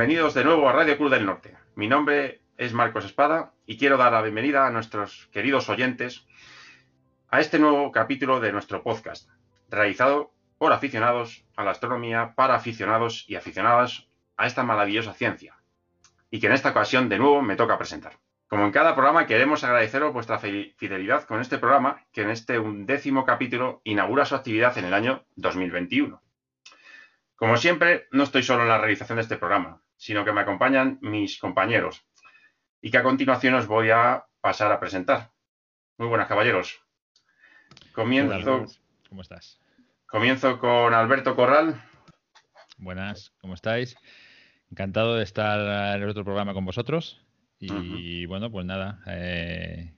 Bienvenidos de nuevo a Radio Cruz del Norte. Mi nombre es Marcos Espada y quiero dar la bienvenida a nuestros queridos oyentes a este nuevo capítulo de nuestro podcast, realizado por aficionados a la astronomía, para aficionados y aficionadas a esta maravillosa ciencia, y que en esta ocasión de nuevo me toca presentar. Como en cada programa, queremos agradeceros vuestra fidelidad con este programa, que en este undécimo capítulo inaugura su actividad en el año 2021. Como siempre, no estoy solo en la realización de este programa, sino que me acompañan mis compañeros, y que a continuación os voy a pasar a presentar. Muy buenas, caballeros. Comienzo. ¿Cómo estás? Comienzo con Alberto Corral. Buenas, ¿cómo estáis? Encantado de estar en el otro programa con vosotros. Y bueno, pues nada, eh,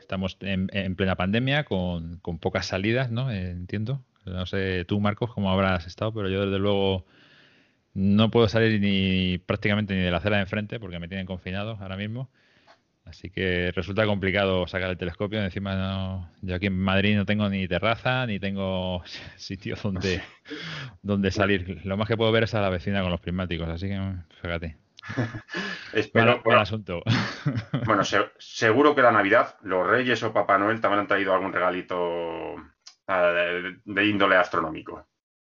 estamos en, plena pandemia con, pocas salidas, ¿no? entiendo. No sé tú, Marcos, cómo habrás estado, pero yo desde luego no puedo salir ni prácticamente ni de la acera de enfrente porque me tienen confinado ahora mismo. Así que resulta complicado sacar el telescopio. Encima, no, yo aquí en Madrid no tengo ni terraza ni tengo sitio donde, donde salir. Lo más que puedo ver es a la vecina con los prismáticos. Así que fíjate. Espero, bueno, asunto. bueno, seguro que la Navidad, los Reyes o Papá Noel también han traído algún regalito eh, de, índole astronómico.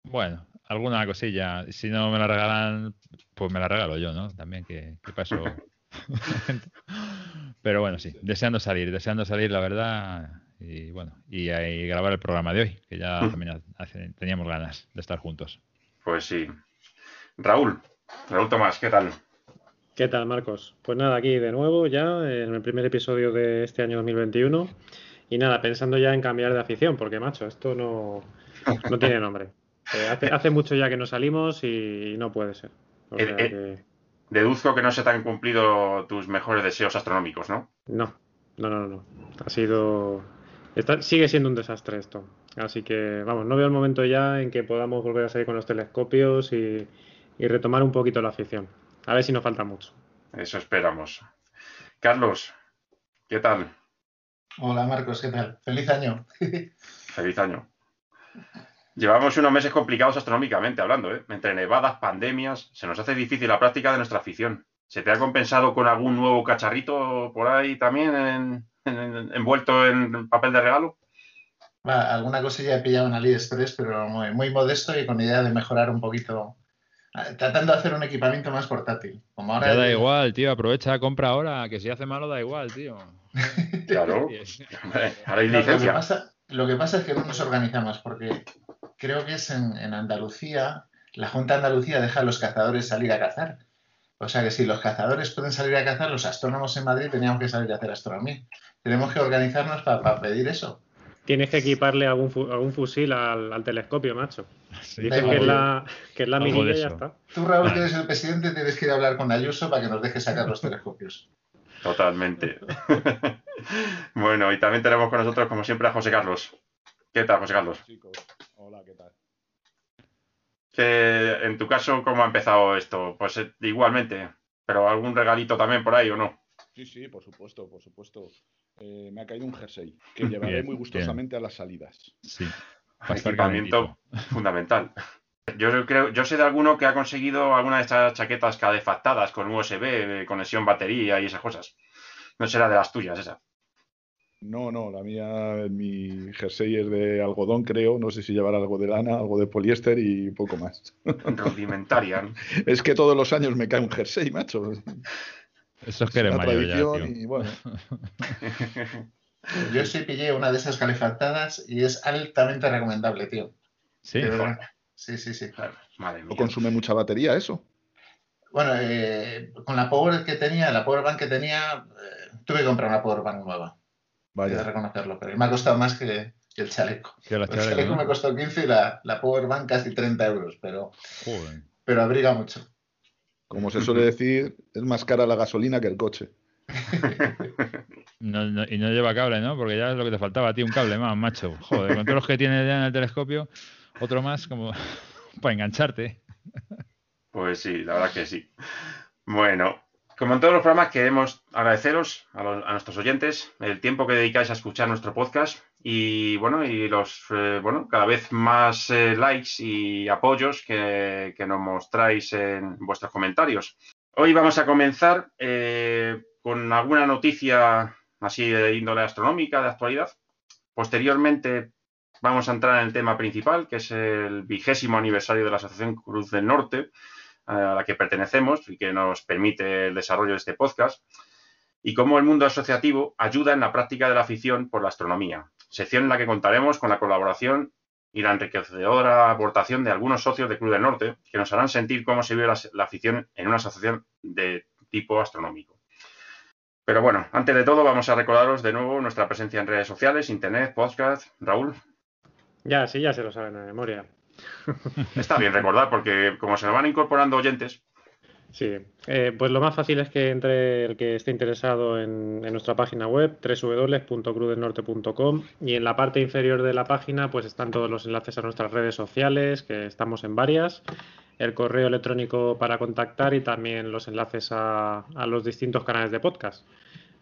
Bueno, alguna cosilla. Si no me la regalan, pues me la regalo yo, ¿no? También que, que paso. Pero bueno, sí, deseando salir, deseando salir, la verdad. Y bueno, y, grabar el programa de hoy, que ya también teníamos ganas de estar juntos. Pues sí. Raúl, Raúl Tomás, ¿qué tal? ¿Qué tal, Marcos? Pues nada, aquí de nuevo ya en el primer episodio de este año 2021. Y nada, pensando ya en cambiar de afición, porque macho, esto no, no tiene nombre. Eh, hace, mucho ya que no salimos y no puede ser. Eh, eh, deduzco que no se te han cumplido tus mejores deseos astronómicos, ¿no? No, no, no, no. Ha sido. sigue siendo un desastre esto. Así que, vamos, no veo el momento ya en que podamos volver a salir con los telescopios y retomar un poquito la afición. A ver si nos falta mucho. Eso esperamos. Carlos, ¿qué tal? Hola Marcos, ¿qué tal? Feliz año. Feliz año. Llevamos unos meses complicados astronómicamente hablando, ¿eh? Entre nevadas, pandemias, se nos hace difícil la práctica de nuestra afición. ¿Se te ha compensado con algún nuevo cacharrito por ahí también envuelto en papel de regalo? alguna cosilla he pillado en AliExpress, pero muy modesto y con idea de mejorar un poquito tratando de hacer un equipamiento más portátil. Como ahora ya da igual, tío, aprovecha, compra ahora, que si hace malo da igual, tío. claro. ahora hay licencia. Lo que, pasa, es que no nos organizamos, porque creo que es en, Andalucía, la Junta de Andalucía deja a los cazadores salir a cazar. O sea que si los cazadores pueden salir a cazar, los astrónomos en Madrid teníamos que salir a hacer astronomía. Tenemos que organizarnos para pedir eso. Tienes que equiparle algún, fusil al, telescopio, macho. Dice que es la, que es la y ya está. Tú, Raúl, que eres el presidente, tienes que ir a hablar con Ayuso para que nos deje sacar los telescopios. Totalmente. bueno, y también tenemos con nosotros, como siempre, a José Carlos. ¿Qué tal, José Carlos? Chicos, hola, ¿qué tal? en tu caso, ¿cómo ha empezado esto? Pues eh, igualmente, pero algún regalito también por ahí o no? Sí, sí, por supuesto, por supuesto. Eh, me ha caído un jersey que llevaré muy gustosamente a las salidas. Sí. Equipamiento fundamental. Yo creo, yo sé de alguno que ha conseguido alguna de estas chaquetas cadefactadas con USB, conexión batería y esas cosas. No será de las tuyas esa. No, no, la mía, mi jersey es de algodón, creo. No sé si llevará algo de lana, algo de poliéster y poco más. Rudimentaria. es que todos los años me cae un jersey, macho. Eso es que eres mayor ya, Y bueno. Yo sí pillé una de esas calefactadas y es altamente recomendable, tío. Sí, sí, sí, sí. Claro. ¿O consume mucha batería eso? Bueno, eh, con la power que tenía, la power bank que tenía, eh, tuve que comprar una power bank nueva. Vaya. De reconocerlo, pero me ha costado más que, el chaleco. el chaleco me costó 15 y la, la power bank casi 30 euros, pero, pero abriga mucho. Como se suele decir, es más cara la gasolina que el coche. y no lleva cable, ¿no? Porque ya es lo que te faltaba a ti, un cable más, macho. Joder, con todos los que tienes ya en el telescopio, otro más como para engancharte. Pues sí, la verdad que sí. Bueno, como en todos los programas, queremos agradeceros a, nuestros oyentes el tiempo que dedicáis a escuchar nuestro podcast y bueno, y los eh, bueno, cada vez más eh, likes y apoyos que, nos mostráis en vuestros comentarios. Hoy vamos a comenzar eh, con alguna noticia así de índole astronómica, de actualidad. Posteriormente vamos a entrar en el tema principal, que es el vigésimo aniversario de la Asociación Cruz del Norte, a la que pertenecemos y que nos permite el desarrollo de este podcast, y cómo el mundo asociativo ayuda en la práctica de la afición por la astronomía, sección en la que contaremos con la colaboración y la enriquecedora aportación de algunos socios de Club del Norte que nos harán sentir cómo se vive la, afición en una asociación de tipo astronómico. Pero bueno, antes de todo vamos a recordaros de nuevo nuestra presencia en redes sociales, internet, podcast. Raúl. Ya, sí, ya se lo saben de memoria. Está bien recordar porque como se nos van incorporando oyentes, Sí, eh, pues lo más fácil es que entre el que esté interesado en, nuestra página web, www.crudelnorte.com, y en la parte inferior de la página pues están todos los enlaces a nuestras redes sociales, que estamos en varias, el correo electrónico para contactar y también los enlaces a, los distintos canales de podcast.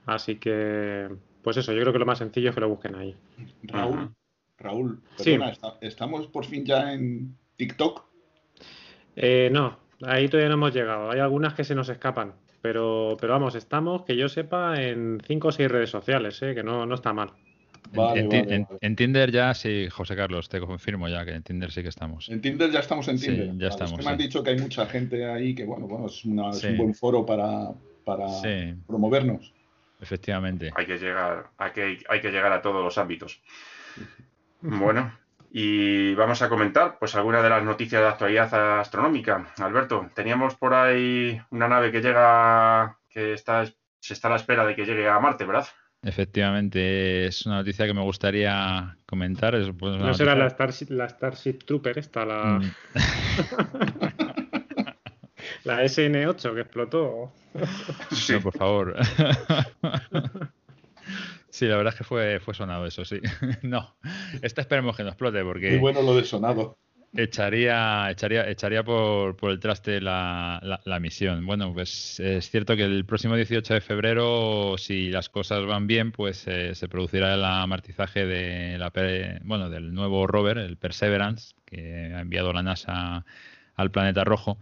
Así que, pues eso, yo creo que lo más sencillo es que lo busquen ahí. Raúl, Raúl, perdona, ¿estamos por fin ya en TikTok? Eh, no, Ahí todavía no hemos llegado. Hay algunas que se nos escapan. Pero, pero vamos, estamos, que yo sepa, en cinco o seis redes sociales, ¿eh? que no, no está mal. en, Tinder ya sí, José Carlos, te confirmo ya que en Tinder sí que estamos. En Tinder ya estamos en Tinder. ya estamos. me han dicho que hay mucha gente ahí que, bueno, bueno es, un buen foro para, para promovernos. Efectivamente. Hay que llegar, hay que, hay que llegar a todos los ámbitos. Bueno, y vamos a comentar pues algunas de las noticias de actualidad astronómica. Alberto, teníamos por ahí una nave que llega, que está, se está a la espera de que llegue a Marte, ¿verdad? Efectivamente, es una noticia que me gustaría comentar. Pues, no será la Starship, la Starship Trooper esta, la... Mm. la SN8 que explotó. Sí. No, por favor. Sí, la verdad es que fue, fue sonado eso, sí. no, esta esperemos que no explote porque... Muy bueno lo de sonado. Echaría, echaría, echaría por, por el traste la, la, misión. Bueno, pues es cierto que el próximo 18 de febrero, si las cosas van bien, pues eh, se producirá el amartizaje de la, bueno, del nuevo rover, el Perseverance, que ha enviado la NASA al planeta rojo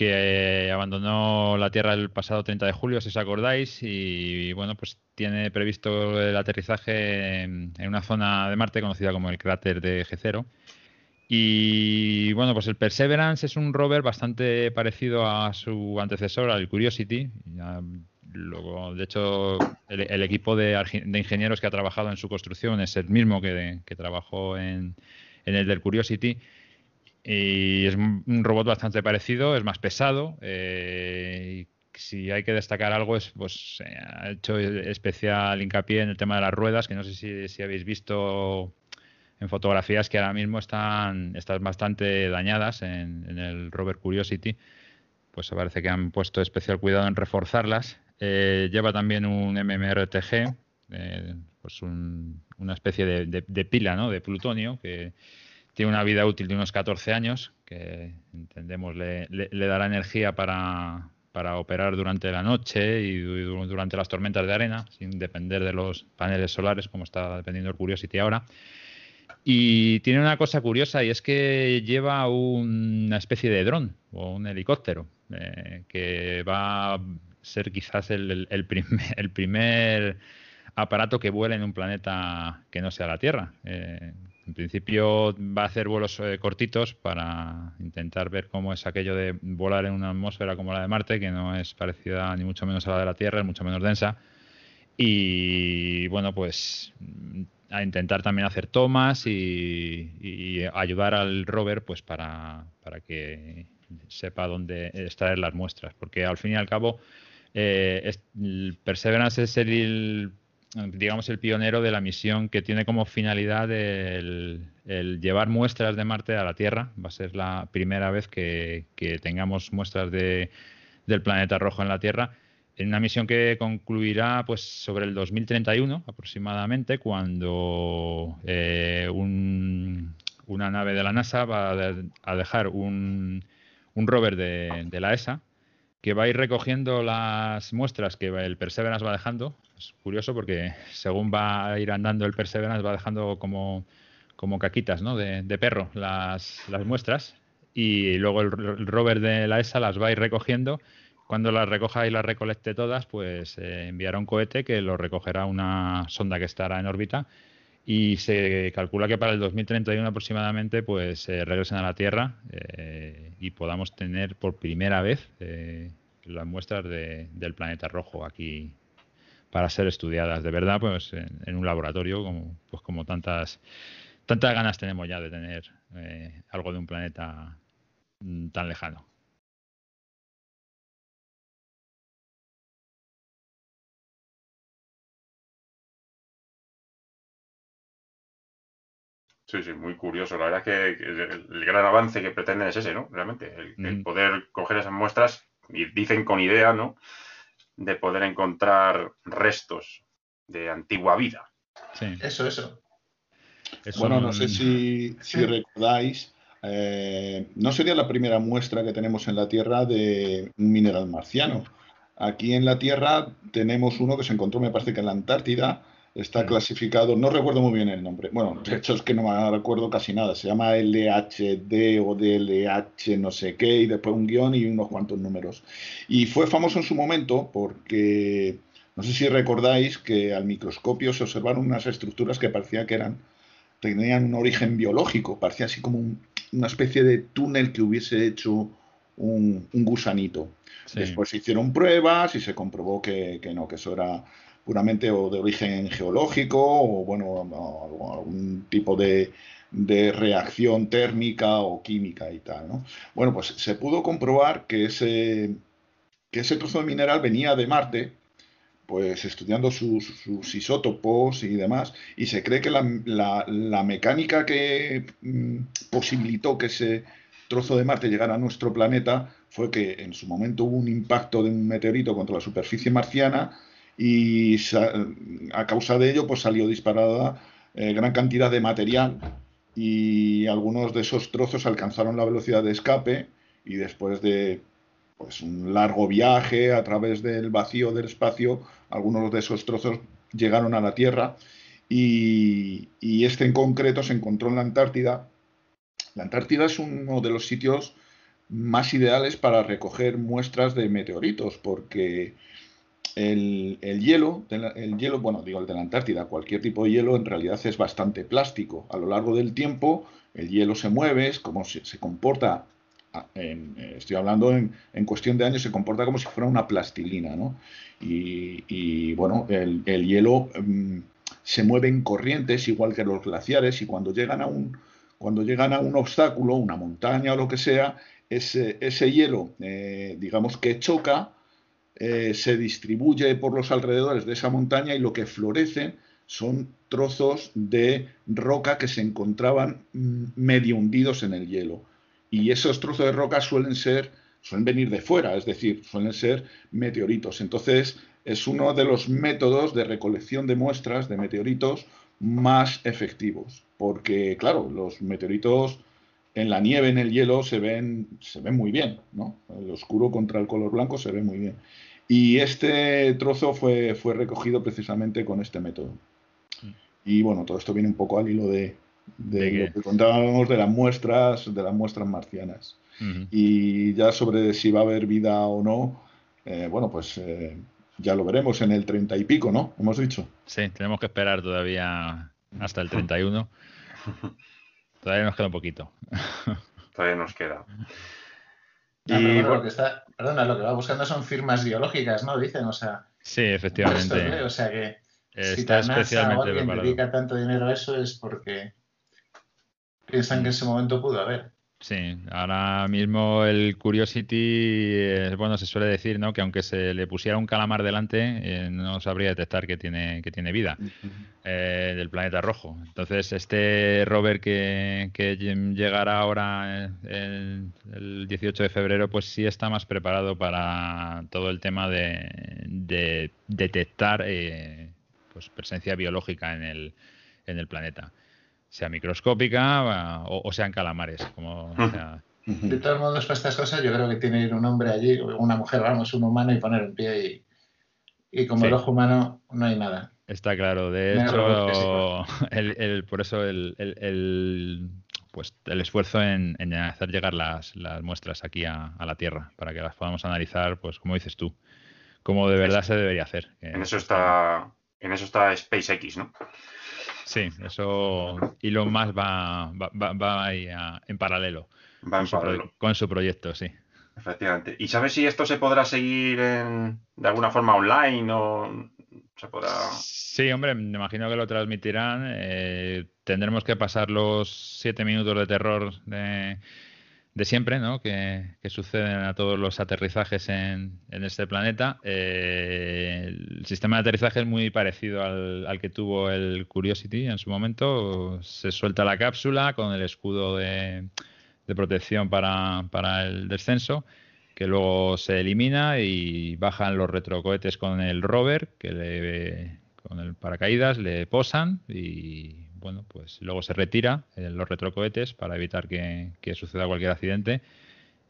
que eh, abandonó la Tierra el pasado 30 de julio, si os acordáis, y bueno, pues tiene previsto el aterrizaje en, una zona de Marte conocida como el cráter de G0. Y bueno, pues el Perseverance es un rover bastante parecido a su antecesor, al Curiosity. luego, de hecho, el, equipo de, ingenieros que ha trabajado en su construcción es el mismo que, trabajó en, el del Curiosity. Y es un robot bastante parecido, es más pesado. Eh, si hay que destacar algo, es pues eh, ha hecho especial hincapié en el tema de las ruedas, que no sé si, habéis visto en fotografías que ahora mismo están, están bastante dañadas en, el rover Curiosity. Pues parece que han puesto especial cuidado en reforzarlas. Eh, lleva también un MMRTG, pues una especie de, pila ¿no? de plutonio que tiene una vida útil de unos 14 años, que entendemos le, dará energía para, operar durante la noche y durante las tormentas de arena, sin depender de los paneles solares, como está dependiendo el Curiosity ahora. Y tiene una cosa curiosa y es que lleva una especie de dron o un helicóptero eh, que va a ser quizás el, primer, aparato que vuela en un planeta que no sea la Tierra. Eh, en principio va a hacer vuelos eh, cortitos para intentar ver cómo es aquello de volar en una atmósfera como la de Marte, que no es parecida ni mucho menos a la de la Tierra, es mucho menos densa. Y bueno, pues a intentar también hacer tomas y, ayudar al rover pues para, que sepa dónde extraer las muestras. Porque al fin y al cabo, eh, Perseverance es el digamos, el pionero de la misión que tiene como finalidad el, llevar muestras de Marte a la Tierra. Va a ser la primera vez que, tengamos muestras de, del planeta rojo en la Tierra. En una misión que concluirá pues sobre el 2031 aproximadamente, cuando eh, una nave de la NASA va a, dejar un, rover de, de la ESA que va a ir recogiendo las muestras que el Perseverance va dejando. Es curioso porque según va a ir andando el Perseverance va dejando como, como caquitas ¿no? de, perro las, las, muestras y luego el, rover de la ESA las va a ir recogiendo. Cuando las recoja y las recolecte todas, pues eh, enviará un cohete que lo recogerá una sonda que estará en órbita y se calcula que para el 2031 aproximadamente pues eh, regresen a la Tierra eh, y podamos tener por primera vez eh, las muestras del planeta rojo aquí para ser estudiadas. De verdad pues en, un laboratorio como pues como tantas tantas ganas tenemos ya de tener algo de un planeta mm, tan lejano Sí, sí, muy curioso. La verdad es que el, gran avance que pretenden es ese, ¿no? Realmente, el, poder coger esas muestras, y dicen con idea, ¿no? De poder encontrar restos de antigua vida. Sí. Eso, eso. bueno, no sé si, recordáis, eh, no sería la primera muestra que tenemos en la Tierra de un mineral marciano. Aquí en la Tierra tenemos uno que se encontró, me parece que en la Antártida, Está clasificado, no recuerdo muy bien el nombre. Bueno, de hecho es que no me recuerdo casi nada. Se llama LHD o DLH no sé qué, y después un guion y unos cuantos números. Y fue famoso en su momento porque, no sé si recordáis que al microscopio se observaron unas estructuras que parecía que eran, tenían un origen biológico, parecía así como una especie de túnel que hubiese hecho un, gusanito. Después se hicieron pruebas y se comprobó que, que no, que eso era puramente o de origen geológico o bueno, algún tipo de, reacción térmica o química y tal. ¿no? Bueno, pues se pudo comprobar que ese, que ese trozo de mineral venía de Marte, pues estudiando sus, isótopos y demás, y se cree que la, mecánica que mm, posibilitó que ese trozo de Marte llegara a nuestro planeta fue que en su momento hubo un impacto de un meteorito contra la superficie marciana, y a causa de ello pues salió disparada eh, gran cantidad de material y algunos de esos trozos alcanzaron la velocidad de escape y después de pues un largo viaje a través del vacío del espacio, algunos de esos trozos llegaron a la Tierra y, y este en concreto se encontró en la Antártida. La Antártida es uno de los sitios más ideales para recoger muestras de meteoritos porque el, hielo, el hielo, bueno, digo el de la Antártida, cualquier tipo de hielo en realidad es bastante plástico. A lo largo del tiempo el hielo se mueve, es como se, se comporta, eh, estoy hablando en, cuestión de años, se comporta como si fuera una plastilina, ¿no? Y, bueno, el, hielo mm, se mueve en corrientes igual que los glaciares y cuando llegan a un, cuando llegan a un obstáculo, una montaña o lo que sea, ese, ese hielo, eh, digamos que choca, eh, se distribuye por los alrededores de esa montaña y lo que florece son trozos de roca que se encontraban mm, medio hundidos en el hielo. Y esos trozos de roca suelen ser, suelen venir de fuera, es decir, suelen ser meteoritos. Entonces, es uno de los métodos de recolección de muestras de meteoritos más efectivos. Porque, claro, los meteoritos en la nieve, en el hielo, se ven, se ven muy bien, ¿no? El oscuro contra el color blanco se ve muy bien. Y este trozo fue, fue recogido precisamente con este método. Y bueno, todo esto viene un poco al hilo de, lo que contábamos de las muestras, de las muestras marcianas. Y ya sobre si va a haber vida o no, eh, bueno, pues eh, ya lo veremos en el 30 y pico, ¿no? Hemos dicho. Sí, tenemos que esperar todavía hasta el 31. todavía nos queda un poquito. todavía nos queda. Y lo que está, perdona, lo que va buscando son firmas biológicas, ¿no? Dicen, o sea. Sí, efectivamente. o sea que si está especialmente alguien dedica tanto dinero a eso es porque piensan que en ese momento pudo haber. Sí, ahora mismo el Curiosity, bueno, se suele decir, ¿no? Que aunque se le pusiera un calamar delante, eh, no sabría detectar que tiene, que tiene vida eh, del planeta rojo. Entonces, este rover que, llegará ahora eh, el, 18 de febrero, pues sí está más preparado para todo el tema de, detectar pues presencia biológica en el, en el planeta sea microscópica o, sean calamares, como De todos modos, para estas cosas yo creo que tiene que ir un hombre allí, una mujer, vamos, un humano y poner en pie y, como el ojo humano no hay nada. Está claro, de hecho, el, por eso el, el, pues el esfuerzo en, hacer llegar las, las muestras aquí a, la Tierra para que las podamos analizar, pues como dices tú, como de verdad se debería hacer. En eso está, en eso está SpaceX, ¿no? Sí, eso y lo más va, va, va, ahí en paralelo. Va en con paralelo. Su, con su proyecto, sí. Efectivamente. ¿Y sabes si esto se podrá seguir de alguna forma online o se podrá...? Sí, hombre, me imagino que lo transmitirán. Eh, tendremos que pasar los siete minutos de terror de, de siempre, ¿no? Que, suceden a todos los aterrizajes en, este planeta. Eh, el sistema de aterrizaje es muy parecido al, que tuvo el Curiosity en su momento. Se suelta la cápsula con el escudo de, protección para, el descenso, que luego se elimina y bajan los retrocohetes con el rover, que le, con el paracaídas le posan y bueno, pues luego se retira eh, los retrocohetes para evitar que, suceda cualquier accidente.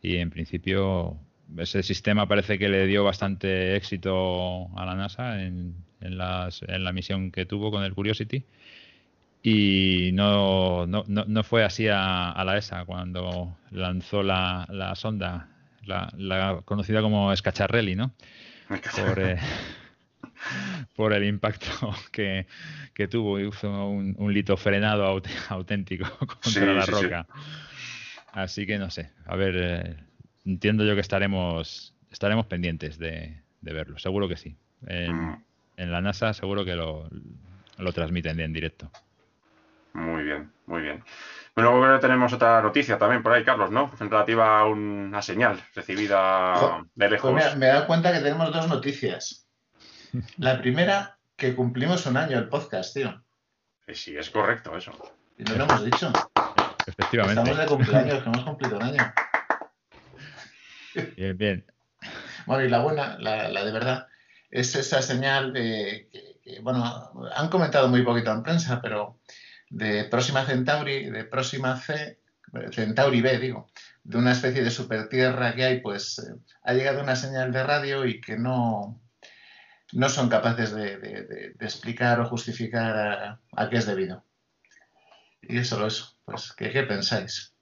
Y en principio ese sistema parece que le dio bastante éxito a la NASA en, en, la misión que tuvo con el Curiosity. Y no, no, no, fue así a, la ESA cuando lanzó la, la sonda, la, conocida como Scacciarelli, ¿no? Por, eh, por el impacto que, tuvo y hizo un, lito frenado auténtico contra la roca. Así que no sé, a ver, eh, entiendo yo que estaremos estaremos pendientes de, verlo, seguro que sí. Mm. En, la NASA seguro que lo, lo transmiten en directo. Muy bien, muy bien. Bueno, luego tenemos otra noticia también por ahí, Carlos, ¿no? En relativa a una señal recibida de pues lejos. me, me, he dado cuenta que tenemos dos noticias. La primera, que cumplimos un año el podcast, tío. Sí, es correcto eso. Y no lo hemos dicho. Efectivamente. Estamos de cumpleaños, que hemos cumplido un año. Bien, bien. Bueno, y la buena, la, de verdad, es esa señal de que, bueno, han comentado muy poquito en prensa, pero de Próxima Centauri, de Próxima C, Centauri B, digo, de una especie de supertierra que hay, pues eh, ha llegado una señal de radio y que no, no son capaces de, explicar o justificar a, qué es debido. Y eso es, pues, ¿qué, ¿qué, pensáis?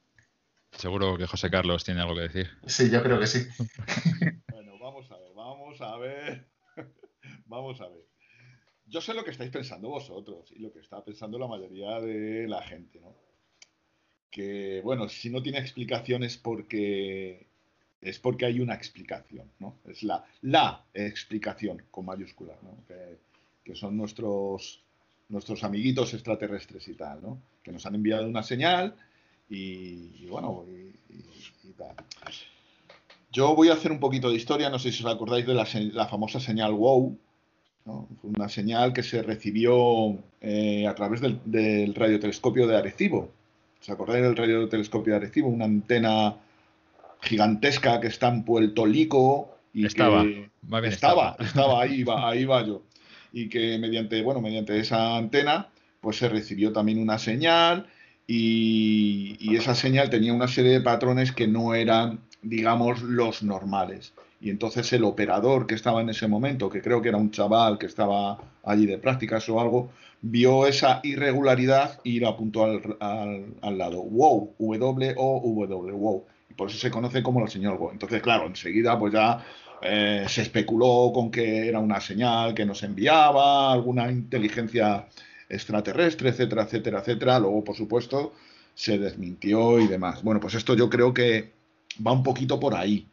Seguro que José Carlos tiene algo que decir. Sí, yo creo que sí. bueno, vamos a ver, vamos a ver, vamos a ver. Yo sé lo que estáis pensando vosotros y lo que está pensando la mayoría de la gente, ¿no? Que, bueno, si no tiene explicaciones porque es porque hay una explicación, ¿no? Es la, la explicación con mayúsculas, ¿no? Que, son nuestros, nuestros amiguitos extraterrestres y tal, ¿no? Que nos han enviado una señal y, bueno, y, tal. Yo voy a hacer un poquito de historia, no sé si os acordáis de la, famosa señal WOW, ¿no? una señal que se recibió eh, a través del, del radiotelescopio de Arecibo. ¿Os acordáis del radiotelescopio de Arecibo? Una antena gigantesca que está en Puerto Lico y estaba, que estaba, estaba, ahí va, ahí va yo. Y que mediante, bueno, mediante esa antena, pues se recibió también una señal y, y esa señal tenía una serie de patrones que no eran, digamos, los normales. Y entonces el operador que estaba en ese momento, que creo que era un chaval que estaba allí de prácticas o algo, vio esa irregularidad y la apuntó al, al, al lado. Wow, W-O-W, wow por eso se conoce como la señal Go. Entonces, claro, enseguida pues ya eh, se especuló con que era una señal que nos enviaba alguna inteligencia extraterrestre, etcétera, etcétera, etcétera. Luego, por supuesto, se desmintió y demás. Bueno, pues esto yo creo que va un poquito por ahí.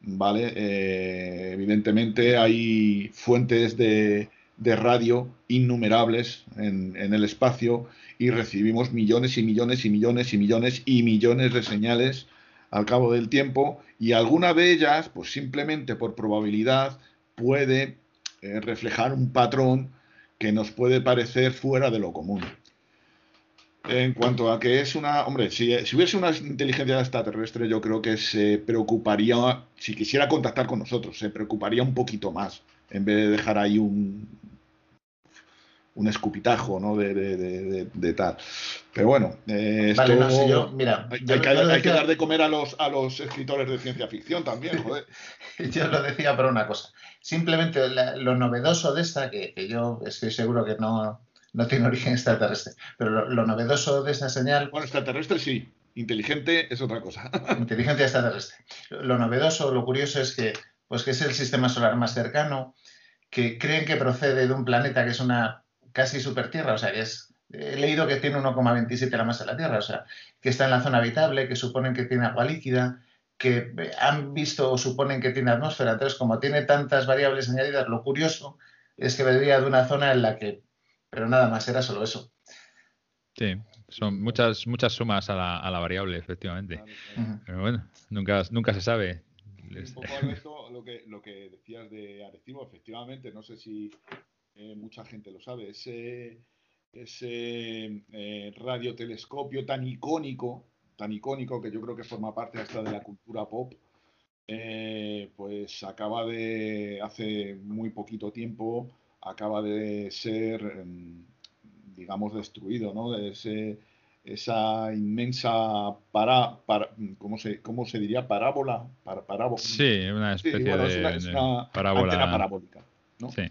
¿Vale? Eh, evidentemente hay fuentes de, radio innumerables en, el espacio y recibimos millones y millones y millones y millones y millones de señales al cabo del tiempo y alguna de ellas, pues simplemente por probabilidad, puede eh, reflejar un patrón que nos puede parecer fuera de lo común. En cuanto a que es una, hombre, si, hubiese una inteligencia extraterrestre, yo creo que se preocuparía, si quisiera contactar con nosotros, se preocuparía un poquito más, en vez de dejar ahí un, un escupitajo, ¿no? De, de, de, tal. Pero bueno, eh, vale, no sé yo, mira, hay, que, dar de comer a los, a los escritores de ciencia ficción también, joder. yo lo decía por una cosa. Simplemente lo novedoso de esta, que, yo estoy seguro que no, no tiene origen extraterrestre, pero lo, lo, novedoso de esta señal. Bueno, extraterrestre sí, inteligente es otra cosa. inteligente extraterrestre. Lo novedoso, lo curioso es que, pues que es el sistema solar más cercano, que creen que procede de un planeta que es una casi supertierra, o sea, que es, he leído que tiene 1,27 la masa de la Tierra, o sea, que está en la zona habitable, que suponen que tiene agua líquida, que han visto o suponen que tiene atmósfera. Entonces, como tiene tantas variables añadidas, lo curioso es que vendría de una zona en la que, pero nada más, era solo eso. Sí, son muchas, muchas sumas a la, a la variable, efectivamente. Pero bueno, nunca, nunca se sabe. Un poco lo que, lo que decías de Arecibo, efectivamente, no sé si eh, mucha gente lo sabe, ese, ese eh, radiotelescopio tan icónico, tan icónico que yo creo que forma parte hasta de la cultura pop, eh, pues acaba de, hace muy poquito tiempo, acaba de ser, em, digamos, destruido, ¿no? De ese, esa inmensa para, para ¿cómo, se, ¿cómo se diría? Parábola. Para, parábola. Sí, una especie de, parábola. parabólica. ¿no? Sí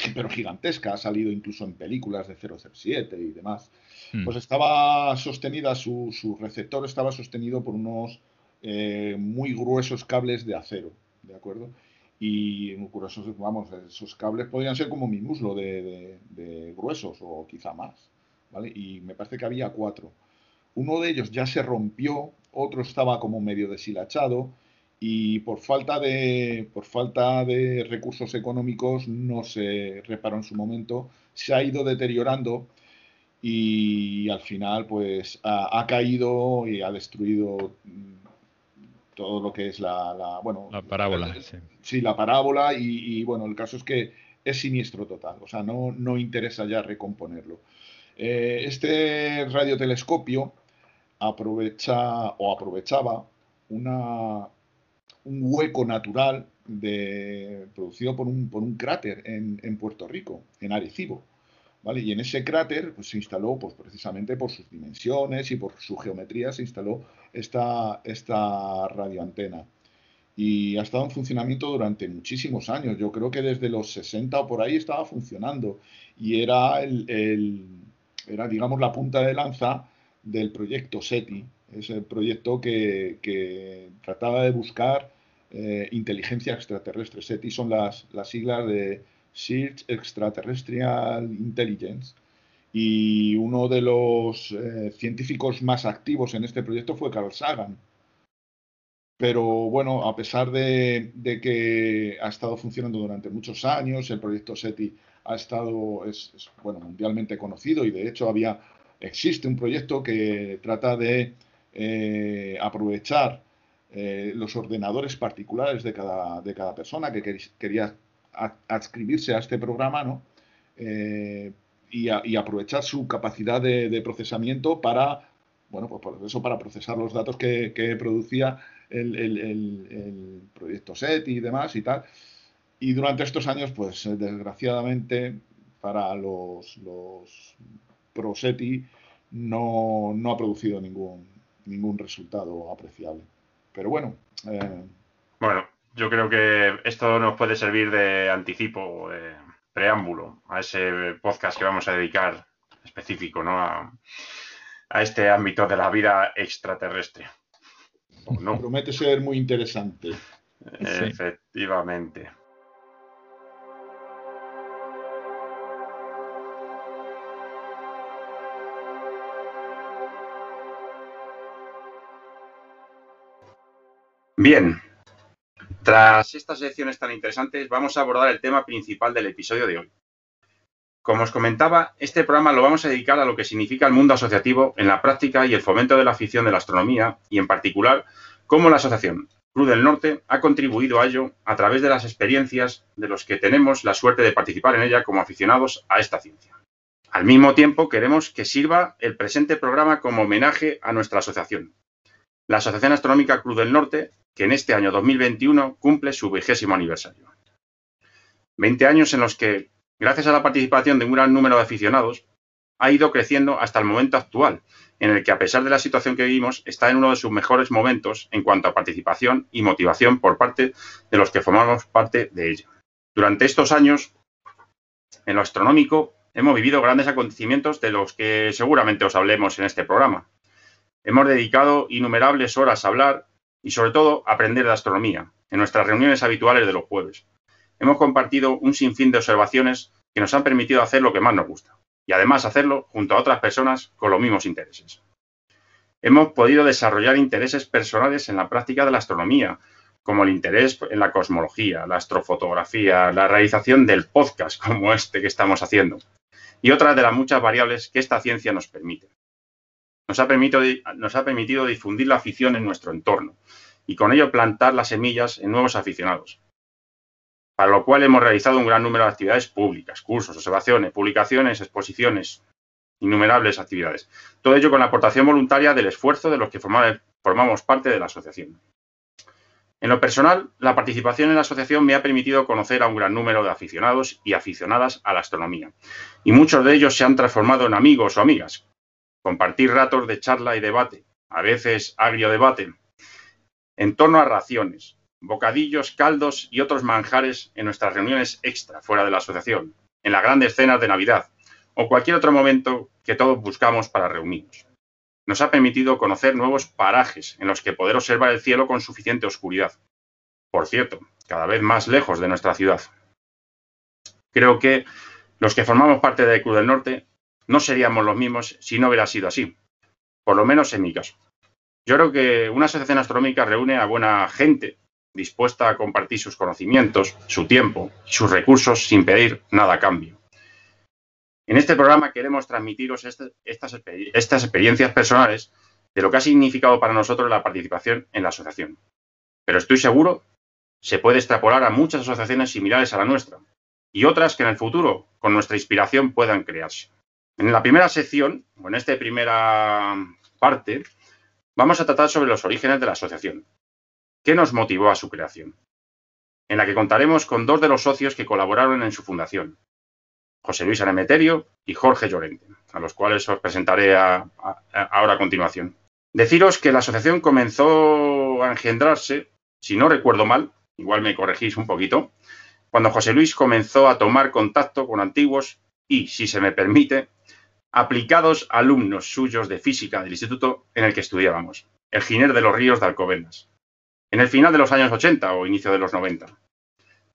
pero gigantesca, ha salido incluso en películas de 007 y demás, hmm. pues estaba sostenida, su, receptor estaba sostenido por unos eh, muy gruesos cables de acero, ¿de acuerdo? Y gruesos, vamos, esos cables podrían ser como mi muslo de, de gruesos o quizá más, ¿vale? Y me parece que había cuatro. Uno de ellos ya se rompió, otro estaba como medio deshilachado, y por falta de, por falta de recursos económicos no se reparó en su momento, se ha ido deteriorando y al final pues ha, caído y ha destruido mm, todo lo que es la, bueno la parábola sí, la parábola y, bueno el caso es que es siniestro total o sea no, no interesa ya recomponerlo. Eh, este radiotelescopio aprovecha o aprovechaba una un hueco natural producido por un, cráter en, Puerto Rico, en Arecibo. Y en ese cráter pues, se instaló, pues, precisamente por sus dimensiones y por su geometría, se instaló esta, radioantena. Y ha estado en funcionamiento durante muchísimos años. Yo creo que desde los 60 o por ahí estaba funcionando. Y era, el era digamos, la punta de lanza del proyecto SETI, es el proyecto que, trataba de buscar eh, inteligencia extraterrestre. SETI son las, las siglas de Search Extraterrestrial Intelligence. Y uno de los eh, científicos más activos en este proyecto fue Carl Sagan. Pero bueno, a pesar de, que ha estado funcionando durante muchos años, el proyecto SETI ha estado, es, bueno, mundialmente conocido y de hecho había, existe un proyecto que trata de eh, aprovechar eh, los ordenadores particulares de cada, de cada persona que quería adscribirse a este programa, ¿no? Eh, y, aprovechar su capacidad de, procesamiento para, bueno, pues por eso para procesar los datos que, producía el, proyecto SET y demás y tal. Y durante estos años, pues desgraciadamente para los, los ProSETI no, no ha producido ningún, ningún resultado apreciable. Pero bueno. Eh, bueno, yo creo que esto nos puede servir de anticipo, de preámbulo a ese podcast que vamos a dedicar específico ¿no? a, este ámbito de la vida extraterrestre. No. Promete ser muy interesante. Efectivamente. Bien, tras estas lecciones tan interesantes, vamos a abordar el tema principal del episodio de hoy. Como os comentaba, este programa lo vamos a dedicar a lo que significa el mundo asociativo en la práctica y el fomento de la afición de la astronomía y, en particular, cómo la Asociación Cruz del Norte ha contribuido a ello a través de las experiencias de los que tenemos la suerte de participar en ella como aficionados a esta ciencia. Al mismo tiempo, queremos que sirva el presente programa como homenaje a nuestra asociación, la Asociación Astronómica Cruz del Norte, que en este año 2021 cumple su vigésimo aniversario. Veinte años en los que gracias a la participación de un gran número de aficionados, ha ido creciendo hasta el momento actual, en el que a pesar de la situación que vivimos, está en uno de sus mejores momentos en cuanto a participación y motivación por parte de los que formamos parte de ella. Durante estos años, en lo astronómico, hemos vivido grandes acontecimientos de los que seguramente os hablemos en este programa. Hemos dedicado innumerables horas a hablar y sobre todo a aprender de astronomía en nuestras reuniones habituales de los jueves. Hemos compartido un sinfín de observaciones que nos han permitido hacer lo que más nos gusta y además hacerlo junto a otras personas con los mismos intereses. Hemos podido desarrollar intereses personales en la práctica de la astronomía, como el interés en la cosmología, la astrofotografía, la realización del podcast como este que estamos haciendo, y otras de las muchas variables que esta ciencia nos permite. Nos ha, permitido, difundir la afición en nuestro entorno y con ello plantar las semillas en nuevos aficionados, para lo cual hemos realizado un gran número de actividades públicas, cursos, observaciones, publicaciones, exposiciones, innumerables actividades. Todo ello con la aportación voluntaria del esfuerzo de los que formamos parte de la asociación. En lo personal, la participación en la asociación me ha permitido conocer a un gran número de aficionados y aficionadas a la astronomía, y muchos de ellos se han transformado en amigos o amigas. Compartir ratos de charla y debate, a veces agrio debate, en torno a raciones, bocadillos, caldos y otros manjares en nuestras reuniones extra fuera de la asociación, en las grandes cenas de Navidad o cualquier otro momento que todos buscamos para reunirnos nos ha permitido conocer nuevos parajes en los que poder observar el cielo con suficiente oscuridad. Por cierto, cada vez más lejos de nuestra ciudad. Creo que los que formamos parte de Cruz del Norte no seríamos los mismos si no hubiera sido así, por lo menos en mi caso. Yo creo que una asociación astronómica reúne a buena gente dispuesta a compartir sus conocimientos, su tiempo y sus recursos sin pedir nada a cambio. En este programa queremos transmitiros este, estas, experiencias personales de lo que ha significado para nosotros la participación en la asociación. Pero estoy seguro se puede extrapolar a muchas asociaciones similares a la nuestra y otras que en el futuro, con nuestra inspiración, puedan crearse. En la primera sección, o en esta primera parte, vamos a tratar sobre los orígenes de la asociación. ¿Qué nos motivó a su creación? En la que contaremos con dos de los socios que colaboraron en su fundación, José Luis Anemeterio y Jorge Llorente, a los cuales os presentaré ahora a continuación. Deciros que la asociación comenzó a engendrarse, si no recuerdo mal, igual me corregís un poquito, cuando José Luis comenzó a tomar contacto con antiguos y, si se me permite, aplicados alumnos suyos de física del instituto en el que estudiábamos, el Giner de los Ríos de Alcobendas, en el final de los años 80 o inicio de los 90.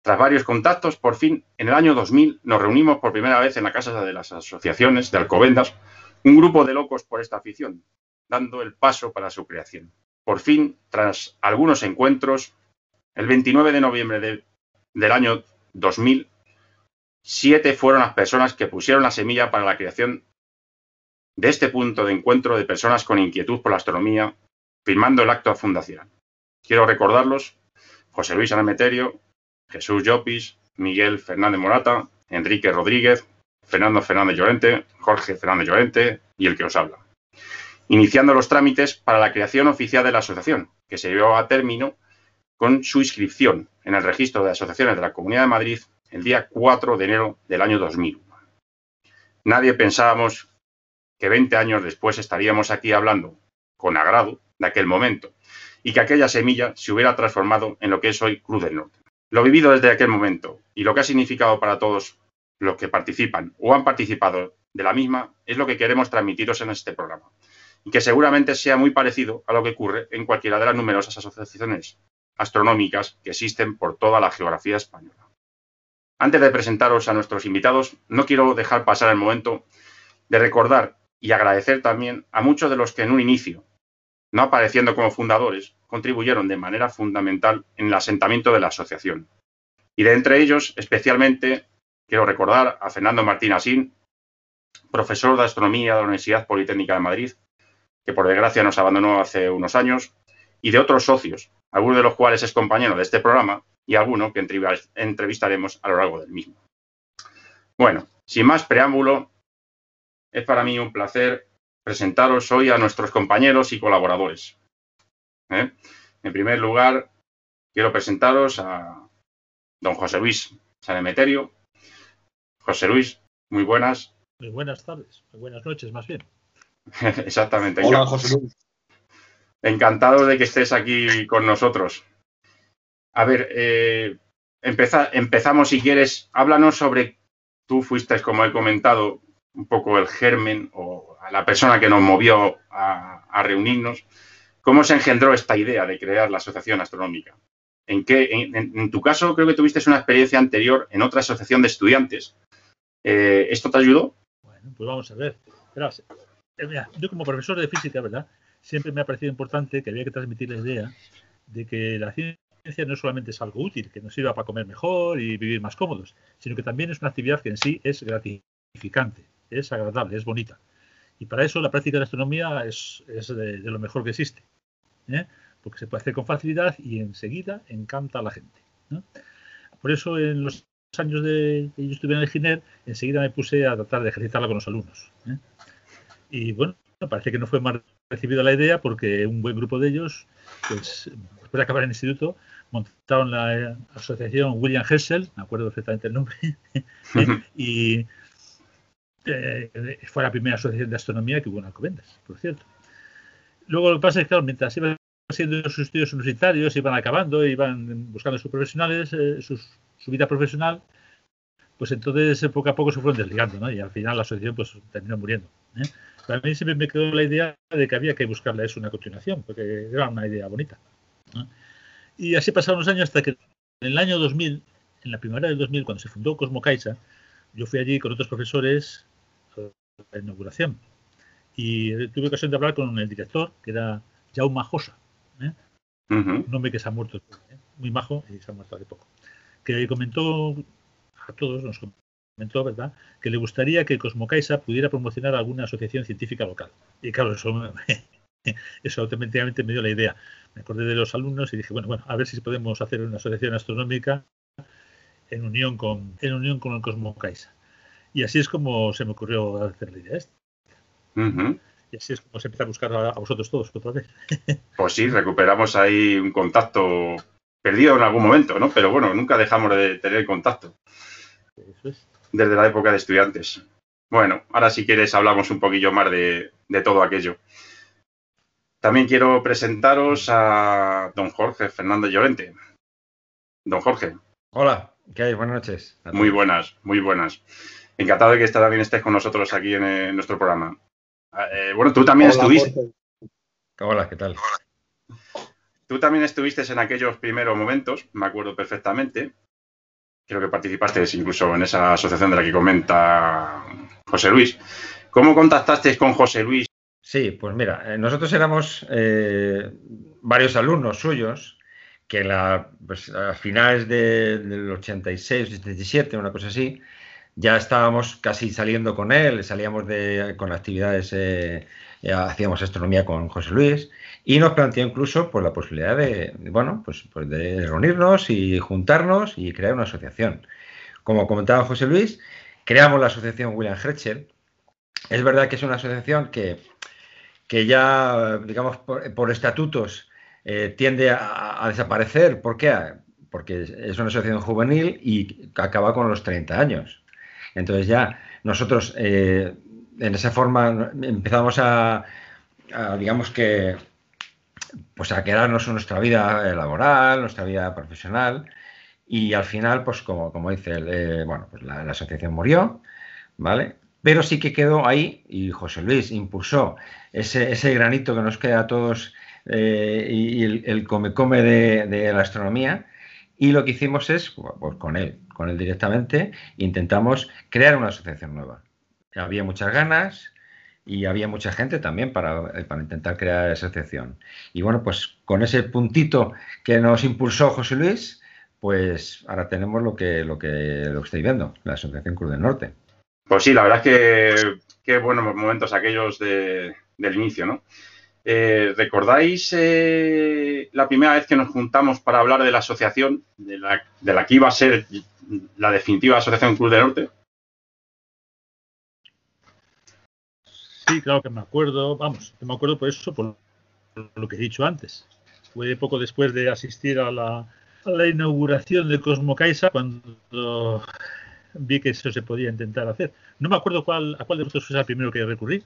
Tras varios contactos, por fin, en el año 2000 nos reunimos por primera vez en la casa de las asociaciones de Alcobendas, un grupo de locos por esta afición, dando el paso para su creación. Por fin, tras algunos encuentros, el 29 de noviembre del año 2000, siete fueron las personas que pusieron la semilla para la creación de este punto de encuentro de personas con inquietud por la astronomía, firmando el acto fundacional. Quiero recordarlos, José Luis Anameterio, Jesús Llopis, Miguel Fernández Morata, Enrique Rodríguez, Fernando Fernández Llorente, Jorge Fernández Llorente y el que os habla. Iniciando los trámites para la creación oficial de la asociación, que se llevó a término con su inscripción en el registro de asociaciones de la Comunidad de Madrid el día 4 de enero del año 2000. Nadie pensábamos que 20 años después estaríamos aquí hablando con agrado de aquel momento y que aquella semilla se hubiera transformado en lo que es hoy Cruz del Norte. Lo vivido desde aquel momento y lo que ha significado para todos los que participan o han participado de la misma es lo que queremos transmitiros en este programa y que seguramente sea muy parecido a lo que ocurre en cualquiera de las numerosas asociaciones astronómicas que existen por toda la geografía española. Antes de presentaros a nuestros invitados, no quiero dejar pasar el momento de recordar y agradecer también a muchos de los que en un inicio, no apareciendo como fundadores, contribuyeron de manera fundamental en el asentamiento de la asociación. Y de entre ellos, especialmente, quiero recordar a Fernando Martín Asín, profesor de astronomía de la Universidad Politécnica de Madrid, que por desgracia nos abandonó hace unos años, y de otros socios, algunos de los cuales es compañero de este programa y alguno que entrevistaremos a lo largo del mismo. Bueno, sin más preámbulo, es para mí un placer presentaros hoy a nuestros compañeros y colaboradores. ¿eh? En primer lugar, quiero presentaros a don José Luis Sanemeterio. José Luis, muy buenas. Muy buenas tardes, muy buenas noches más bien. Exactamente. Hola, José Luis. Encantado de que estés aquí con nosotros. A ver, eh, empezamos si quieres, háblanos sobre, tú fuiste, como he comentado, un poco el germen o la persona que nos movió a, reunirnos. ¿Cómo se engendró esta idea de crear la Asociación Astronómica? ¿En, qué, en, tu caso, creo que tuviste una experiencia anterior en otra asociación de estudiantes. Eh, ¿Esto te ayudó? Bueno, pues vamos a ver. Eh, yo como profesor de física, ¿verdad? Siempre me ha parecido importante que había que transmitir la idea de que la ciencia no solamente es algo útil, que nos sirva para comer mejor y vivir más cómodos, sino que también es una actividad que en sí es gratificante, es agradable, es bonita. Y para eso la práctica de astronomía es, de, lo mejor que existe, ¿eh? porque se puede hacer con facilidad y enseguida encanta a la gente. Por eso en los años de que yo estuve en el GINER, enseguida me puse a tratar de ejercitarla con los alumnos. ¿eh? Y bueno, parece que no fue mal recibida la idea porque un buen grupo de ellos, pues después de acabar el instituto, montaron la asociación William Herschel, me acuerdo perfectamente el nombre, ¿eh? y eh, fue la primera asociación de astronomía que hubo en Alcobendas, por cierto. Luego lo que pasa es que, claro, mientras iban haciendo sus estudios universitarios, iban acabando, iban buscando sus profesionales, eh, su vida profesional, pues entonces eh, poco a poco se fueron desligando, ¿no? Y al final la asociación pues terminó muriendo. ¿eh? A mí siempre me quedó la idea de que había que buscarle eso una continuación, porque era una idea bonita. Y así pasaron los años hasta que en el año 2000, en la primavera del 2000, cuando se fundó Cosmo Caixa, yo fui allí con otros profesores la inauguración. Y tuve ocasión de hablar con el director, que era Jaume Josa. ¿eh? Un hombre que se ha muerto, ¿eh? muy majo, y se ha muerto hace poco. Que comentó a todos, nos comentó, ¿verdad?, que le gustaría que Cosmocaisa pudiera promocionar alguna asociación científica local. Y claro, eso, eso automáticamente me dio la idea. Me acordé de los alumnos y dije, bueno, bueno, a ver si podemos hacer una asociación astronómica en unión con, en unión con el Cosmocaisa. Y así es como se me ocurrió hacer la idea esta. Y así es como se empieza a buscar a, vosotros todos otra vez. pues sí, recuperamos ahí un contacto perdido en algún momento, ¿no? Pero bueno, nunca dejamos de tener contacto. Eso es. Desde la época de estudiantes. Bueno, ahora si quieres hablamos un poquillo más de, de todo aquello. También quiero presentaros a don Jorge Fernando Llorente. Don Jorge. Hola, ¿qué hay? Buenas noches. Muy buenas, muy buenas. Encantado de que también estés con nosotros aquí en, eh, nuestro programa. Ah, eh, bueno, tú también estuviste. Hola, ¿qué tal? Tú también estuviste en aquellos primeros momentos, me acuerdo perfectamente. Creo que participaste incluso en esa asociación de la que comenta José Luis. ¿Cómo contactaste con José Luis? Sí, pues mira, eh, nosotros éramos varios alumnos suyos que la, pues, a finales del 86, 87, una cosa así, ya estábamos casi saliendo con él, salíamos de, con actividades, eh, hacíamos astronomía con José Luis y nos planteó incluso pues, la posibilidad de, bueno, pues, pues, de reunirnos y juntarnos y crear una asociación. Como comentaba José Luis, creamos la asociación William Herschel. Es verdad que es una asociación que, que ya, digamos, por, estatutos eh, tiende a, a, desaparecer. ¿Por qué? Porque es una asociación juvenil y acaba con los 30 años. Entonces ya nosotros eh, en esa forma empezamos a, digamos que, pues a quedarnos en nuestra vida laboral, nuestra vida profesional y al final, pues como, como dice, eh, bueno, pues la, asociación murió, ¿vale? Pero sí que quedó ahí y José Luis impulsó ese, ese granito que nos queda a todos eh, y, el, come-come de, de, la astronomía y lo que hicimos es, pues con él, con él directamente, intentamos crear una asociación nueva. Había muchas ganas y había mucha gente también para, eh, para intentar crear esa asociación. Y bueno, pues con ese puntito que nos impulsó José Luis, pues ahora tenemos lo que, lo que, lo estáis viendo, la Asociación Cruz del Norte. Pues sí, la verdad es que qué buenos momentos aquellos de, del inicio, ¿no? Eh, ¿Recordáis eh, la primera vez que nos juntamos para hablar de la asociación, de la, de la que iba a ser la definitiva Asociación Cruz del Norte? Sí, claro que me acuerdo, vamos, me acuerdo por eso, por lo que he dicho antes. Fue poco después de asistir a la, inauguración de Cosmo Caixa cuando vi que eso se podía intentar hacer. No me acuerdo cuál, a cuál de vosotros fue el primero que recurrí,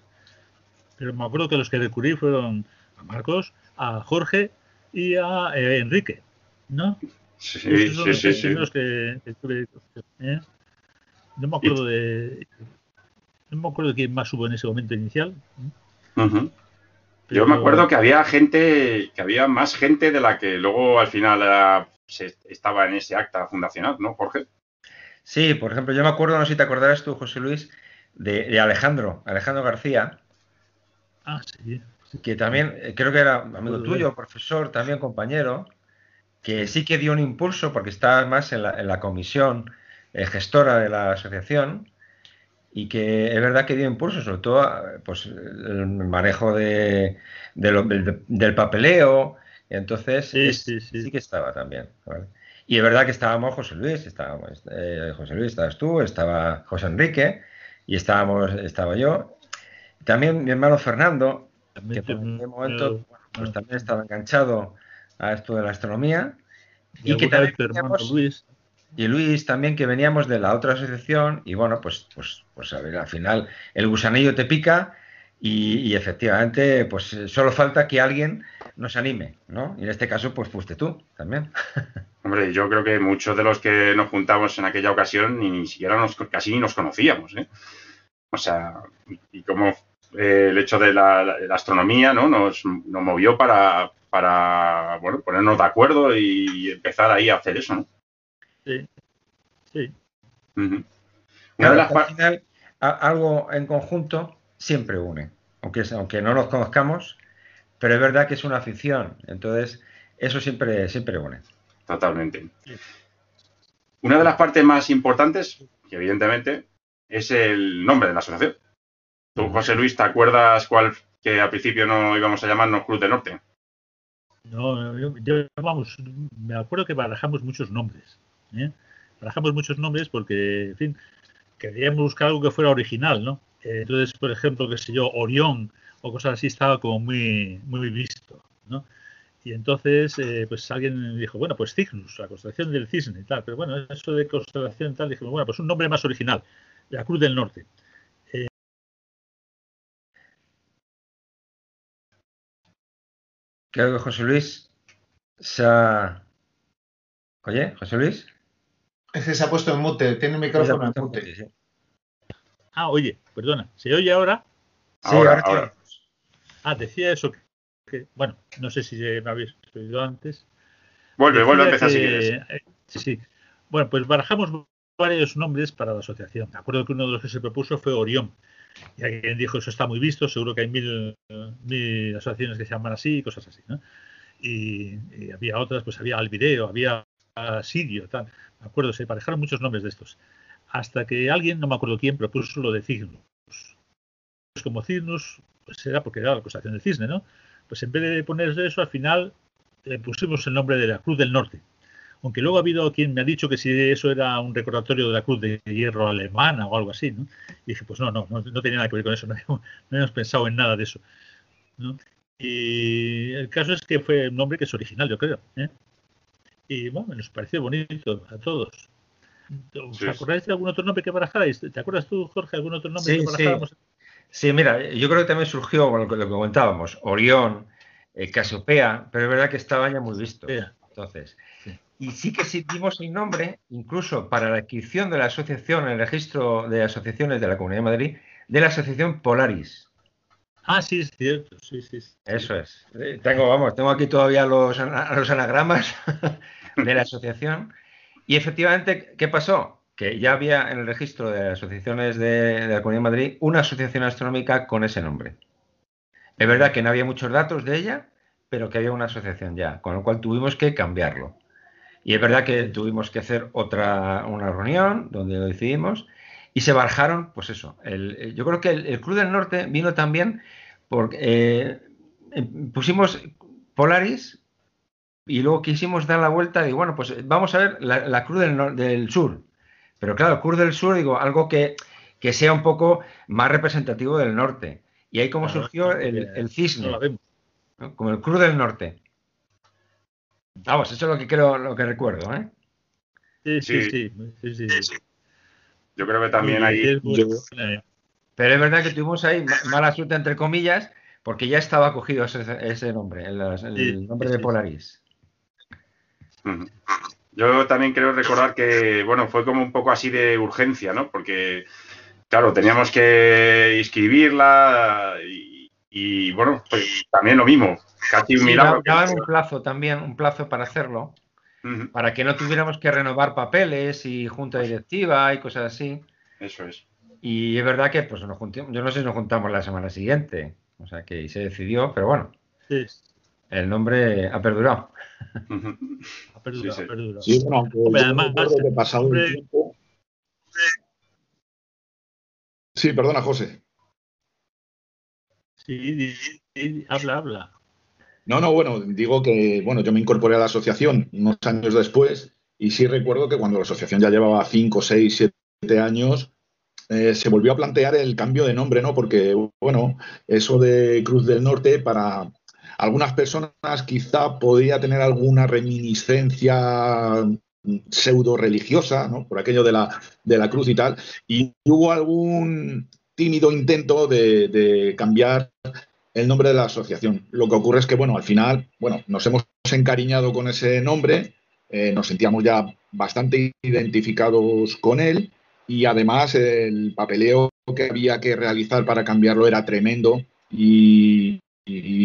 pero me acuerdo que los que recurrí fueron a Marcos, a Jorge y a eh, Enrique, ¿no? Sí, sí, sí, sí. Que, ¿eh? No me acuerdo de. No me acuerdo de quién más hubo en ese momento inicial. Yo me acuerdo que había gente, que había más gente de la que luego al final estaba en ese acta fundacional, ¿no, Jorge? Sí, por ejemplo, yo me acuerdo, no sé si te acordarás tú, José Luis, de, Alejandro, Alejandro García. Ah, sí. Que también, eh, creo que era amigo tuyo, profesor, también compañero, que sí que dio un impulso porque estaba más en la, comisión eh, gestora de la asociación y que es verdad que dio impulso, sobre todo pues, el manejo de, del papeleo. Entonces, sí, que estaba también. Y es verdad que estábamos José Luis, estábamos, eh, José Luis, estabas tú, estaba José Enrique y estábamos, estaba yo. También mi hermano Fernando, que por un momento pues también estaba enganchado a esto de la astronomía. Y, que también Luis. Y Luis también, que veníamos de la otra asociación, y bueno, pues, pues, pues a ver, al final el gusanillo te pica y, efectivamente, pues solo falta que alguien nos anime, ¿no? Y en este caso, pues fuiste tú también. Hombre, yo creo que muchos de los que nos juntamos en aquella ocasión ni, siquiera nos, casi ni nos conocíamos, ¿eh? O sea, y como eh, el hecho de la, astronomía, ¿no? Nos, nos movió para, para, bueno, ponernos de acuerdo y empezar ahí a hacer eso, ¿no? Sí, sí. al final, algo en conjunto siempre une, aunque, aunque no nos conozcamos, pero es verdad que es una afición, entonces eso siempre, siempre une. Totalmente. Una de las partes más importantes, que evidentemente, es el nombre de la asociación. Tú, José Luis, ¿te acuerdas cuál que al principio no íbamos a llamarnos Cruz del Norte? No, yo, vamos, me acuerdo que barajamos muchos nombres. ¿Eh? Barajamos muchos nombres porque, en fin, queríamos buscar algo que fuera original, ¿no? Eh, entonces, por ejemplo, qué sé yo, Orión o cosas así estaba como muy, muy visto, ¿no? Y entonces, eh, pues alguien dijo, bueno, pues Cygnus, la constelación del cisne y tal. Pero bueno, eso de constelación y tal, dijimos, bueno, pues un nombre más original, la Cruz del Norte. Creo que José Luis se ha... Oye, José Luis. Es que se ha puesto en mute, tiene el micrófono en mute. Ah, oye, perdona, ¿se oye ahora? Sí, ahora, Ah, decía eso que, bueno, no sé si me habéis oído antes. Vuelve, vuelve a empezar si quieres. Eh, sí, sí. Bueno, pues barajamos varios nombres para la asociación. Me acuerdo que uno de los que se propuso fue Orión. Y alguien dijo, eso está muy visto, seguro que hay mil, mil asociaciones que se llaman así y cosas así. ¿no? Y, había otras, pues había Alvideo, había Sirio, tal. Acuerdo, se parejaron muchos nombres de estos. Hasta que alguien, no me acuerdo quién, propuso lo de Cygnus. Pues como Cygnus, pues era porque era la constelación del cisne, ¿no? Pues en vez de poner eso, al final le pusimos el nombre de la Cruz del Norte aunque luego ha habido quien me ha dicho que si eso era un recordatorio de la Cruz de Hierro alemana o algo así, ¿no? Y dije, pues no, no, no, tenía nada que ver con eso, no, habíamos, pensado en nada de eso. Y el caso es que fue un nombre que es original, yo creo. ¿eh? Y bueno, nos pareció bonito a todos. ¿Os acordáis de algún otro nombre que barajáis? ¿Te acuerdas tú, Jorge, algún otro nombre que barajábamos? Sí. mira, yo creo que también surgió lo que, comentábamos, Orión, eh, Casiopea, pero es verdad que estaba ya muy visto. Entonces, y sí que dimos el nombre, incluso para la adquisición de la asociación, el registro de asociaciones de la Comunidad de Madrid, de la asociación Polaris. Ah, sí, es cierto, sí, sí. Eso es. Eh, tengo, vamos, tengo aquí todavía los, los anagramas de la asociación. Y efectivamente, ¿qué pasó? Que ya había en el registro de asociaciones de, la Comunidad de Madrid una asociación astronómica con ese nombre. Es verdad que no había muchos datos de ella, pero que había una asociación ya, con lo cual tuvimos que cambiarlo. Y es verdad que tuvimos que hacer otra una reunión donde lo decidimos y se barajaron, pues eso. El, yo creo que el, Club del Norte vino también porque eh, em, pusimos Polaris y luego quisimos dar la vuelta y bueno, pues vamos a ver la, Cruz del, del, Sur. Pero claro, Cruz del Sur, digo, algo que, sea un poco más representativo del norte. Y ahí como surgió el, cisne, como el Cruz del Norte. Vamos, eso es lo que creo, lo que recuerdo, ¿eh? Sí, sí, sí. Yo creo que también hay... Pero es verdad que tuvimos ahí mala suerte, entre comillas, porque ya estaba cogido ese, nombre, el, nombre de Polaris. Yo también creo recordar que, bueno, fue como un poco así de urgencia, ¿no? Porque, claro, teníamos que inscribirla y, bueno, pues también lo mismo. Casi un milagro. un plazo también, un plazo para hacerlo, para que no tuviéramos que renovar papeles y junta directiva y cosas así. Eso es. Y es verdad que, pues, nos juntamos, yo no sé si nos juntamos la semana siguiente. O sea que se decidió, pero bueno. Sí. El nombre ha perdurado. ha perdurado, sí, ha perdurado. Sí, bueno, aunque además, que pasado un tiempo. Sí, perdona, José. Sí, habla, habla. No, no, bueno, digo que, bueno, yo me incorporé a la asociación unos años después y sí recuerdo que cuando la asociación ya llevaba 5, 6, 7 años, eh, se volvió a plantear el cambio de nombre, ¿no? Porque, bueno, eso de Cruz del Norte para algunas personas quizá podría tener alguna reminiscencia pseudo religiosa, ¿no? Por aquello de la, de la cruz y tal. Y hubo algún tímido intento de, cambiar el nombre de la asociación. Lo que ocurre es que, bueno, al final, bueno, nos hemos encariñado con ese nombre, eh, nos sentíamos ya bastante identificados con él y además el papeleo que había que realizar para cambiarlo era tremendo y,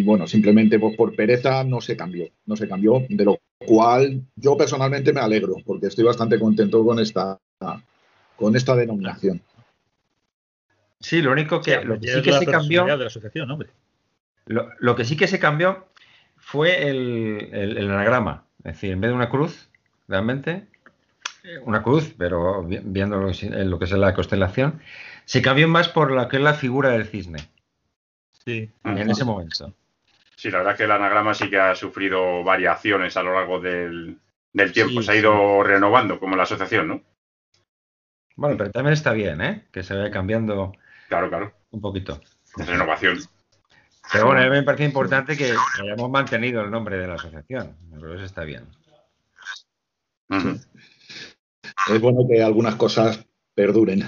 bueno, simplemente pues, por pereza no se cambió, no se cambió, de lo cual yo personalmente me alegro porque estoy bastante contento con esta, con esta denominación. Sí, lo único que, lo que sí que se cambió. Lo, que sí que se cambió fue el, el anagrama. Es decir, en vez de una cruz, realmente, una cruz, pero viendo lo, que es la constelación, se cambió más por lo que es la figura del cisne. Sí. En ese momento. Sí, la verdad es que el anagrama sí que ha sufrido variaciones a lo largo del, tiempo. se ha ido renovando como la asociación, ¿no? Bueno, pero también está bien, ¿eh? Que se vaya cambiando. Claro, claro. Un poquito. Renovación. Pero bueno, a mí me parece importante que hayamos mantenido el nombre de la asociación. Pero eso está bien es bueno que algunas cosas perduren.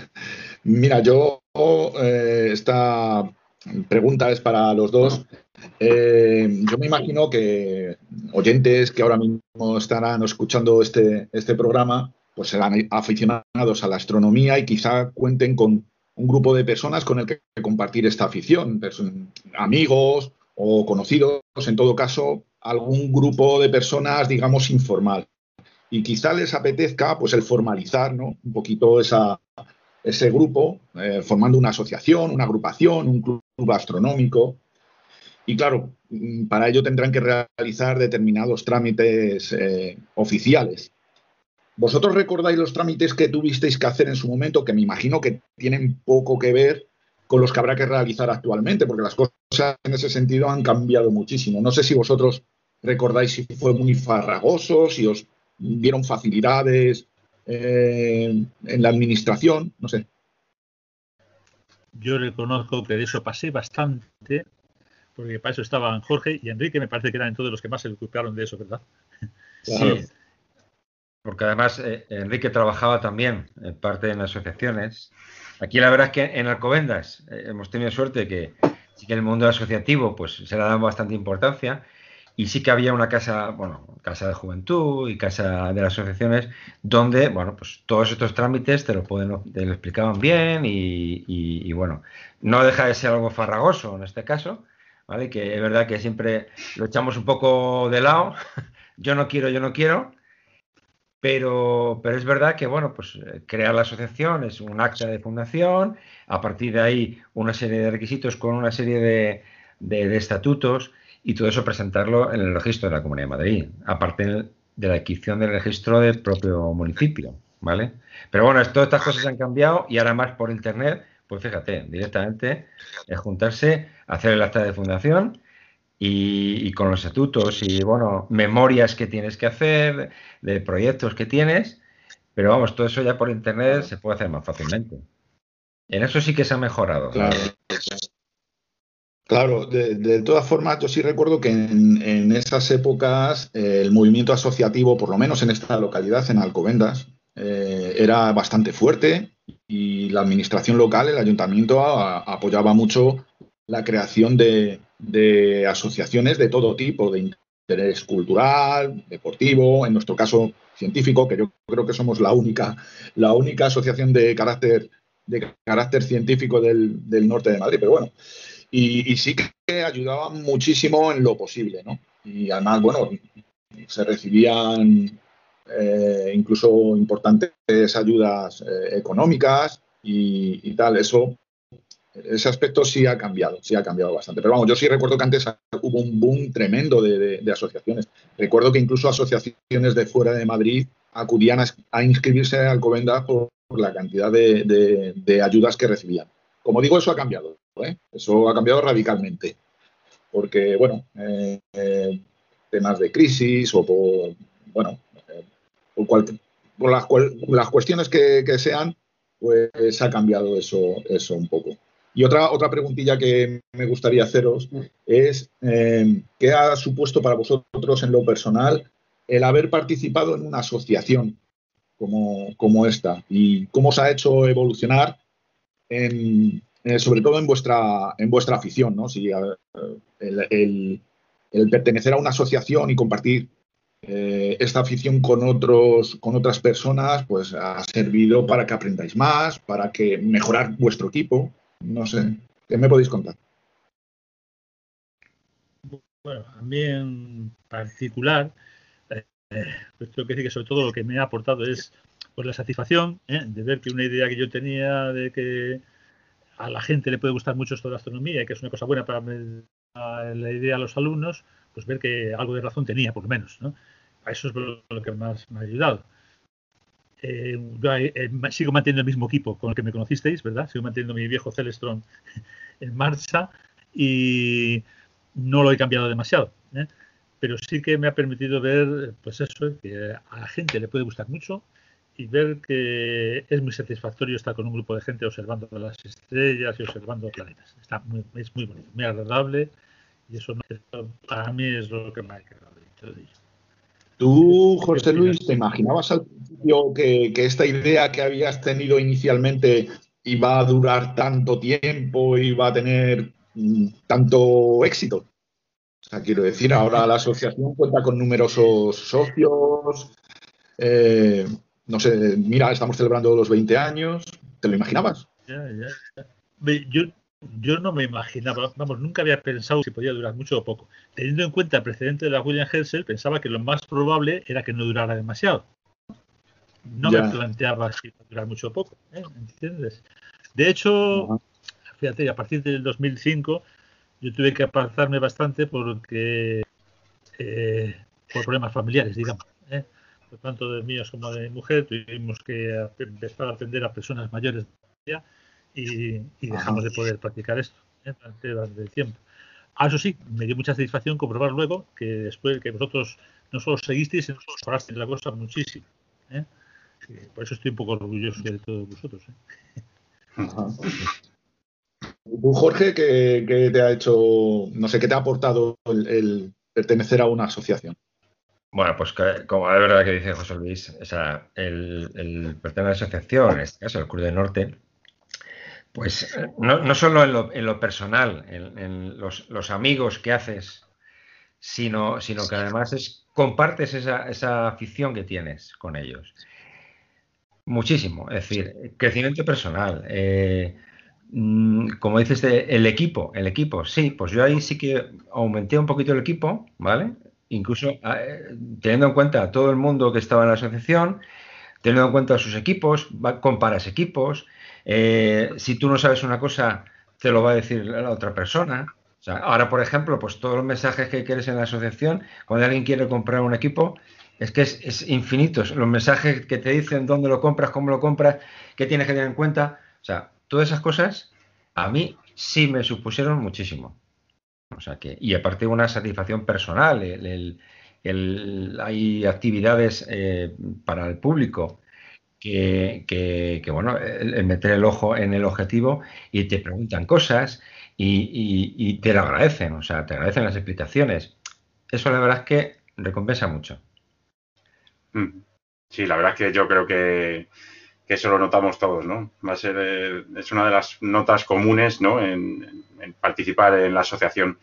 Mira, yo eh, esta pregunta es para los dos. Eh, yo me imagino que oyentes que ahora mismo estarán escuchando este, este programa, pues serán aficionados a la astronomía y quizá cuenten con un grupo de personas con el que compartir esta afición, amigos o conocidos, en todo caso, algún grupo de personas, digamos, informal y quizá les apetezca pues el formalizar ¿no? un poquito esa, ese grupo, eh, formando una asociación, una agrupación, un club astronómico. Y claro, mm, para ello tendrán que realizar determinados trámites eh, oficiales. ¿Vosotros recordáis los trámites que tuvisteis que hacer en su momento, que me imagino que tienen poco que ver con los que habrá que realizar actualmente, porque las cosas en ese sentido han cambiado muchísimo. No sé si vosotros recordáis si fue muy farragoso, si os dieron facilidades eh, en la administración, no sé. Yo reconozco que de eso pasé bastante, porque para eso estaban Jorge y Enrique, me parece que eran todos los que más se ocuparon de eso, ¿verdad? Sí. Porque además eh, Enrique trabajaba también en parte en asociaciones. Aquí la verdad es que en Alcobendas eh, hemos tenido suerte que sí que en el mundo asociativo pues se le ha dado bastante importancia y sí que había una casa, bueno, casa de juventud y casa de las asociaciones, donde, bueno, pues todos estos trámites te lo pueden, te explicaban bien y, bueno, no deja de ser algo farragoso en este caso, ¿vale? Que es verdad que siempre lo echamos un poco de lado, yo no quiero, yo no quiero, pero, pero es verdad que, bueno, pues eh, crear la asociación es un acta de fundación, a partir de ahí una serie de requisitos con una serie de, de estatutos, y todo eso presentarlo en el registro de la Comunidad de Madrid, aparte de la adquisición del registro del propio municipio, ¿vale? Pero bueno, todas estas cosas han cambiado y ahora más por internet, pues fíjate, directamente es juntarse, hacer el acta de fundación y, con los estatutos y, bueno, memorias que tienes que hacer, de proyectos que tienes, pero vamos, todo eso ya por internet se puede hacer más fácilmente. En eso sí que se ha mejorado. Claro. Claro, de, todas formas, yo sí recuerdo que en, esas épocas eh, el movimiento asociativo, por lo menos en esta localidad, en Alcobendas, eh, era bastante fuerte y, la administración local, el ayuntamiento, apoyaba mucho la creación de, asociaciones de todo tipo, de interés cultural, deportivo, en nuestro caso científico, que yo creo que somos la única, la única asociación de carácter, de carácter científico del, norte de Madrid, pero bueno. Y, sí que ayudaban muchísimo en lo posible, ¿no? Y además, bueno, se recibían eh, incluso importantes ayudas eh, económicas y, tal. Eso, ese aspecto sí ha cambiado, sí ha cambiado bastante. Pero vamos, yo sí recuerdo que antes hubo un boom tremendo de, asociaciones. Recuerdo que incluso asociaciones de fuera de Madrid acudían a, inscribirse al Covenda por, la cantidad de, ayudas que recibían. Como digo, eso ha cambiado. ¿Eh? Eso ha cambiado radicalmente. Porque, bueno, temas de crisis o por, bueno, por, las, cuestiones que, sean, pues ha cambiado eso, eso un poco. Y otra, otra preguntilla que me gustaría haceros es, eh, ¿qué ha supuesto para vosotros en lo personal el haber participado en una asociación como, esta? ¿Y cómo os ha hecho evolucionar, en, eh, sobre todo en vuestra, en vuestra afición? ¿no? Si, el, pertenecer a una asociación y compartir eh, esta afición con otros, con otras personas, pues ha servido para que aprendáis más, para que mejorar vuestro equipo. No sé, ¿qué me podéis contar? Bueno, a mí en particular, eh, pues que decir que sobre todo lo que me ha aportado es pues la satisfacción ¿eh? de ver que una idea que yo tenía de que a la gente le puede gustar mucho esto de la astronomía y que es una cosa buena para la idea a los alumnos, pues ver que algo de razón tenía, por lo menos. ¿no? Eso es lo que más me ha ayudado. Eh, eh, sigo manteniendo el mismo equipo con el que me conocisteis, ¿verdad? Sigo manteniendo mi viejo Celestron en marcha y no lo he cambiado demasiado. ¿eh? Pero sí que me ha permitido ver, pues eso, que a la gente le puede gustar mucho y ver que es muy satisfactorio estar con un grupo de gente observando las estrellas y observando planetas. Está muy, es muy bonito, muy agradable y eso para mí es lo que me ha quedado dicho de ello. ¿Tú, José Luis, te imaginabas al principio que, esta idea que habías tenido inicialmente iba a durar tanto tiempo, iba a tener mm, tanto éxito? O sea, quiero decir, ahora la asociación cuenta con numerosos socios. Eh, no sé, mira, estamos celebrando los 20 años. ¿Te lo imaginabas? Ya, ya. Yo yo no me imaginaba, vamos, nunca había pensado si podía durar mucho o poco. Teniendo en cuenta el precedente de la William Herschel, pensaba que lo más probable era que no durara demasiado. No me planteaba si iba a durar mucho o poco, ¿eh? ¿entiendes? De hecho, fíjate, a partir del 2005 yo tuve que apartarme bastante porque eh, por problemas familiares, digamos. ¿eh? Tanto de míos como de mi mujer tuvimos que empezar a atender a personas mayores y, dejamos de poder practicar esto ¿eh? durante el tiempo. Ah, eso sí, me dio mucha satisfacción comprobar luego que después que vosotros no solo seguisteis, sino que mejorasteis la cosa muchísimo. ¿eh? Por eso estoy un poco orgulloso de todos vosotros. ¿eh? ¿Tú, Jorge, qué, te ha hecho, no sé, qué te ha aportado el, pertenecer a una asociación? Bueno, pues como es verdad que dice José Luis, el, el pertenecer a una asociación, en este caso el Cruz del Norte, pues no, no solo en lo, personal, en, los, amigos que haces, sino, sino que además es, compartes esa, afición que tienes con ellos. Muchísimo, es decir, crecimiento personal. Eh, mm, como dices, el equipo, el equipo, sí, pues yo ahí sí que aumenté un poquito el equipo, ¿vale? Incluso eh, teniendo en cuenta a todo el mundo que estaba en la asociación, teniendo en cuenta sus equipos, comparas equipos, eh, si tú no sabes una cosa, te lo va a decir la otra persona. ahora, por ejemplo, pues todos los mensajes que quieres en la asociación, cuando alguien quiere comprar un equipo, es que es, es infinitos. Los mensajes que te dicen dónde lo compras, cómo lo compras, qué tienes que tener en cuenta. O sea, todas esas cosas a mí sí me supusieron muchísimo. O sea que, y aparte una satisfacción personal, hay actividades eh, para el público que, bueno, el, meter el ojo en el objetivo y te preguntan cosas y, te lo agradecen, o sea, te agradecen las explicaciones. Eso la verdad es que recompensa mucho. Mm. Sí, la verdad es que yo creo que, eso lo notamos todos, ¿no? Va a ser, eh, es una de las notas comunes, ¿no? En, participar en la asociación.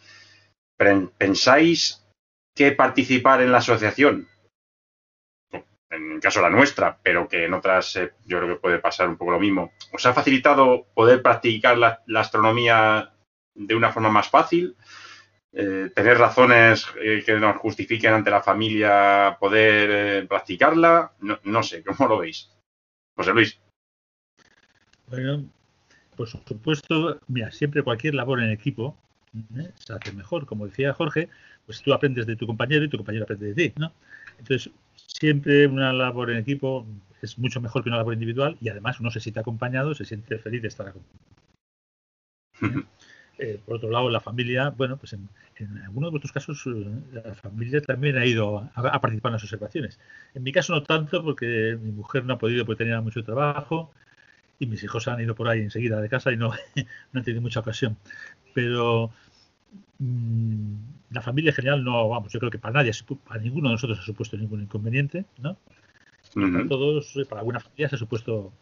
¿Pensáis que participar en la asociación, en el caso la nuestra, pero que en otras eh, yo creo que puede pasar un poco lo mismo, os ha facilitado poder practicar la, astronomía de una forma más fácil? Eh, tener razones que nos justifiquen ante la familia poder practicarla, no, no, sé, ¿cómo lo veis? José Luis. Por supuesto, mira, siempre cualquier labor en equipo ¿eh? se hace mejor. Como decía Jorge, pues tú aprendes de tu compañero y tu compañero aprende de ti, ¿no? Entonces, siempre una labor en equipo es mucho mejor que una labor individual y además uno se siente acompañado, se siente feliz de estar acompañado. Eh, por otro lado, la familia, bueno, pues en, algunos de vuestros casos eh, la familia también ha ido a, participar en las observaciones. En mi caso no tanto porque mi mujer no ha podido porque tenía mucho trabajo y mis hijos han ido por ahí enseguida de casa y no, no han tenido mucha ocasión. Pero mm, la familia en general no, vamos, yo creo que para nadie, para ninguno de nosotros ha supuesto ningún inconveniente, ¿no? Para todos, para alguna familia se ha supuesto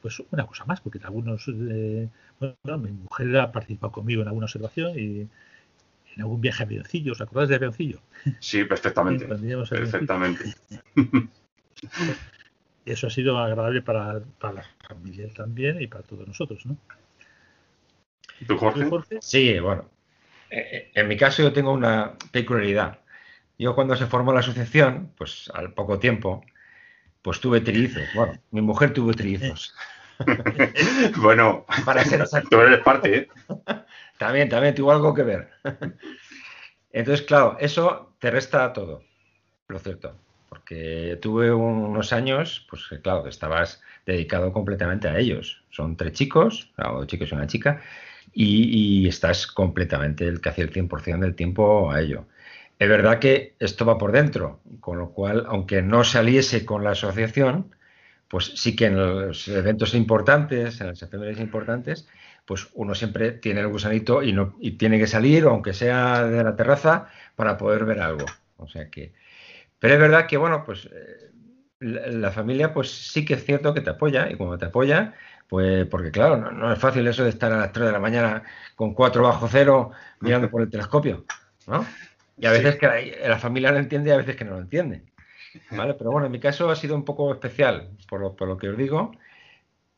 pues una cosa más, porque algunos, eh, bueno, mi mujer ha participado conmigo en alguna observación y en algún viaje a avioncillo, ¿os acordáis de avioncillo? Sí, perfectamente. perfectamente. Eso ha sido agradable para, para la familia también y para todos nosotros, ¿no? ¿Y tú, Jorge? Sí, bueno. Eh, eh, en mi caso yo tengo una peculiaridad. Yo cuando se formó la asociación, pues al poco tiempo, pues tuve trillizos. Bueno, mi mujer tuvo trillizos. bueno, para ser exacto. Tú eres parte, ¿eh? también, también tuvo algo que ver. Entonces, claro, eso te resta todo, lo cierto. Porque tuve unos años, pues claro, estabas dedicado completamente a ellos. Son tres chicos, dos chicos y una chica, y, estás completamente, el casi el 100% del tiempo a ello. Es verdad que esto va por dentro, con lo cual, aunque no saliese con la asociación, pues sí que en los eventos importantes, en las efemérides importantes, pues uno siempre tiene el gusanito y, no, y tiene que salir, aunque sea de la terraza, para poder ver algo. O sea que. Pero es verdad que, bueno, pues eh, la, familia, pues sí que es cierto que te apoya, y cuando te apoya, pues porque claro, no, no, es fácil eso de estar a las 3 de la mañana con 4 bajo cero mirando por el telescopio, ¿no? Y a veces que la, familia lo entiende y a veces que no lo entiende. ¿vale? Pero bueno, en mi caso ha sido un poco especial, por lo, por lo que os digo.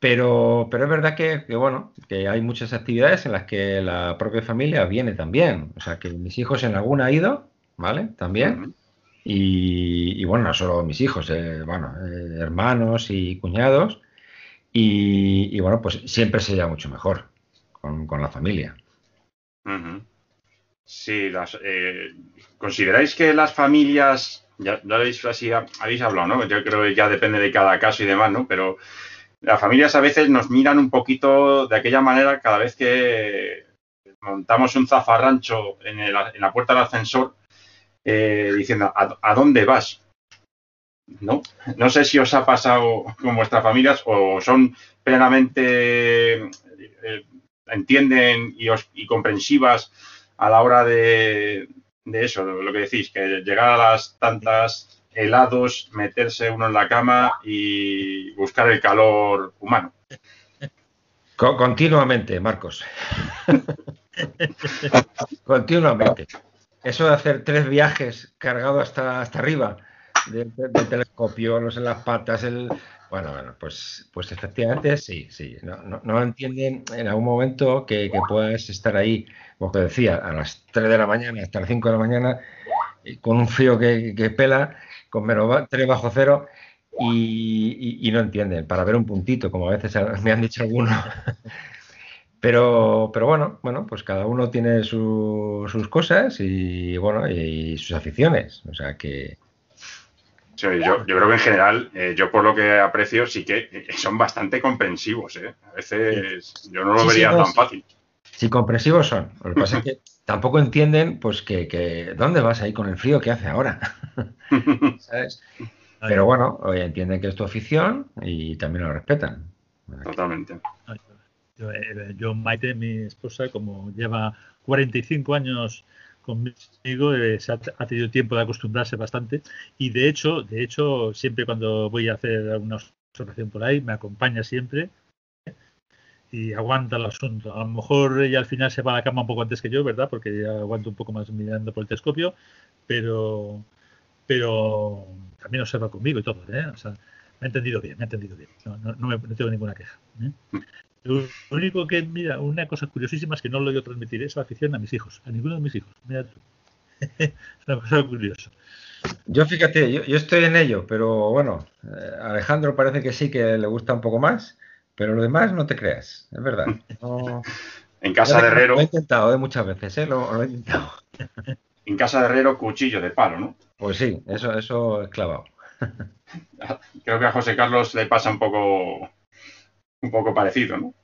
Pero, pero es verdad que, bueno, que hay muchas actividades en las que la propia familia viene también. O sea, que mis hijos en alguna han ido, ¿vale? También. Y, bueno, no solo mis hijos, eh, bueno, eh, hermanos y cuñados. Y, bueno, pues siempre se lleva mucho mejor con, la familia. Sí, las, eh, ¿consideráis que las familias, ya, lo habéis, habéis hablado, ¿no? Yo creo que ya depende de cada caso y demás, ¿no? Pero las familias a veces nos miran un poquito de aquella manera cada vez que montamos un zafarrancho en, en la puerta del ascensor eh, diciendo, ¿a, dónde vas? ¿No? no sé si os ha pasado con vuestras familias o son plenamente eh, entienden y, y comprensivas a la hora de, eso, lo que decís, que llegar a las tantas helados, meterse uno en la cama y buscar el calor humano. Continuamente, Marcos. Continuamente. Eso de hacer tres viajes cargados hasta, hasta arriba del, telescopio, los en las patas, el, bueno, bueno, pues, pues efectivamente sí, sí. No, no, entienden en algún momento que, que, puedas estar ahí, como te decía, a las 3 de la mañana hasta las 5 de la mañana, con un frío que, que pela, con menos 3 bajo cero, y, y, no entienden, para ver un puntito, como a veces me han dicho algunos. Pero, pero bueno, bueno, pues cada uno tiene sus cosas y bueno, y sus aficiones. O sea que, yo, creo que en general, eh, yo por lo que aprecio, sí que eh, son bastante comprensivos. ¿eh? A veces yo no lo vería tan fácil. Sí, comprensivos son. Lo que pasa es que tampoco entienden, pues, que, ¿dónde vas ahí con el frío que hace ahora? ¿Sabes? Pero bueno, entienden que es tu afición y también lo respetan. Totalmente. Yo, yo, Maite, mi esposa, como lleva 45 años conmigo eh, se ha, tenido tiempo de acostumbrarse bastante y de hecho de hecho siempre cuando voy a hacer una observación por ahí, me acompaña siempre y aguanta el asunto. A lo mejor ella al final se va a la cama un poco antes que yo, ¿verdad? Porque ya aguanto un poco más mirando por el telescopio, pero, pero también observa conmigo y todo, ¿eh? O sea, me ha entendido bien, me ha entendido bien. No, no, no, me, no tengo ninguna queja. ¿eh? Lo único que, mira, una cosa curiosísima es que no lo yo transmitir esa afición a mis hijos, a ninguno de mis hijos. Mira tú. es una cosa curiosa. Yo fíjate, yo, yo, estoy en ello, pero bueno, eh, Alejandro parece que sí que le gusta un poco más. Pero lo demás no te creas, es verdad. en casa de Herrero. Lo he intentado ¿eh? muchas veces, ¿eh? Lo, lo, he intentado. En casa de Herrero, cuchillo de palo, ¿no? Pues sí, eso, eso es clavado. Creo que a José Carlos le pasa un poco, un poco parecido, ¿no?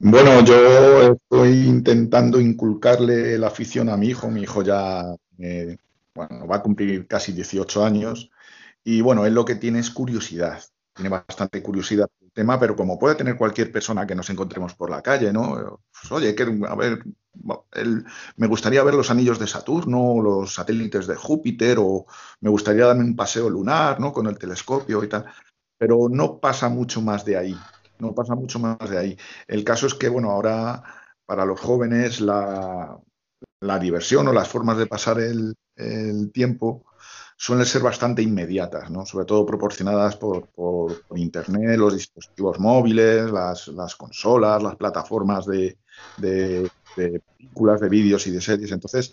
Bueno, yo estoy intentando inculcarle la afición a mi hijo. Mi hijo ya eh, bueno, va a cumplir casi 18 años. Y bueno, él lo que tiene es curiosidad. Tiene bastante curiosidad tema, pero como puede tener cualquier persona que nos encontremos por la calle, ¿no? Pues, oye, que, a ver, el, me gustaría ver los anillos de Saturno, los satélites de Júpiter, o me gustaría darme un paseo lunar, ¿no? Con el telescopio y tal. Pero no pasa mucho más de ahí. No pasa mucho más de ahí. El caso es que, bueno, ahora para los jóvenes la, la diversión o las formas de pasar el, el tiempo suelen ser bastante inmediatas, ¿no? sobre todo proporcionadas por, por, Internet, los dispositivos móviles, las, las consolas, las plataformas de, de, de películas, de vídeos y de series. Entonces,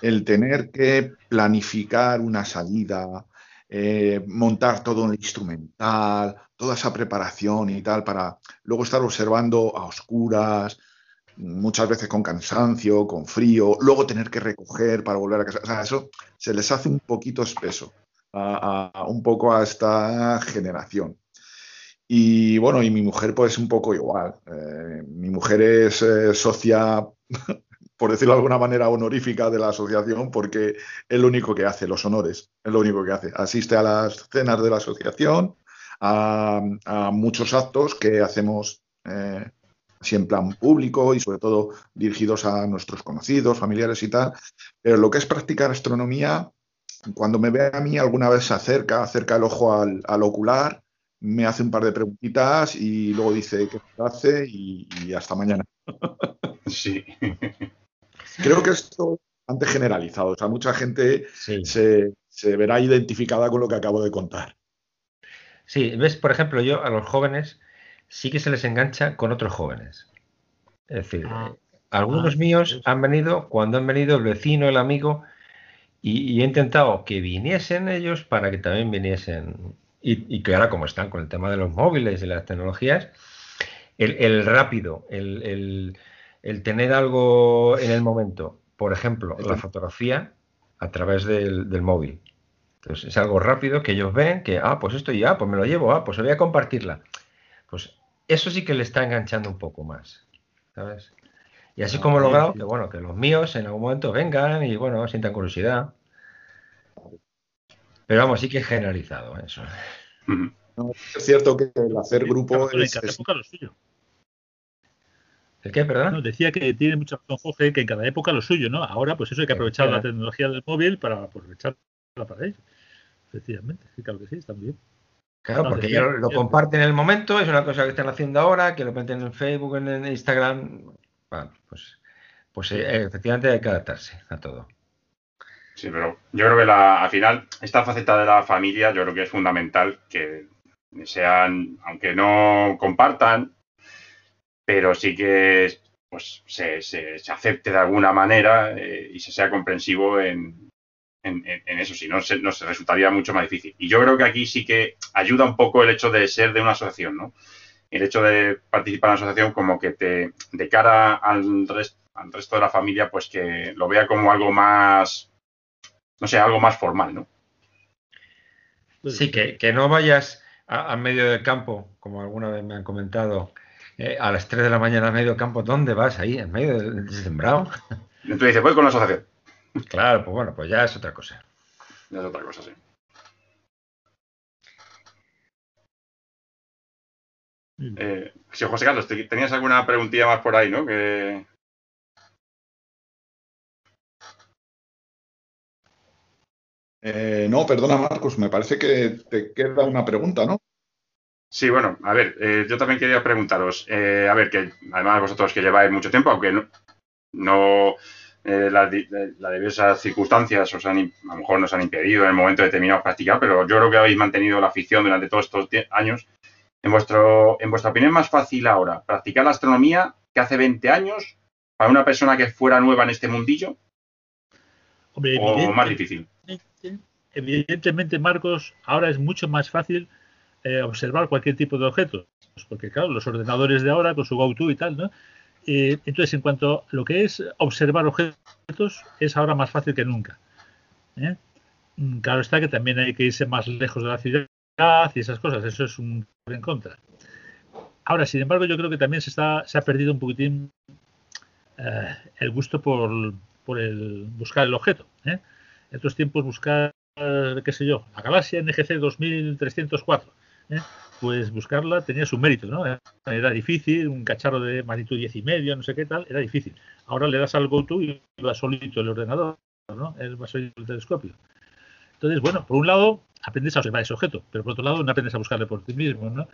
el tener que planificar una salida, eh, montar todo el instrumental, toda esa preparación y tal, para luego estar observando a oscuras, muchas veces con cansancio, con frío, luego tener que recoger para volver a casa. O sea, eso se les hace un poquito espeso, un poco a esta generación. Y bueno, y mi mujer pues un poco igual. Eh, mi mujer es eh, socia, por decirlo de alguna manera, honorífica de la asociación porque es lo único que hace, los honores, es lo único que hace. Asiste a las cenas de la asociación, a, muchos actos que hacemos eh, así en plan público y sobre todo dirigidos a nuestros conocidos, familiares y tal. Pero lo que es practicar astronomía, cuando me ve a mí alguna vez se acerca, acerca el ojo al, al ocular, me hace un par de preguntitas y luego dice qué hace y, y hasta mañana. Sí. Creo que esto es bastante generalizado. O sea, mucha gente sí. se, se verá identificada con lo que acabo de contar. Sí, ves, por ejemplo, yo a los jóvenes sí que se les engancha con otros jóvenes. Es decir, ah, algunos ah, míos han venido cuando han venido el vecino, el amigo, y, y, he intentado que viniesen ellos para que también viniesen. Y, y, que ahora, como están con el tema de los móviles y las tecnologías, el, el rápido, el, el, el, tener algo en el momento, por ejemplo, la fotografía a través del, del móvil. Entonces, es algo rápido que ellos ven, que, ah, pues esto ya, pues me lo llevo, ah, pues voy a compartirla. Pues eso sí que le está enganchando un poco más, ¿sabes? Y así como he logrado que, bueno, que los míos en algún momento vengan y, bueno, sientan curiosidad. Pero vamos, sí que es generalizado eso. No, es cierto que el hacer grupo es... Lo suyo. ¿El qué, perdón? No, decía que tiene mucha razón Jorge, que en cada época lo suyo, ¿no? Ahora, pues eso hay que aprovechar la tecnología del móvil para aprovecharla para ello. Efectivamente, sí, claro que sí, está muy bien. Claro, porque ellos lo comparten en el momento, es una cosa que están haciendo ahora, que lo meten en Facebook, en Instagram. Bueno, pues, pues eh, efectivamente hay que adaptarse a todo. Sí, pero yo creo que la, al final esta faceta de la familia yo creo que es fundamental que sean, aunque no compartan, pero sí que pues, se, se, se acepte de alguna manera eh, y se sea comprensivo en, en, eso, si no se, nos resultaría mucho más difícil. Y yo creo que aquí sí que ayuda un poco el hecho de ser de una asociación, ¿no? El hecho de participar en una asociación como que te, de cara al, rest, al resto de la familia, pues que lo vea como algo más, no sé, algo más formal, ¿no? Sí, que, que no vayas a, a, medio del campo, como alguna vez me han comentado, eh, a las 3 de la mañana a medio campo, ¿dónde vas ahí? ¿En medio del sembrado? Entonces dices, voy con la asociación. Claro, pues bueno, pues ya es otra cosa. Ya es otra cosa, sí. Eh, sí, José Carlos, tenías alguna preguntilla más por ahí, ¿no? Que... Eh, no, perdona Marcos, me parece que te queda una pregunta, ¿no? Sí, bueno, a ver, eh, yo también quería preguntaros, eh, a ver, que además vosotros que lleváis mucho tiempo, aunque no, no eh, las, diversas circunstancias os han, a lo mejor nos han impedido en el momento determinado practicar, pero yo creo que habéis mantenido la afición durante todos estos años. En, vuestro, en vuestra opinión, ¿es más fácil ahora practicar la astronomía que hace 20 años para una persona que fuera nueva en este mundillo? ¿O más difícil? Evidentemente, Marcos, ahora es mucho más fácil eh, observar cualquier tipo de objeto. Porque, claro, los ordenadores de ahora con su GoTo y tal, ¿no? Eh, entonces, en cuanto a lo que es observar objetos, es ahora más fácil que nunca. ¿eh? Mm, claro está que también hay que irse más lejos de la ciudad y esas cosas. Eso es un en contra. Ahora, sin embargo, yo creo que también se, está, se ha perdido un poquitín el gusto por, por el buscar el objeto. En otros tiempos buscar, qué sé yo, la galaxia NGC 2304 ¿eh? Pues buscarla tenía su mérito, ¿no? Era difícil, un cacharro de magnitud 10 y medio, no sé qué tal, era difícil. Ahora le das al GoTo y va solito el ordenador, ¿no? va solito el telescopio. Entonces, bueno, por un lado aprendes a observar ese objeto, pero por otro lado no aprendes a buscarle por ti mismo, ¿no?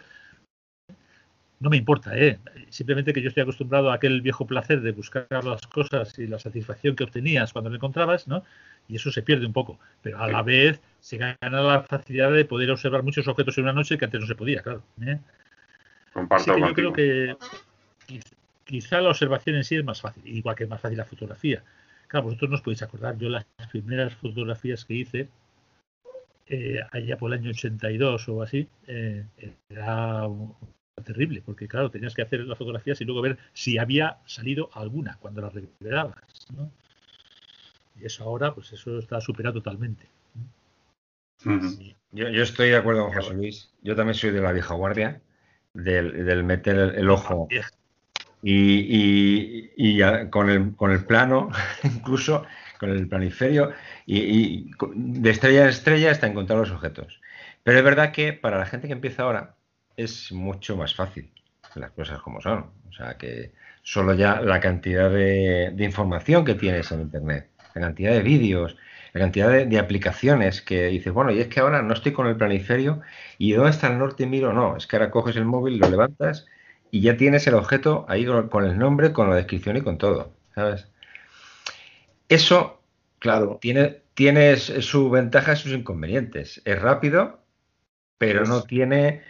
No me importa, ¿eh? Simplemente que yo estoy acostumbrado a aquel viejo placer de buscar las cosas y la satisfacción que obtenías cuando lo encontrabas, ¿no? Y eso se pierde un poco. Pero a la vez se gana la facilidad de poder observar muchos objetos en una noche que antes no se podía, claro. ¿eh? Comparto que yo creo que quizá la observación en sí es más fácil, igual que es más fácil la fotografía. Claro, vosotros no os podéis acordar, yo las primeras fotografías que hice, eh, allá por el año 82 o así, eh, era terrible, porque claro, tenías que hacer las fotografías y luego ver si había salido alguna cuando las recuperabas. ¿no? Y eso ahora, pues eso está superado totalmente. yo, estoy de acuerdo con José Luis. Yo también soy de la vieja guardia, del, meter el, ojo y, con, el, con el plano, incluso con el planiferio, y, de estrella en estrella hasta encontrar los objetos. Pero es verdad que para la gente que empieza ahora es mucho más fácil, las cosas como son. O sea que solo ya la cantidad de información que tienes en Internet, la cantidad de vídeos, la cantidad de, aplicaciones que dices, bueno, y es que ahora no estoy con el planiferio y ¿dónde está el norte? Miro, no, es que ahora coges el móvil, lo levantas y ya tienes el objeto ahí con, el nombre, con la descripción y con todo, ¿sabes? Eso, claro, tiene, tiene sus ventajas y sus inconvenientes. Es rápido, pero no tiene,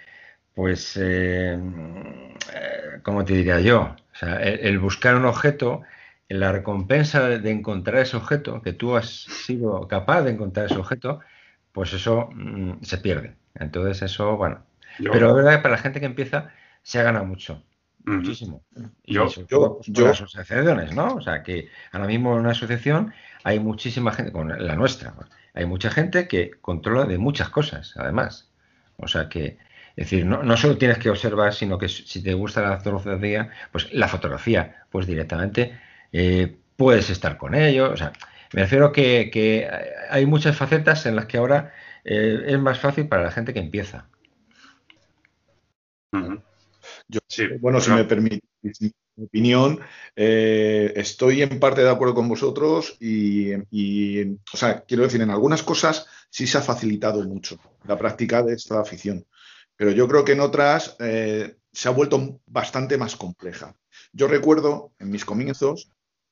pues, eh, eh, ¿cómo te diría yo? O sea, el buscar un objeto la recompensa de encontrar ese objeto, que tú has sido capaz de encontrar ese objeto, pues eso mm, se pierde. Entonces eso, bueno. Pero es verdad que para la gente que empieza se ha ganado mucho. Muchísimo. yo, yo, yo, las asociaciones, ¿no? O sea, que ahora mismo en una asociación hay muchísima gente, con la nuestra, hay mucha gente que controla de muchas cosas, además. O sea que, es decir, no, no solo tienes que observar, sino que si te gusta la fotografía, pues la fotografía, pues directamente eh, puedes estar con ellos. O sea, me refiero que, que hay muchas facetas en las que ahora eh, es más fácil para la gente que empieza. bueno, si me permite mi opinión, eh, estoy en parte de acuerdo con vosotros y, o sea, quiero decir, en algunas cosas sí se ha facilitado mucho la práctica de esta afición, pero yo creo que en otras se ha vuelto bastante más compleja. Yo recuerdo en mis comienzos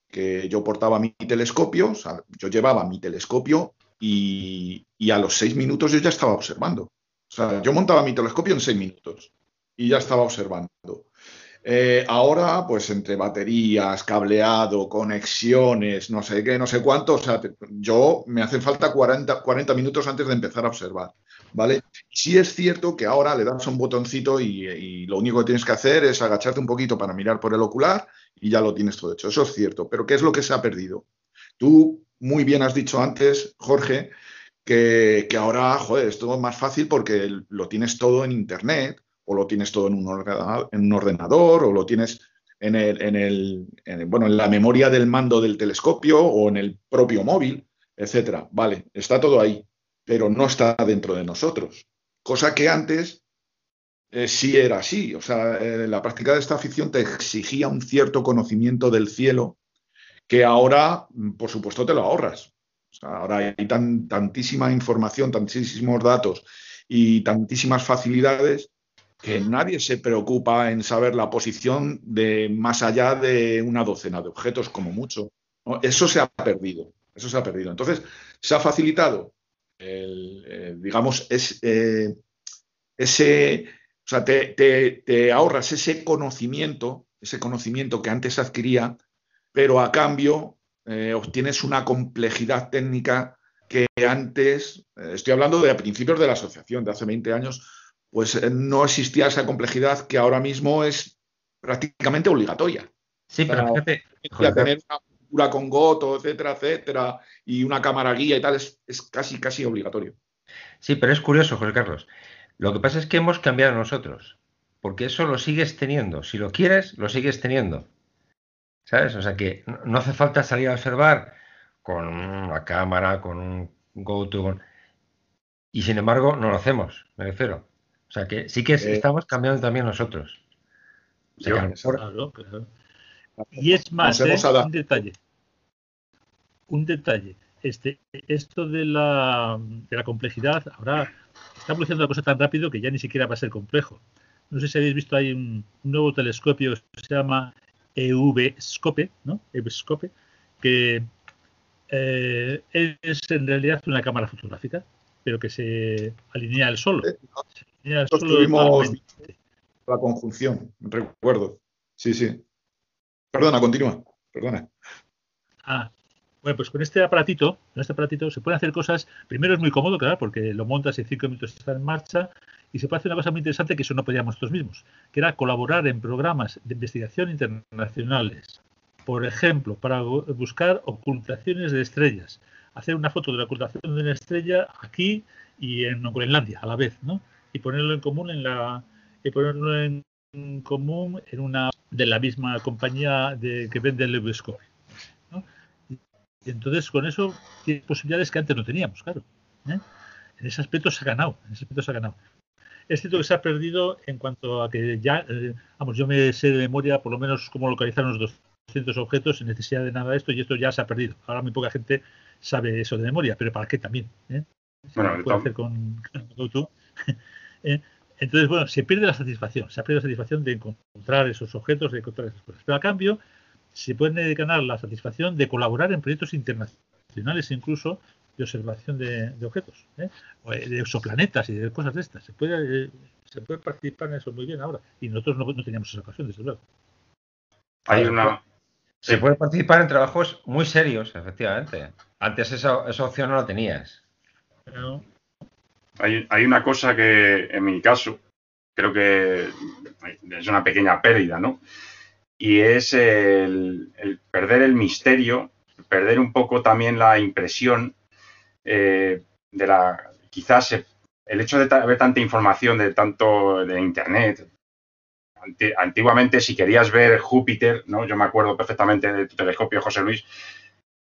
que yo portaba mi telescopio, o sea, yo llevaba mi telescopio y, a los seis minutos yo ya estaba observando. O sea, yo montaba mi telescopio en seis minutos y ya estaba observando. Eh, ahora, pues entre baterías, cableado, conexiones, no sé qué, no sé cuánto, o sea, yo me hacen falta 40, 40 minutos antes de empezar a observar, ¿vale? Sí es cierto que ahora le das un botoncito y, lo único que tienes que hacer es agacharte un poquito para mirar por el ocular y ya lo tienes todo hecho. Eso es cierto, pero ¿qué es lo que se ha perdido? Tú muy bien has dicho antes, Jorge, que, ahora, joder, es todo más fácil porque lo tienes todo en Internet o lo tienes todo en un ordenador, en un ordenador o lo tienes en, el, en, el, bueno, en la memoria del mando del telescopio o en el propio móvil, etcétera. Vale, está todo ahí, pero no está dentro de nosotros. Cosa que antes eh, sí era así. O sea, eh, la práctica de esta afición te exigía un cierto conocimiento del cielo que ahora, mm, por supuesto, te lo ahorras. Ahora hay tantísima información, tantísimos datos y tantísimas facilidades que nadie se preocupa en saber la posición de más allá de una docena de objetos como mucho. Eso se ha perdido, eso se ha perdido. Entonces, se ha facilitado, digamos, es, eh, ese, o sea, te, ahorras ese conocimiento, ese conocimiento que antes adquiría, pero a cambio eh, obtienes una complejidad técnica que antes, eh, estoy hablando de a principios de la asociación, de hace 20 años, pues eh, no existía esa complejidad que ahora mismo es prácticamente obligatoria. Sí, pero fíjate. tener una con goto, etcétera, etcétera, y una cámara guía y tal, es, es casi, casi obligatorio. Sí, pero es curioso, José Carlos. Lo que pasa es que hemos cambiado nosotros, porque eso lo sigues teniendo. Si lo quieres, lo sigues teniendo. ¿Sabes? O sea que no hace falta salir a observar con una cámara, con un GoTo, y sin embargo no lo hacemos, me refiero. O sea que sí que eh, estamos cambiando también nosotros. Y es más, ¿eh? un detalle. Un detalle. Este, esto de la, de la complejidad, ahora está evolucionando la cosa tan rápido que ya ni siquiera va a ser complejo. No sé si habéis visto, hay un, nuevo telescopio que se llama EV-Scope, ¿no? EV-Scope, que eh, es en realidad una cámara fotográfica, pero que se alinea al solo. Eh, tuvimos la conjunción, recuerdo. Sí, sí. Perdona, continúa. Perdona. Ah, bueno, pues con este aparatito, con este aparatito se pueden hacer cosas. Primero es muy cómodo, claro, porque lo montas y en cinco minutos está en marcha. Y se puede hacer una cosa muy interesante que eso no podíamos nosotros mismos, que era colaborar en programas de investigación internacionales. Por ejemplo, para buscar ocultaciones de estrellas. Hacer una foto de la ocultación de una estrella aquí y en Groenlandia a la vez, ¿no? Y ponerlo en común en la y ponerlo en común en una de la misma compañía de, que vende el Ebusco. Entonces con eso tiene posibilidades que antes no teníamos, claro. ¿eh? En ese aspecto se ha ganado, en ese aspecto se ha ganado. Es cierto que se ha perdido en cuanto a que ya, eh, vamos, yo me sé de memoria por lo menos cómo localizar los 200 objetos sin necesidad de nada de esto y esto ya se ha perdido. Ahora muy poca gente sabe eso de memoria, pero ¿para qué también? ¿eh? Bueno, puede hacer con, con ¿eh? Entonces, bueno, se pierde la satisfacción, se ha perdido la satisfacción de encontrar esos objetos, de encontrar esas cosas. Pero a cambio, se puede ganar la satisfacción de colaborar en proyectos internacionales incluso de observación de, objetos, ¿eh? de exoplanetas y de cosas de estas. Se puede, eh, se puede participar en eso muy bien ahora. Y nosotros no, teníamos esa ocasión, desde luego. Hay una... Se puede participar en trabajos muy serios, efectivamente. Antes esa, esa opción no la tenías. Hay, hay una cosa que, en mi caso, creo que es una pequeña pérdida, ¿no? Y es el, perder el misterio, perder un poco también la impresión eh, de la, quizás el hecho de ver tanta información de tanto de Internet. Antiguamente, si querías ver Júpiter, ¿no? yo me acuerdo perfectamente de tu telescopio, José Luis,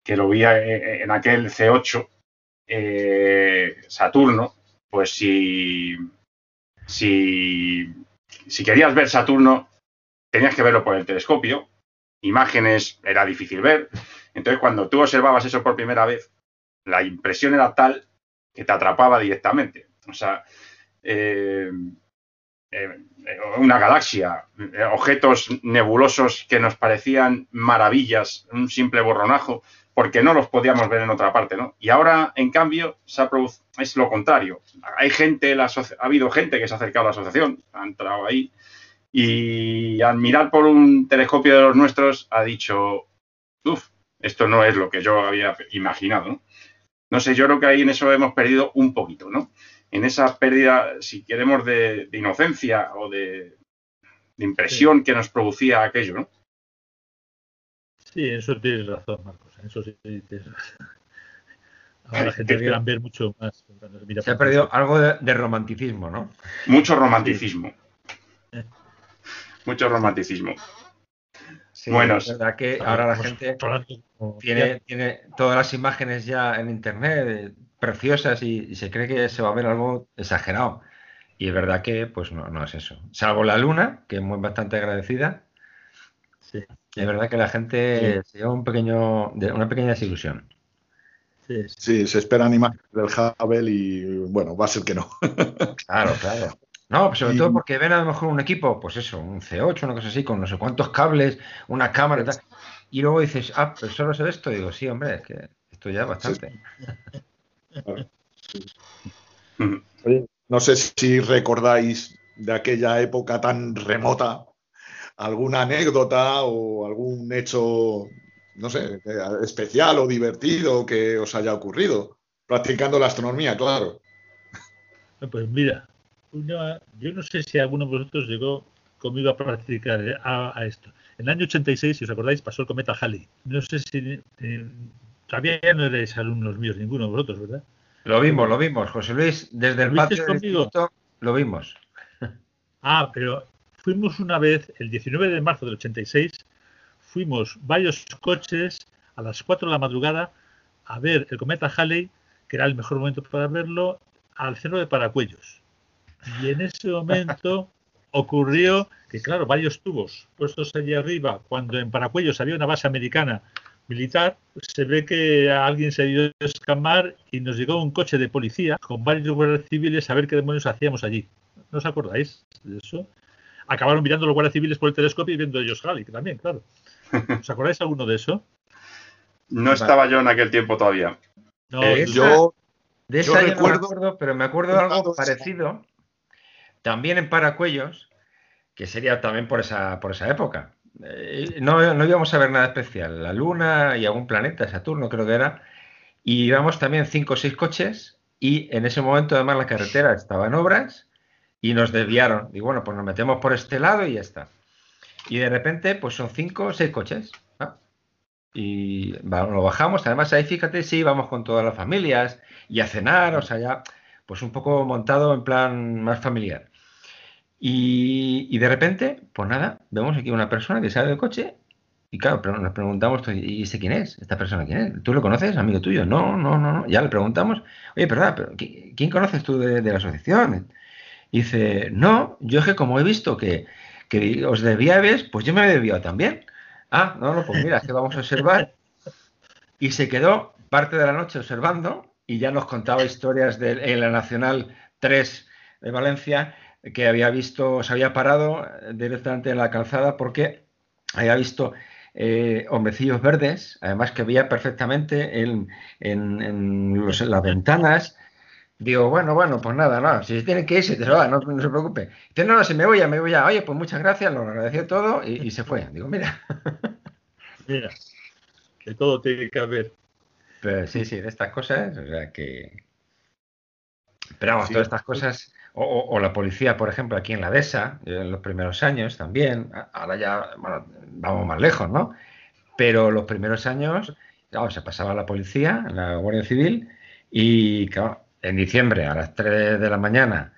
que lo vi en aquel C8, eh, Saturno, pues si, si, si querías ver Saturno, tenías que verlo por el telescopio, imágenes era difícil ver. Entonces, cuando tú observabas eso por primera vez, la impresión era tal que te atrapaba directamente. O sea, eh, eh, una galaxia, objetos nebulosos que nos parecían maravillas, un simple borronajo, porque no los podíamos ver en otra parte, ¿no? Y ahora, en cambio, se ha es lo contrario. Hay gente, ha habido gente que se ha acercado a la asociación, ha entrado ahí, y al mirar por un telescopio de los nuestros ha dicho, uff, esto no es lo que yo había imaginado. ¿no? no sé, yo creo que ahí en eso hemos perdido un poquito, ¿no? En esa pérdida, si queremos, de, inocencia o de, impresión que nos producía aquello, ¿no? Sí, eso tienes razón, Marcos. Eso sí tienes razón. Ahora la gente quiere ver mucho más. Se ha perdido algo de, romanticismo, ¿no? Mucho romanticismo mucho romanticismo. bueno, es verdad que ahora la gente tiene, tiene todas las imágenes ya en internet eh, preciosas y, se cree que se va a ver algo exagerado. Y es verdad que pues no, es eso. Salvo la luna, que es muy bastante agradecida. Sí. Es verdad que la gente se lleva un pequeño, una pequeña desilusión. Sí, sí. se esperan imágenes del Hubble y bueno, va a ser que no. Claro, claro. No, pues sobre todo porque ven a lo mejor un equipo, pues eso, un C8, una cosa así, con no sé cuántos cables, una cámara y tal. Y luego dices, ah, pero solo sé esto. Y digo, sí, hombre, es que esto ya es bastante. no sé si recordáis de aquella época tan remota alguna anécdota o algún hecho, no sé, especial o divertido que os haya ocurrido, practicando la astronomía, claro. Pues mira, yo no sé si alguno de vosotros llegó conmigo a practicar eh, a, esto. En el año 86, si os acordáis, pasó el cometa Halley. No sé si eh, todavía no erais alumnos míos, ninguno de vosotros, ¿verdad? Lo vimos, lo vimos, José Luis, desde el patio del lo vimos. Ah, pero fuimos una vez, el 19 de marzo del 86, fuimos varios coches a las 4 de la madrugada a ver el cometa Halley, que era el mejor momento para verlo, al centro de Paracuellos. Y en ese momento ocurrió que, claro, varios tubos puestos allí arriba, cuando en Paracuellos había una base americana militar, se ve que alguien se dio a escamar y nos llegó un coche de policía con varios guardias civiles a ver qué demonios hacíamos allí. ¿No os acordáis de eso? Acabaron mirando los guardias civiles por el telescopio y viendo ellos Halley, también, claro. ¿Os acordáis alguno de eso? No estaba yo en aquel tiempo todavía. No, eh, yo, de esa yo, no me acuerdo, pero me acuerdo de algo parecido también en Paracuellos, que sería también por esa, por esa época. Eh, no, no, íbamos a ver nada especial. La Luna y algún planeta, Saturno creo que era. Y íbamos también cinco o seis coches y en ese momento además la carretera estaba en obras y nos desviaron. Y bueno, pues nos metemos por este lado y ya está. Y de repente, pues son cinco o seis coches. Y lo bajamos. Además, ahí fíjate, sí, vamos con todas las familias y a cenar, o sea, ya, pues un poco montado en plan más familiar. Y, de repente, pues nada, vemos aquí una persona que sale del coche y claro, nos preguntamos, ¿y ese quién es? ¿Esta persona quién es? ¿Tú lo conoces, amigo tuyo? No, no, no, no. Ya le preguntamos, oye, pero ¿quién conoces tú de, la asociación? Y dice, no, yo es que como he visto que, que os debíais, pues yo me he desviado también. Ah, no, no, pues mira, es que vamos a observar. Y se quedó parte de la noche observando y ya nos contaba historias de la Nacional 3 de Valencia que había visto, se había parado directamente en la calzada porque había visto eh, hombrecillos verdes, además que veía perfectamente en, las ventanas. Digo, bueno, bueno, pues nada, no, si se tiene que ir, se te va, no, se preocupe. Dice, no, no, si me voy ya, me voy ya. Oye, pues muchas gracias, lo agradeció todo y, se fue. Digo, mira. Mira, que todo tiene que haber. Pero sí, sí, de estas cosas, o sea que. Pero vamos, todas estas cosas o, la policía, por ejemplo, aquí en la DESA, en los primeros años también, ahora ya vamos más lejos, ¿no? Pero los primeros años, claro, se pasaba la policía, la Guardia Civil, y claro, en diciembre a las 3 de la mañana,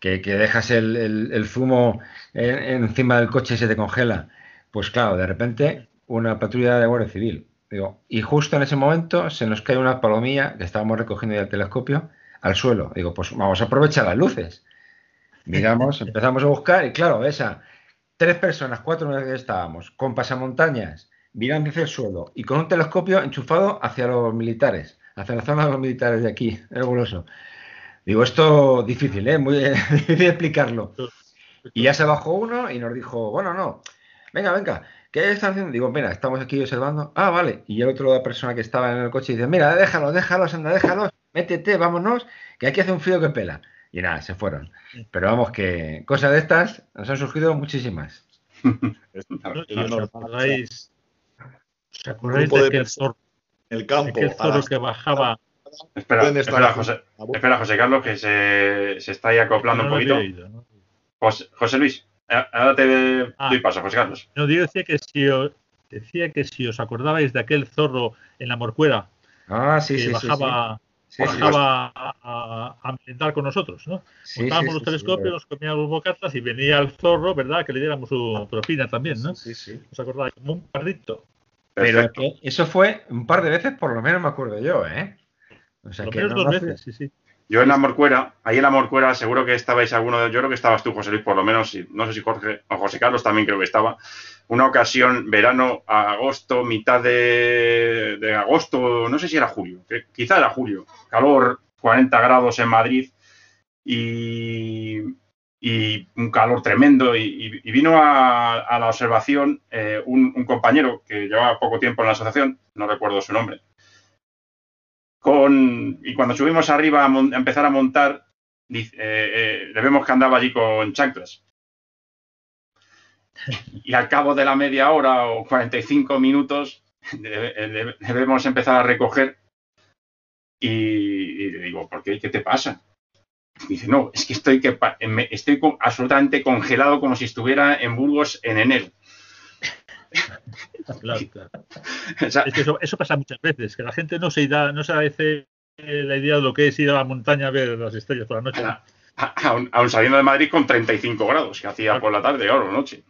que, dejas el, zumo encima del coche y se te congela, pues claro, de repente una patrulla de Guardia Civil. Digo, y justo en ese momento se nos cae una palomilla que estábamos recogiendo ya el telescopio al suelo. Digo, pues vamos a aprovechar las luces. Miramos, empezamos a buscar y claro, esa, tres personas, cuatro que estábamos, con pasamontañas, mirando hacia el suelo y con un telescopio enchufado hacia los militares, hacia la zona de los militares de aquí, el goloso. Digo, esto difícil, ¿eh? Muy difícil explicarlo. Y ya se bajó uno y nos dijo, bueno, no, venga, venga, ¿qué están haciendo? Digo, mira, estamos aquí observando. Ah, vale. Y el otro, la persona que estaba en el coche, dice, mira, déjalo, déjalos, anda, déjalos métete, vámonos, que aquí hace un frío que pela. Y nada, se fueron. Pero vamos, que cosas de estas nos han surgido muchísimas. ¿Os acordáis, ¿os acordáis de aquel zorro, el campo, aquel zorro que bajaba? Espera, espera, José, espera, José Carlos, que se, se está ahí acoplando un poquito. José, José, Luis, ahora te ah. doy paso, José Carlos. No, yo decía que si os, decía que si os acordabais de aquel zorro en la morcuera ah, sí, que bajaba bajaba a, a, con nosotros, ¿no? Montábamos los telescopios, nos comíamos bocatas y venía el zorro, ¿verdad? Que le diéramos su propina también, ¿no? Sí, sí. ¿Os acordáis? Como un parrito. Pero eso fue un par de veces, por lo menos me acuerdo yo, ¿eh? O sea, que dos veces, sí, sí. Yo en la Morcuera, ahí en la Morcuera, seguro que estabais alguno de yo creo que estabas tú, José Luis, por lo menos, no sé si Jorge o José Carlos también creo que estaba. Una ocasión, verano, agosto, mitad de, agosto, no sé si era julio, quizá era julio, calor, 40 grados en Madrid, y un calor tremendo. Y, vino a, la observación eh, un, compañero que llevaba poco tiempo en la asociación, no recuerdo su nombre. Con, y cuando subimos arriba a, empezar a montar, eh, eh, le vemos que andaba allí con chanclas. Y al cabo de la media hora o 45 minutos debemos empezar a recoger y, le digo, ¿por qué? ¿Qué te pasa? Dice, no, es que estoy, que, estoy absolutamente congelado como si estuviera en Burgos en enero. Claro, claro. es que eso, pasa muchas veces, que la gente no se da, no se hace la idea de lo que es ir a la montaña a ver las estrellas por la noche. Aún saliendo de Madrid con 35 grados, que hacía por la tarde o noche.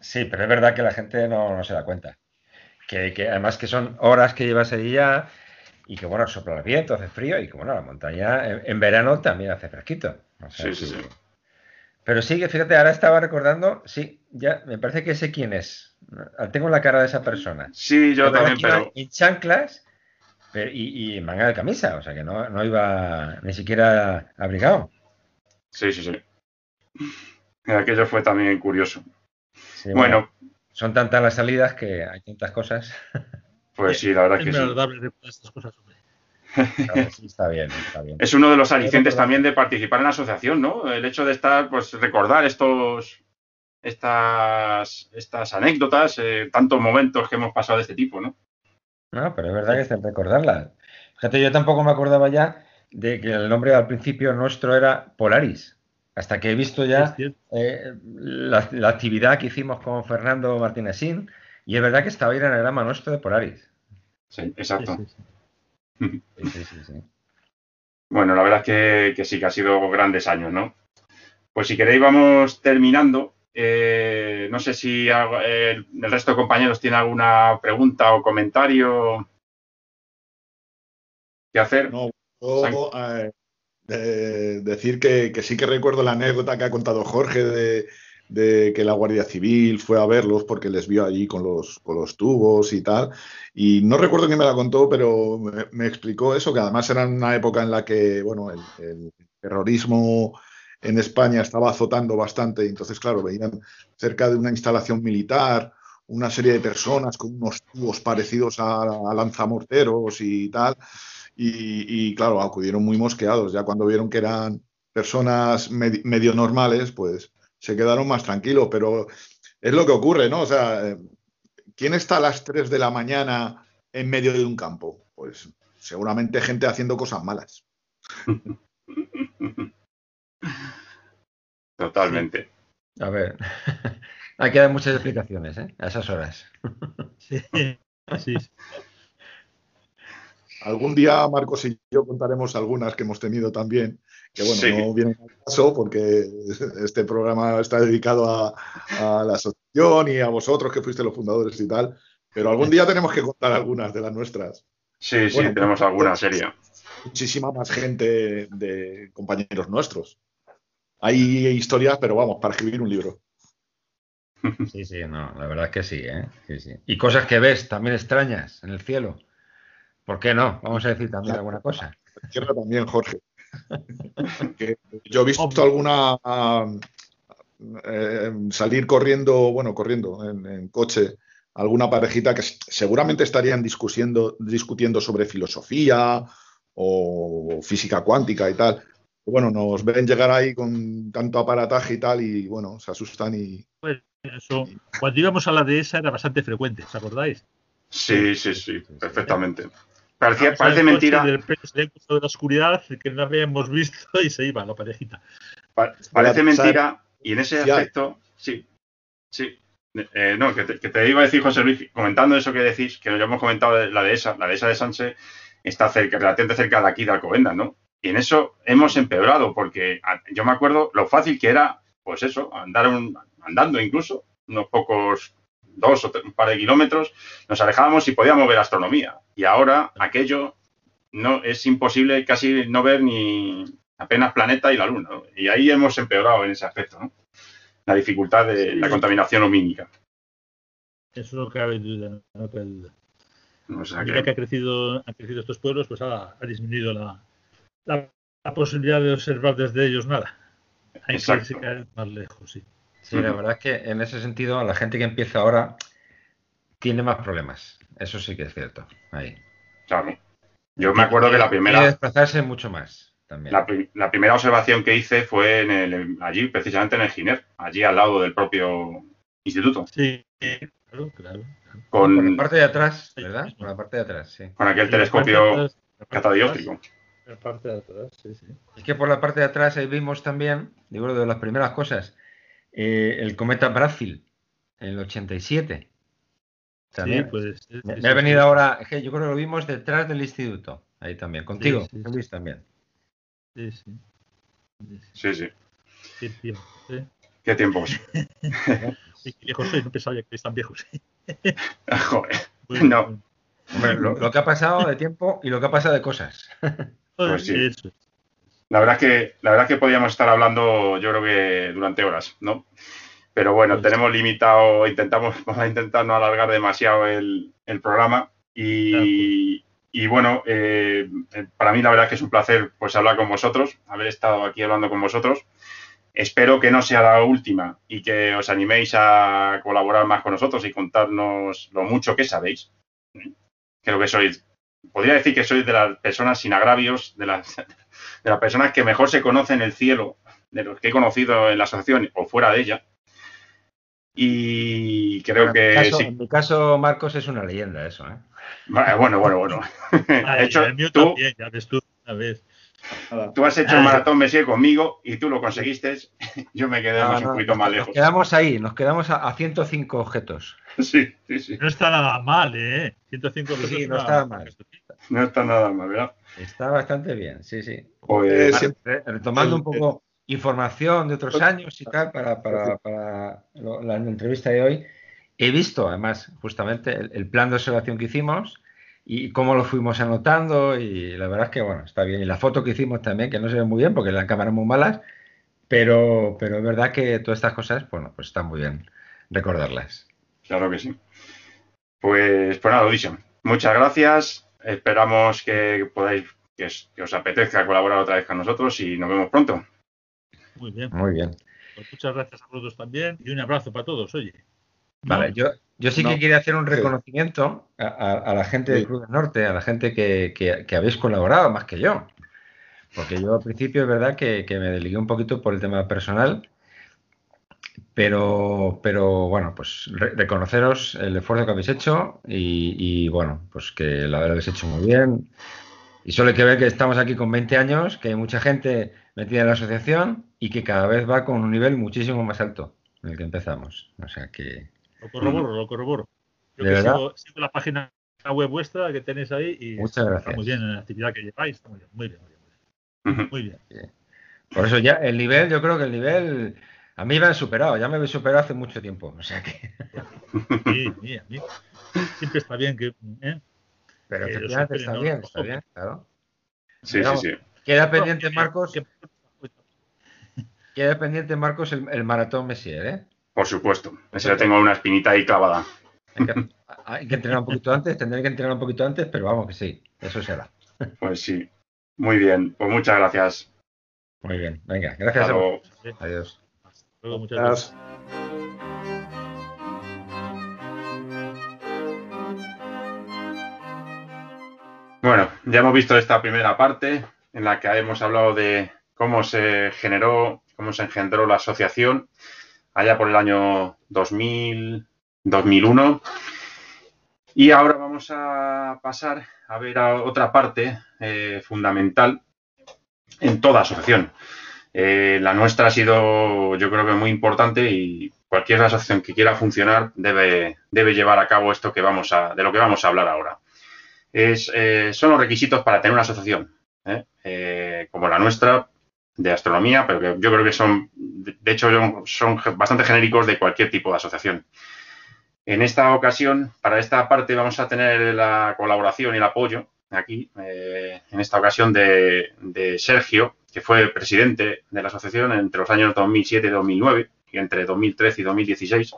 Sí, pero es verdad que la gente no, se da cuenta. Que, que, además que son horas que llevas allí ya y que bueno, sopla el viento, hace frío y que bueno, la montaña en, verano también hace fresquito. sí, sí, sí. Pero sí, que fíjate, ahora estaba recordando, sí, ya me parece que sé quién es. Tengo la cara de esa persona. Sí, yo también, pero. En chanclas y, en manga de camisa, o sea que no, iba ni siquiera abrigado. Sí, sí, sí. Aquello fue también curioso. bueno, Son tantas las salidas que hay tantas cosas. Pues sí, la verdad es que sí. estas cosas, está bien, está bien. Es uno de los alicientes también de participar en la asociación, ¿no? El hecho de estar, pues recordar estos, estas, estas anécdotas, eh, tantos momentos que hemos pasado de este tipo, ¿no? No, pero es verdad que es recordarlas. Fíjate, yo tampoco me acordaba ya de que el nombre al principio nuestro era Polaris. Hasta que he visto ya eh, la, la, actividad que hicimos con Fernando Martínezín y es verdad que estaba ahí en el anagrama nuestro de Polaris. Sí, exacto. bueno, la verdad es que, sí, que ha sido grandes años, ¿no? Pues si queréis vamos terminando. Eh, no sé si el, resto de compañeros tiene alguna pregunta o comentario que hacer. No, eh, decir que, que, sí que recuerdo la anécdota que ha contado Jorge de, de que la Guardia Civil fue a verlos porque les vio allí con los, con los tubos y tal. Y no recuerdo quién me la contó, pero me, explicó eso, que además era una época en la que, bueno, el, terrorismo en España estaba azotando bastante y entonces, claro, veían cerca de una instalación militar una serie de personas con unos tubos parecidos a, lanzamorteros y tal. Y, y, claro, acudieron muy mosqueados. Ya cuando vieron que eran personas medio normales, pues se quedaron más tranquilos, pero es lo que ocurre, ¿no? O sea, ¿quién está a las 3 de la mañana en medio de un campo? Pues seguramente gente haciendo cosas malas. Totalmente. A ver, hay que dar muchas explicaciones ¿eh? a esas horas. sí, sí. Algún día Marcos y yo contaremos algunas que hemos tenido también, que bueno, no vienen al caso porque este programa está dedicado a, la asociación y a vosotros que fuiste los fundadores y tal, pero algún día tenemos que contar algunas de las nuestras. Sí, sí, tenemos alguna serie. Muchísima más gente de compañeros nuestros. Hay historias, pero vamos, para escribir un libro. Sí, sí, no, la verdad es que sí, ¿eh? sí, sí. Y cosas que ves también extrañas en el cielo. ¿Por qué no? Vamos a decir también alguna cosa. Tierra también, Jorge. Yo he visto alguna eh, salir corriendo, bueno, corriendo en, coche, alguna parejita que seguramente estarían discutiendo, discutiendo sobre filosofía o física cuántica y tal. Bueno, nos ven llegar ahí con tanto aparataje y tal, y bueno, se asustan y. Pues eso, cuando íbamos a la de esa era bastante frecuente, ¿os acordáis? Sí, sí, sí, perfectamente parece mentira. De de la oscuridad que no habíamos visto y se iba la parejita. parece mentira y en ese aspecto, sí, sí. Eh, no, que te, iba a decir, José Luis, comentando eso que decís, que ya hemos comentado la de esa, la de esa de Sánchez está cerca, relativamente cerca de aquí de Alcobendas, ¿no? Y en eso hemos empeorado, porque yo me acuerdo lo fácil que era, pues eso, andar andando incluso, unos pocos dos o un par de kilómetros, nos alejábamos y podíamos ver astronomía. Y ahora aquello no es imposible casi no ver ni apenas planeta y la luna. Y ahí hemos empeorado en ese aspecto, ¿no? La dificultad de la contaminación lumínica. Eso no cabe duda, no cabe duda. O sea que... que ha crecido, han crecido estos pueblos, pues ha, disminuido la, la, posibilidad de observar desde ellos nada. hay que caer más lejos, sí. Sí, la verdad es que en ese sentido, la gente que empieza ahora tiene más problemas. Eso sí que es cierto. Ahí. Claro. Yo me acuerdo que la primera. Y desplazarse mucho más. También. La, primera observación que hice fue en el, allí, precisamente en el Giner, allí al lado del propio instituto. Sí, claro, claro. Con, la parte de atrás, ¿verdad? Con la parte de atrás, sí. Con aquel telescopio catadióptrico. La parte de atrás, sí, sí. Es que por la parte de atrás ahí vimos también, digo, de las primeras cosas, eh, el cometa Bradfield en el 87. También. Sí, pues, me, ha venido ahora, yo creo que lo vimos detrás del instituto, ahí también, contigo, Luis también. Sí, sí. Sí, sí. Qué tiempo, ¿eh? Qué tiempos. Qué viejos soy, no pensaba que están viejos. Joder. no. lo, que ha pasado de tiempo y lo que ha pasado de cosas. Pues sí. La verdad que, la verdad que podríamos estar hablando, yo creo que durante horas, ¿no? Pero bueno, pues tenemos limitado, intentamos, vamos a intentar no alargar demasiado el, programa. Y, y bueno, eh, para mí la verdad que es un placer pues hablar con vosotros, haber estado aquí hablando con vosotros. Espero que no sea la última y que os animéis a colaborar más con nosotros y contarnos lo mucho que sabéis. Creo que sois, podría decir que sois de las personas sin agravios, de las, de las personas que mejor se conocen el cielo, de los que he conocido en la asociación o fuera de ella. Y creo que. En mi, caso, Marcos, es una leyenda eso, ¿eh? Bueno, bueno, bueno. hecho, el mío tú, también, ya ves tú una vez. Tú has hecho el maratón Messier conmigo y tú lo conseguiste. Yo me quedé un poquito más lejos. Nos quedamos ahí, nos quedamos a, 105 objetos. Sí, sí, sí. No está nada mal, ¿eh? 105 objetos. Sí, no está mal. No está nada mal, ¿verdad? Está bastante bien, sí, sí. Pues, retomando un poco información de otros años y tal para, para, para la entrevista de hoy. He visto, además, justamente el, plan de observación que hicimos y cómo lo fuimos anotando y la verdad es que, bueno, está bien. Y la foto que hicimos también, que no se ve muy bien porque las cámaras muy malas, pero, pero es verdad que todas estas cosas, bueno, pues están muy bien recordarlas. Claro que sí. Pues, pues nada, Audition. Muchas gracias. Esperamos que podáis, que os apetezca colaborar otra vez con nosotros y nos vemos pronto. Muy bien. Muy bien. Pues muchas gracias a todos también y un abrazo para todos, oye. Vale, yo, yo sí que quería hacer un reconocimiento a, la gente del Club del Norte, a la gente que, habéis colaborado más que yo. Porque yo al principio es verdad que, me desligué un poquito por el tema personal, pero, pero bueno, pues reconoceros el esfuerzo que habéis hecho y, bueno, pues que lo habéis hecho muy bien. Y solo hay que ver que estamos aquí con 20 años, que hay mucha gente metida en la asociación y que cada vez va con un nivel muchísimo más alto en el que empezamos. O sea que lo corroboro, lo corroboro. Yo que sigo, la página web vuestra que tenéis ahí y Muchas gracias. está muy bien en la actividad que lleváis. Está muy bien, muy bien, muy bien. Muy bien. Por eso ya el nivel, yo creo que el nivel a mí me han superado, ya me habéis superado hace mucho tiempo. O sea que. Sí, sí, a mí. Siempre está bien que. ¿eh? Pero efectivamente está bien, está bien, claro. Sí, sí, sí. Queda pendiente, Marcos. Queda pendiente, Marcos, el, el maratón Messier, ¿eh? Por supuesto. Ese lo tengo una espinita ahí clavada. Hay que, entrenar un poquito antes, tendré que entrenar un poquito antes, pero vamos que sí, eso será. Pues sí. Muy bien, pues muchas gracias. Muy bien, venga, gracias a vos. Adiós. Luego, muchas gracias. Bueno, ya hemos visto esta primera parte en la que hemos hablado de cómo se generó, engendró la asociación allá por el año 2000, 2001. Y ahora vamos a pasar a ver a otra parte eh, fundamental en toda asociación. Eh, la nuestra ha sido, yo creo que muy importante y cualquier asociación que quiera funcionar debe, debe llevar a cabo esto que vamos a, de lo que vamos a hablar ahora. Es, eh, son los requisitos para tener una asociación. como la nuestra, de astronomía, pero que yo creo que son, de hecho, son bastante genéricos de cualquier tipo de asociación. En esta ocasión, para esta parte, vamos a tener la colaboración y el apoyo aquí, eh, en esta ocasión, de, Sergio, que fue presidente de la asociación entre los años 2007 y 2009 y entre 2013 y 2016.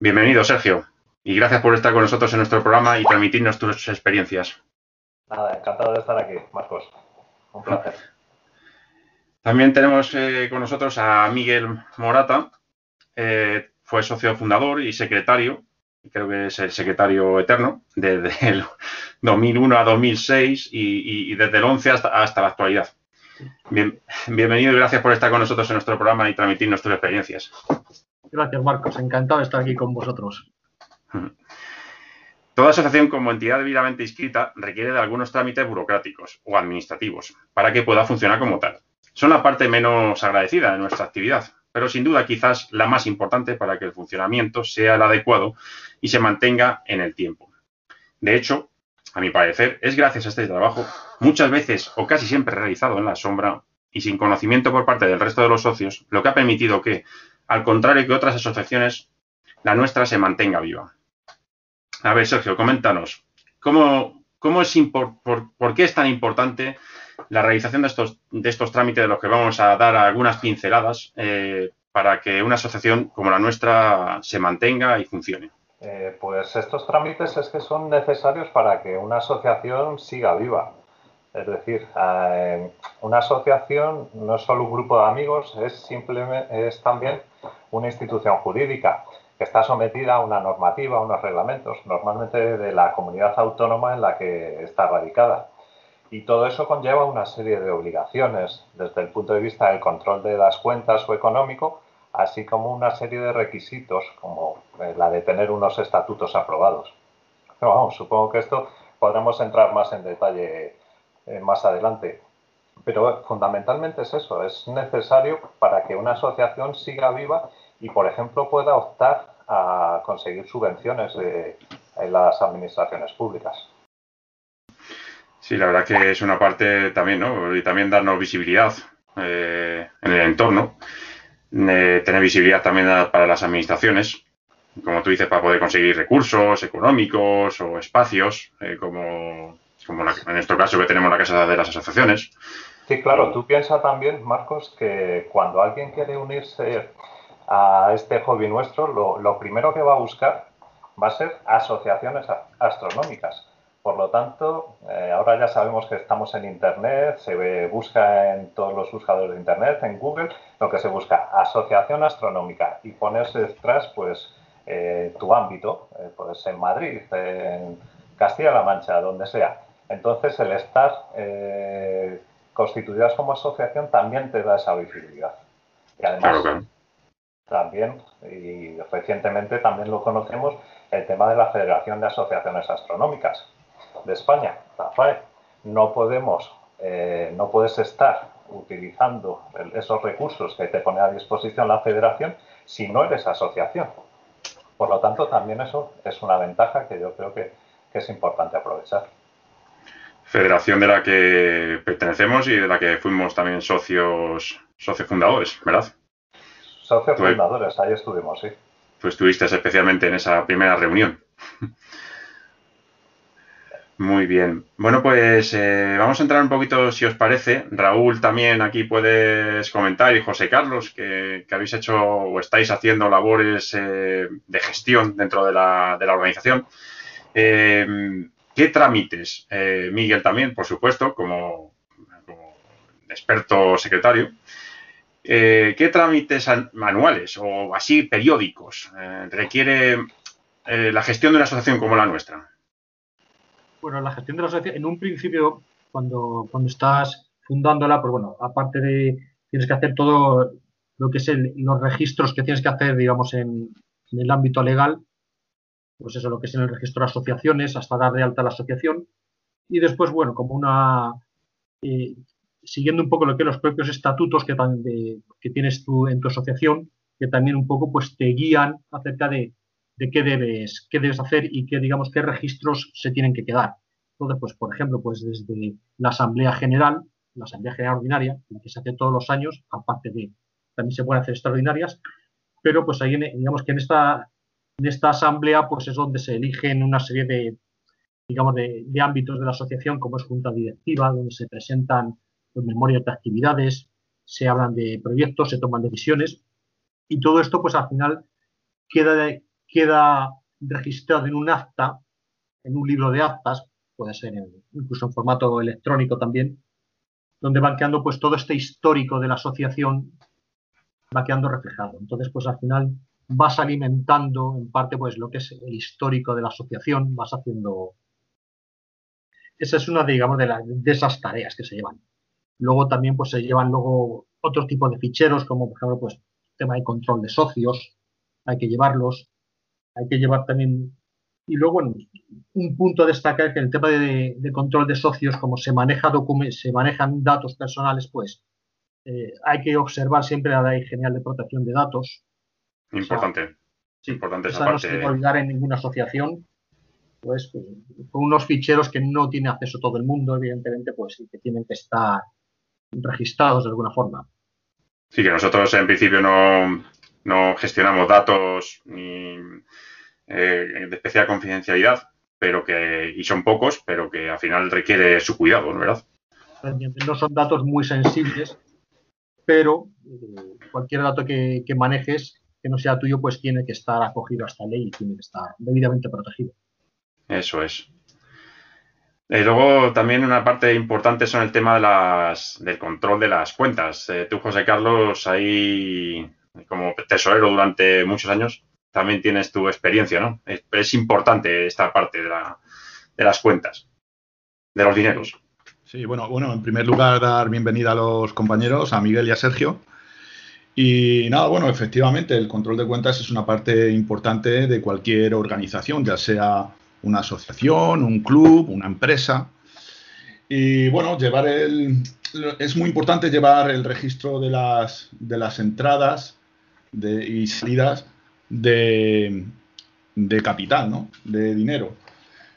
Bienvenido, Sergio, y gracias por estar con nosotros en nuestro programa y transmitirnos tus experiencias. Nada, encantado de estar aquí, Marcos. Un placer. También tenemos eh, con nosotros a Miguel Morata, eh, fue socio fundador y secretario, creo que es el secretario eterno, desde el 2001 a 2006 y, desde el 11 hasta, hasta la actualidad. bienvenido y gracias por estar con nosotros en nuestro programa y transmitir nuestras experiencias. Gracias, Marcos. Encantado de estar aquí con vosotros. Toda asociación como entidad debidamente inscrita requiere de algunos trámites burocráticos o administrativos para que pueda funcionar como tal. Son la parte menos agradecida de nuestra actividad, pero sin duda quizás la más importante para que el funcionamiento sea el adecuado y se mantenga en el tiempo. De hecho, a mi parecer, es gracias a este trabajo, muchas veces o casi siempre realizado en la sombra y sin conocimiento por parte del resto de los socios, lo que ha permitido que, al contrario que otras asociaciones, la nuestra se mantenga viva. A ver, Sergio, coméntanos, ¿cómo, cómo es por, qué es tan importante la realización de estos, de estos trámites de los que vamos a dar algunas pinceladas eh, para que una asociación como la nuestra se mantenga y funcione? Eh, pues estos trámites es que son necesarios para que una asociación siga viva. Es decir, eh, una asociación no es solo un grupo de amigos, es, simplemente, es también una institución jurídica que está sometida a una normativa, a unos reglamentos, normalmente de la comunidad autónoma en la que está radicada. Y todo eso conlleva una serie de obligaciones desde el punto de vista del control de las cuentas o económico, así como una serie de requisitos, como eh, la de tener unos estatutos aprobados. Pero vamos, supongo que esto podremos entrar más en detalle eh, más adelante. Pero fundamentalmente es eso, es necesario para que una asociación siga viva y, por ejemplo, pueda optar a conseguir subvenciones de, en las administraciones públicas. Sí, la verdad que es una parte también, ¿no? Y también darnos visibilidad eh, en el entorno, tener visibilidad también para las administraciones, como tú dices, para poder conseguir recursos económicos o espacios, eh, como, como en nuestro caso que tenemos la Casa de las Asociaciones. Sí, claro, tú piensas también, Marcos, que cuando alguien quiere unirse a este hobby nuestro, lo, primero que va a buscar va a ser asociaciones astronómicas. Por lo tanto, eh, ahora ya sabemos que estamos en Internet, se busca en todos los buscadores de Internet, en Google, lo que se busca, asociación astronómica, y ponerse detrás, pues, eh, tu ámbito, eh, puede ser en Madrid, en Castilla-La Mancha, donde sea. Entonces, el estar constituidas como asociación también te da esa visibilidad. Y además, también, y recientemente también lo conocemos, el tema de la Federación de Asociaciones Astronómicas de España, la FAE. No podemos, eh, no puedes estar utilizando esos recursos que te pone a disposición la federación si no eres asociación. Por lo tanto, también eso es una ventaja que yo creo que, que es importante aprovechar. Federación de la que pertenecemos y de la que fuimos también socios, socios fundadores, ¿verdad? Socios fundadores, ahí estuvimos, sí. Tú estuviste especialmente en esa primera reunión. Muy bien. Bueno, pues eh, vamos a entrar un poquito, si os parece. Raúl también aquí puedes comentar y José Carlos, que, habéis hecho o estáis haciendo labores eh, de gestión dentro de la, organización. Eh, ¿Qué trámites? Miguel también, por supuesto, como experto secretario. Eh, ¿qué trámites manuales o así periódicos eh, requiere eh, la gestión de una asociación como la nuestra? Bueno, la gestión de la asociación, en un principio, cuando, cuando estás fundándola, pues bueno, aparte de, tienes que hacer todo lo que es los registros que tienes que hacer, digamos, en, el ámbito legal, pues eso, lo que es en el registro de asociaciones, hasta dar de alta la asociación. Y después, bueno, como una, siguiendo un poco lo que los propios estatutos que, que tienes tú en tu asociación, que también un poco pues te guían acerca de, qué debes, qué debes hacer y qué, digamos, qué registros se tienen que quedar. Entonces, pues, por ejemplo, pues desde la Asamblea General, la Asamblea General Ordinaria, que se hace todos los años, aparte de, también se pueden hacer extraordinarias, pero pues ahí, digamos que en esta, en esta asamblea, pues es donde se eligen una serie de, digamos, de, de ámbitos de la asociación, como es junta directiva, donde se presentan en memorias de actividades, se hablan de proyectos, se toman decisiones y todo esto pues al final queda, queda registrado en un acta, en un libro de actas, puede ser incluso en formato electrónico también, donde van quedando pues todo este histórico de la asociación va quedando reflejado. Entonces, pues al final vas alimentando en parte pues lo que es el histórico de la asociación, vas haciendo... Esa es una, digamos, de, de esas tareas que se llevan. Luego también pues se llevan luego otros tipos de ficheros, como por ejemplo, pues tema de control de socios, hay que llevarlos, hay que llevar también y luego, bueno, un punto a destacar que en el tema de, control de socios, como se, maneja se manejan datos personales, pues eh, hay que observar siempre la ley general de protección de datos. Importante. sí, importante esa, parte. No se olvidar en ninguna asociación, pues, pues, con unos ficheros que no tiene acceso todo el mundo, evidentemente, pues que tienen que estar registrados de alguna forma. Sí, que nosotros en principio no, no gestionamos datos ni eh, de especial confidencialidad, pero que, y son pocos, pero que al final requiere su cuidado, ¿verdad? No son datos muy sensibles, pero eh, cualquier dato que, manejes que no sea tuyo, pues tiene que estar acogido a esta ley y tiene que estar debidamente protegido. Eso es. Y eh, luego también una parte importante son el tema de las, del control de las cuentas. tú, José Carlos, ahí como tesorero durante muchos años, también tienes tu experiencia, ¿no? Es, importante esta parte de, las cuentas, de los dineros. Sí, bueno, bueno, en primer lugar dar bienvenida a los compañeros, a Miguel y a Sergio. Y nada, bueno, efectivamente, el control de cuentas es una parte importante de cualquier organización, ya sea una asociación, un club, una empresa. Y bueno, llevar el. Es muy importante llevar el registro de las, de las entradas y salidas de, capital, ¿no? de dinero.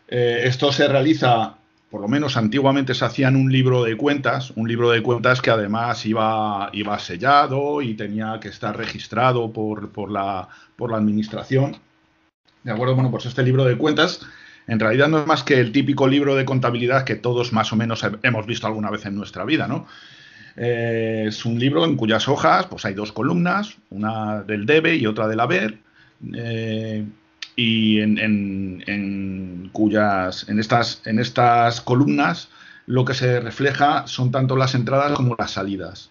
Eh, esto se realiza, por lo menos antiguamente se hacía en un libro de cuentas, un libro de cuentas que además iba, iba sellado y tenía que estar registrado por, por, la, por la administración. ¿De acuerdo? Bueno, pues este libro de cuentas en realidad no es más que el típico libro de contabilidad que todos más o menos hemos visto alguna vez en nuestra vida, ¿no? Eh, es un libro en cuyas hojas pues hay dos columnas, una del debe y otra del haber, eh, y en, cuyas en estas, en estas columnas lo que se refleja son tanto las entradas como las salidas.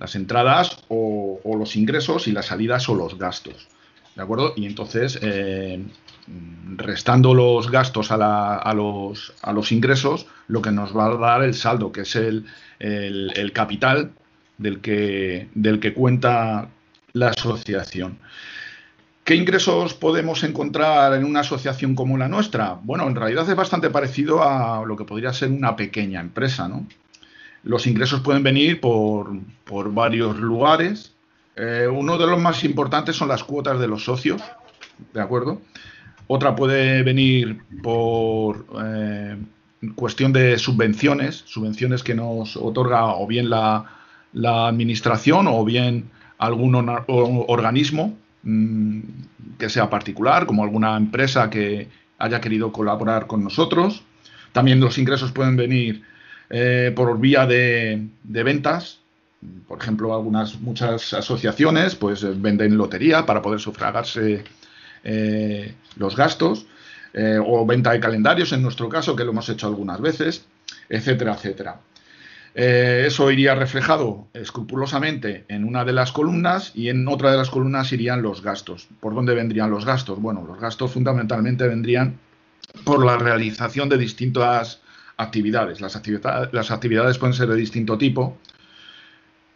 Las entradas o, los ingresos y las salidas o los gastos. ¿De acuerdo? Y entonces, eh, restando los gastos a, los, ingresos, lo que nos va a dar el saldo, que es el, capital del que, del que cuenta la asociación. ¿Qué ingresos podemos encontrar en una asociación como la nuestra? Bueno, en realidad es bastante parecido a lo que podría ser una pequeña empresa, ¿no? Los ingresos pueden venir por, varios lugares. Eh, uno de los más importantes son las cuotas de los socios, ¿de acuerdo? Otra puede venir por eh, cuestión de subvenciones, subvenciones que nos otorga o bien la, administración o bien algún organismo mm, que sea particular, como alguna empresa que haya querido colaborar con nosotros. También los ingresos pueden venir eh, por vía de, ventas. Por ejemplo, algunas muchas asociaciones pues venden lotería para poder sufragarse eh, los gastos. Eh, o venta de calendarios en nuestro caso, que lo hemos hecho algunas veces, etcétera, etcétera. Eh, eso iría reflejado escrupulosamente en una de las columnas y en otra de las columnas irían los gastos. ¿Por dónde vendrían los gastos? Bueno, los gastos fundamentalmente vendrían por la realización de distintas actividades. Las, las actividades pueden ser de distinto tipo.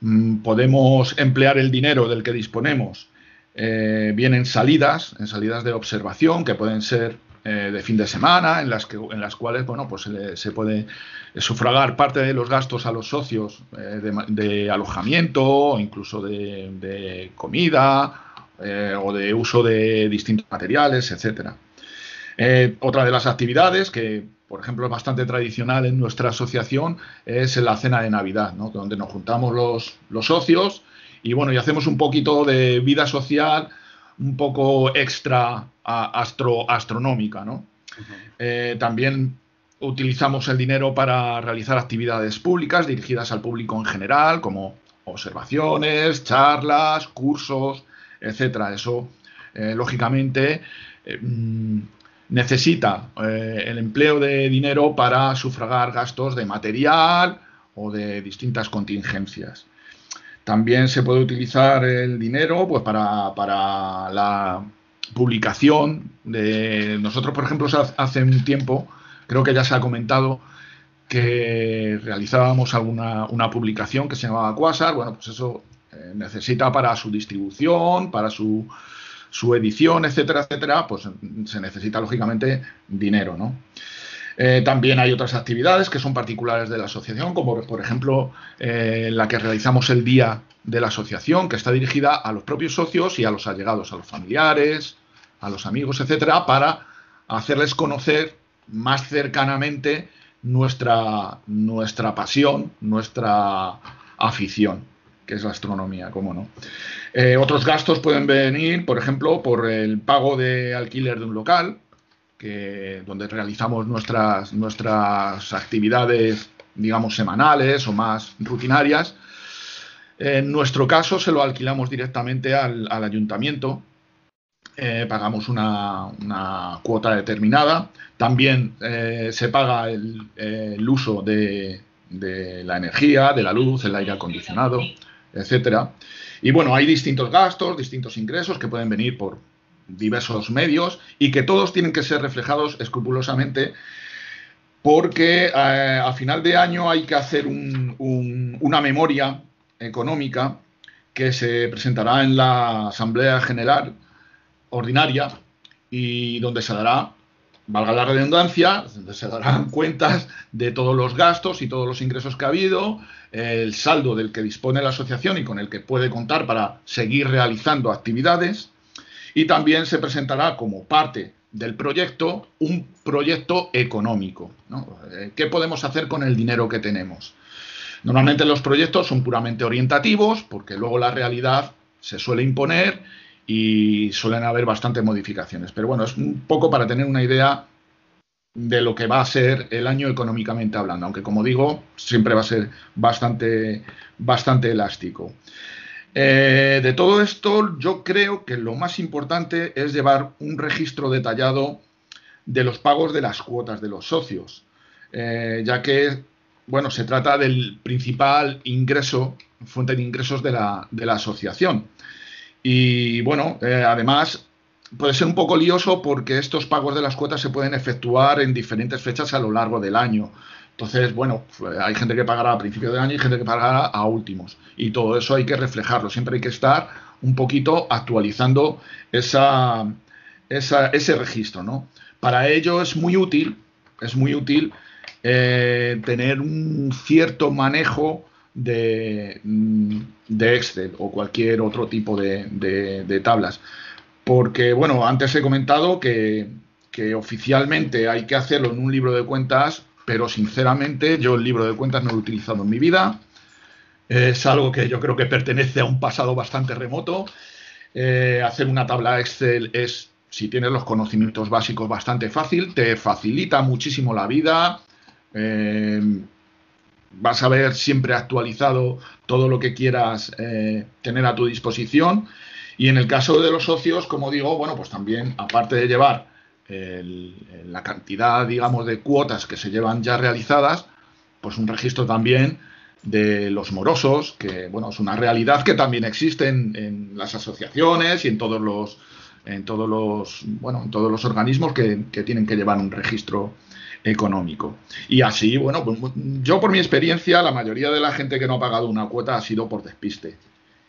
Mm, podemos emplear el dinero del que disponemos eh, bien en salidas, en salidas de observación, que pueden ser eh, de fin de semana, en las, que, en las cuales bueno, pues se, puede sufragar parte de los gastos a los socios eh, de, alojamiento o incluso de, comida o de uso de distintos materiales, etcétera. otra de las actividades que, por ejemplo, es bastante tradicional en nuestra asociación es la cena de Navidad, donde nos juntamos los socios y bueno, y hacemos un poquito de vida social un poco extra astro, astronómica, ¿no? Eh, también utilizamos el dinero para realizar actividades públicas dirigidas al público en general, como observaciones, charlas, cursos, etcétera. Eso, eh, lógicamente, eh, mm, necesita el empleo de dinero para sufragar gastos de material o de distintas contingencias. También se puede utilizar el dinero pues, para, para la publicación de nosotros, por ejemplo, hace un tiempo, creo que ya se ha comentado, que realizábamos alguna una publicación que se llamaba Quasar, bueno, pues eso eh, necesita para su distribución, para su, su, edición, etcétera, etcétera, pues se necesita lógicamente dinero, ¿no? Eh, también hay otras actividades que son particulares de la asociación, como por ejemplo eh, la que realizamos el día de la asociación, que está dirigida a los propios socios y a los allegados, a los familiares, a los amigos, etcétera, para hacerles conocer más cercanamente nuestra, nuestra pasión, nuestra afición, que es la astronomía, cómo no. Eh, otros gastos pueden venir, por ejemplo, por el pago de alquiler de un local, donde realizamos nuestras, nuestras actividades, digamos, semanales o más rutinarias. En nuestro caso se lo alquilamos directamente al, ayuntamiento, eh, pagamos una, cuota determinada. También eh, se paga el, uso de, de, la energía, de la luz, el aire acondicionado, etcétera. Y bueno, hay distintos gastos, distintos ingresos que pueden venir por, diversos medios y que todos tienen que ser reflejados escrupulosamente porque eh, a final de año hay que hacer una memoria económica que se presentará en la Asamblea General Ordinaria y donde se dará, valga la redundancia, donde se darán cuentas de todos los gastos y todos los ingresos que ha habido, el saldo del que dispone la asociación y con el que puede contar para seguir realizando actividades y también se presentará como parte del proyecto un proyecto económico. Eh, ¿Qué podemos hacer con el dinero que tenemos? Normalmente los proyectos son puramente orientativos porque luego la realidad se suele imponer y suelen haber bastantes modificaciones. Pero bueno, es un poco para tener una idea de lo que va a ser el año económicamente hablando, aunque como digo, siempre va a ser bastante, bastante elástico. Eh, de todo esto, yo creo que lo más importante es llevar un registro detallado de los pagos de las cuotas de los socios, eh, ya que, bueno, se trata del principal ingreso, fuente de ingresos de la, asociación. Y bueno, eh, además puede ser un poco lioso porque estos pagos de las cuotas se pueden efectuar en diferentes fechas a lo largo del año. Entonces, bueno, hay gente que pagará a principio de año y gente que pagará a últimos. Y todo eso hay que reflejarlo. Siempre hay que estar un poquito actualizando ese registro, ¿no? Para ello es muy útil, es muy útil eh, tener un cierto manejo de, de, Excel o cualquier otro tipo de, tablas. Porque, bueno, antes he comentado que oficialmente hay que hacerlo en un libro de cuentas pero sinceramente yo el libro de cuentas no lo he utilizado en mi vida. Es algo que yo creo que pertenece a un pasado bastante remoto. Eh, hacer una tabla Excel es, si tienes los conocimientos básicos, bastante fácil, te facilita muchísimo la vida. Eh, vas a ver siempre actualizado todo lo que quieras eh, tener a tu disposición. Y en el caso de los socios, como digo, bueno, pues también, aparte de llevar la cantidad, digamos, de cuotas que se llevan ya realizadas, pues un registro también de los morosos, que bueno, es una realidad que también existe en, las asociaciones y en todos los en todos los bueno, en todos los organismos que, que, tienen que llevar un registro económico. Y así, bueno, pues yo por mi experiencia, la mayoría de la gente que no ha pagado una cuota ha sido por despiste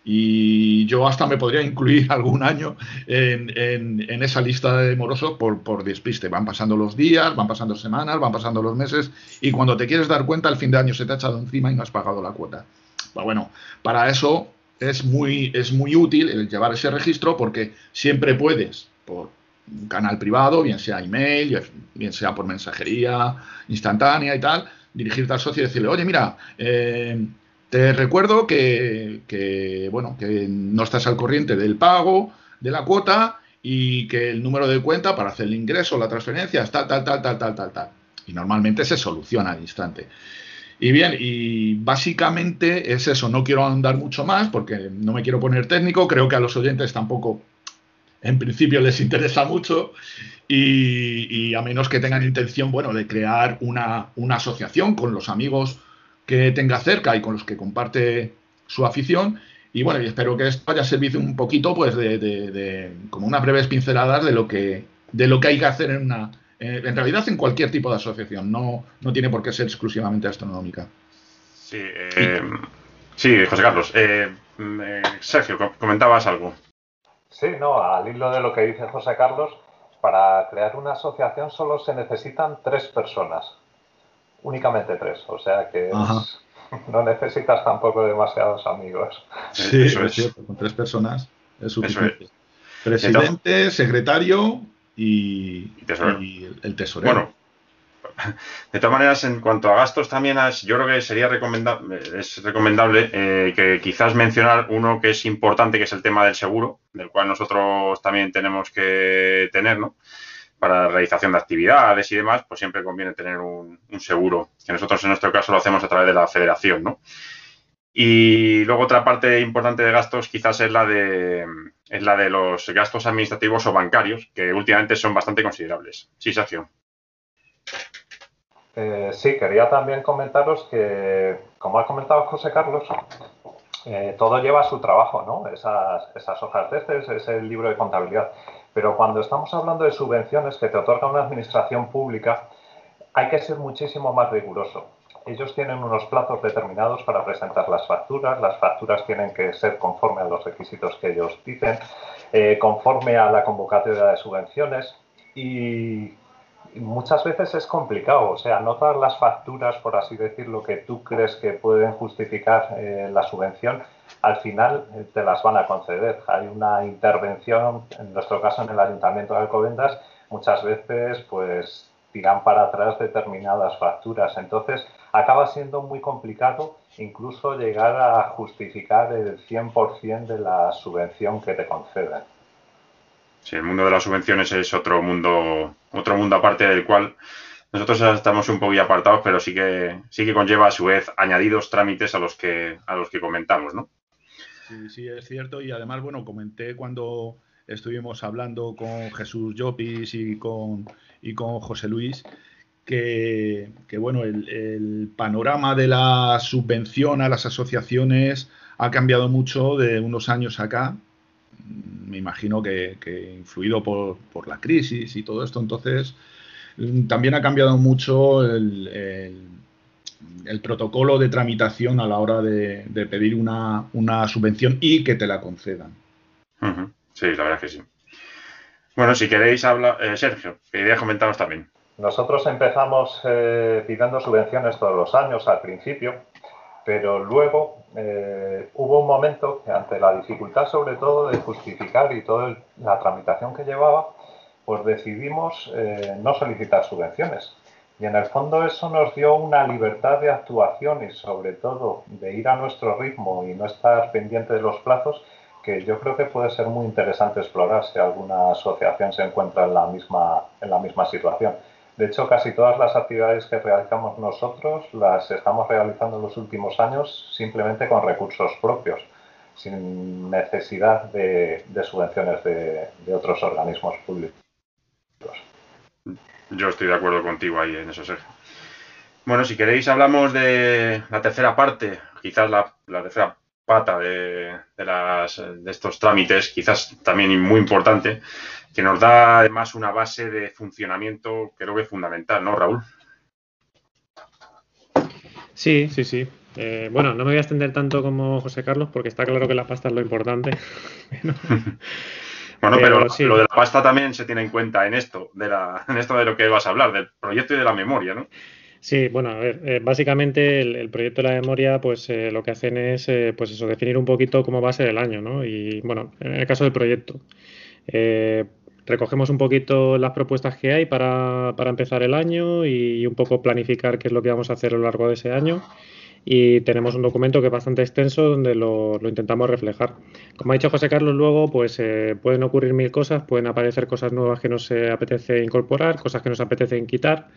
y yo hasta me podría incluir algún año en, esa lista de morosos por, por, despiste. Van pasando los días, van pasando semanas, van pasando los meses y cuando te quieres dar cuenta, al fin de año se te ha echado encima y no has pagado la cuota. Pues bueno, para eso es muy, es muy útil el llevar ese registro porque siempre puedes, por un canal privado, bien sea email, bien sea por mensajería instantánea y tal, dirigirte al socio y decirle, oye, mira, eh, te recuerdo que, bueno, que no estás al corriente del pago de la cuota y que el número de cuenta para hacer el ingreso la transferencia está tal, tal, tal, tal, tal, tal. Y normalmente se soluciona al instante. Y bien, y básicamente es eso. No quiero andar mucho más porque no me quiero poner técnico. Creo que a los oyentes tampoco, en principio, les interesa mucho. Y, a menos que tengan intención, bueno, de crear una, una asociación con los amigos que tenga cerca y con los que comparte su afición. Y bueno, y espero que esto haya servido un poquito, pues, de, como unas breves pinceladas de lo que, de lo que hay que hacer en una, eh, en realidad en cualquier tipo de asociación, no, no tiene por qué ser exclusivamente astronómica. Sí, eh, sí José Carlos. Eh, mm, Sergio, comentabas algo. Sí, no, al hilo de lo que dice José Carlos, para crear una asociación solo se necesitan tres personas, únicamente tres, o sea que no necesitas tampoco demasiados amigos. Sí, eso es cierto, con tres personas es suficiente. Presidente, secretario y, el tesorero. Bueno, de todas maneras, en cuanto a gastos también, yo creo que sería recomendable, es recomendable eh, que quizás mencionar uno que es importante, que es el tema del seguro, del cual nosotros también tenemos que tener, ¿no? Para realización de actividades y demás, pues siempre conviene tener un, seguro, que nosotros en nuestro caso lo hacemos a través de la federación, ¿no? Y luego otra parte importante de gastos quizás es la de, es la de los gastos administrativos o bancarios, que últimamente son bastante considerables. Sí, Sergio. Eh, sí, quería también comentaros que, como ha comentado José Carlos, eh, todo lleva su trabajo, ¿no? Esas, hojas de este, es el libro de contabilidad. Pero cuando estamos hablando de subvenciones que te otorga una administración pública, hay que ser muchísimo más riguroso. Ellos tienen unos plazos determinados para presentar las facturas, las facturas tienen que ser conforme a los requisitos que ellos dicen, eh, conforme a la convocatoria de subvenciones y muchas veces es complicado, o sea, no todas las facturas, por así decirlo, que tú crees que pueden justificar eh, la subvención, al final eh, te las van a conceder. Hay una intervención, en nuestro caso en el Ayuntamiento de Alcobendas, muchas veces pues tiran para atrás determinadas facturas. Entonces, acaba siendo muy complicado incluso llegar a justificar el 100% de la subvención que te conceden. Sí, el mundo de las subvenciones es otro mundo, otro mundo aparte del cual nosotros estamos un poco apartados, pero sí que, sí que conlleva a su vez añadidos trámites a los que, a los que comentamos, ¿no? Sí, sí, es cierto. Y además, bueno, comenté cuando estuvimos hablando con Jesús Llopis y con, y con José Luis, que, bueno, el, el, panorama de la subvención a las asociaciones ha cambiado mucho de unos años acá me imagino que, influido por, la crisis y todo esto, entonces mm, también ha cambiado mucho el, protocolo de tramitación a la hora de, pedir una, subvención y que te la concedan. Sí, la verdad que sí. Bueno, si queréis hablar, eh, Sergio, quería comentaros también. Nosotros empezamos eh, pidiendo subvenciones todos los años al principio pero luego eh, hubo un momento que ante la dificultad sobre todo de justificar y toda la tramitación que llevaba, pues decidimos eh, no solicitar subvenciones. Y en el fondo eso nos dio una libertad de actuación y sobre todo de ir a nuestro ritmo y no estar pendiente de los plazos que yo creo que puede ser muy interesante explorar si alguna asociación se encuentra en la misma, en la misma situación. De hecho, casi todas las actividades que realizamos nosotros las estamos realizando en los últimos años simplemente con recursos propios, sin necesidad de, subvenciones de, otros organismos públicos. Yo estoy de acuerdo contigo ahí en eso, Sergio. Bueno, si queréis hablamos de la tercera parte, quizás la, tercera pata de, de estos trámites, quizás también muy importante, que nos da además una base de funcionamiento creo que es fundamental, ¿no, Raúl? Sí, sí, sí. Eh, bueno, no me voy a extender tanto como José Carlos porque está claro que la pasta es lo importante. bueno, pero, lo de la pasta también se tiene en cuenta en esto, de la, en esto de lo que vas a hablar, del proyecto y de la memoria, ¿no? Sí, bueno, a ver, eh, básicamente el, proyecto de la memoria, pues eh, lo que hacen es, pues eso, definir un poquito cómo va a ser el año, ¿no? Y bueno, en el caso del proyecto, recogemos un poquito las propuestas que hay para, empezar el año y un poco planificar qué es lo que vamos a hacer a lo largo de ese año. Y tenemos un documento que es bastante extenso donde lo, intentamos reflejar. Como ha dicho José Carlos, luego pues eh, pueden ocurrir mil cosas, pueden aparecer cosas nuevas que nos apetece incorporar, cosas que nos apetece quitar.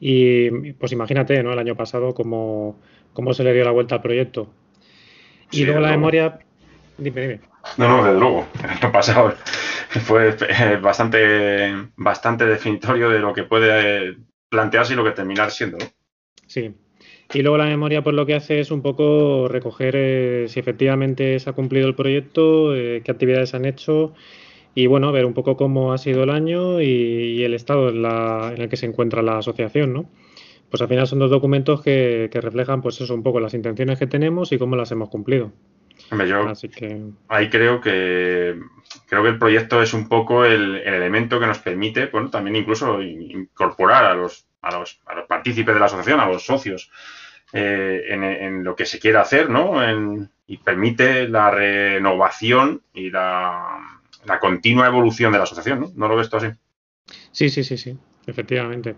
Y pues imagínate, ¿no? El año pasado cómo, cómo se le dio la vuelta al proyecto. Y luego la memoria... Dime, dime. No, no, desde luego. El año pasado fue eh, bastante, bastante definitorio de lo que puede plantearse y lo que terminar siendo. Sí. Y luego la memoria, pues lo que hace es un poco recoger eh, si efectivamente se ha cumplido el proyecto, eh, qué actividades han hecho y bueno, ver un poco cómo ha sido el año y, el estado en, en, el que se encuentra la asociación, ¿no? Pues al final son dos documentos que, que reflejan, pues eso, un poco las intenciones que tenemos y cómo las hemos cumplido. yo ahí creo que creo que el proyecto es un poco el, elemento que nos permite, bueno, también incluso incorporar a los, a los, a los partícipes de la asociación, a los socios, eh, en, lo que se quiera hacer, ¿no? y permite la renovación y la, la, continua evolución de la asociación, ¿no? ¿No lo ves tú así? Sí, sí, sí, sí, efectivamente.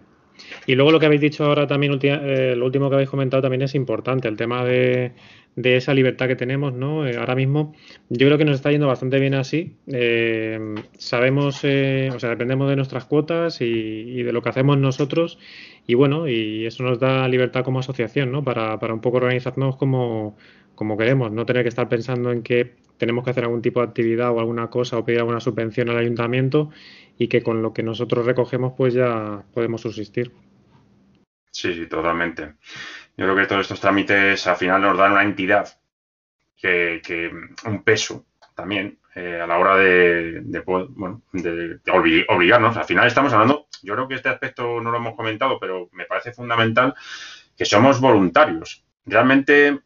Y luego lo que habéis dicho ahora también, eh, lo último que habéis comentado también es importante, el tema de, de esa libertad que tenemos, ¿no? Eh, ahora mismo yo creo que nos está yendo bastante bien así. Eh, sabemos, eh, o sea, dependemos de nuestras cuotas y, de lo que hacemos nosotros y bueno, y eso nos da libertad como asociación, ¿no? Para, para un poco organizarnos como, como queremos, no tener que estar pensando en que tenemos que hacer algún tipo de actividad o alguna cosa o pedir alguna subvención al ayuntamiento y que con lo que nosotros recogemos pues ya podemos subsistir. Sí, sí, totalmente. Yo creo que todos estos trámites al final nos dan una entidad que, un peso también eh, a la hora de, bueno, de, obligarnos. Al final estamos hablando, yo creo que este aspecto no lo hemos comentado, pero me parece fundamental que somos voluntarios. Realmente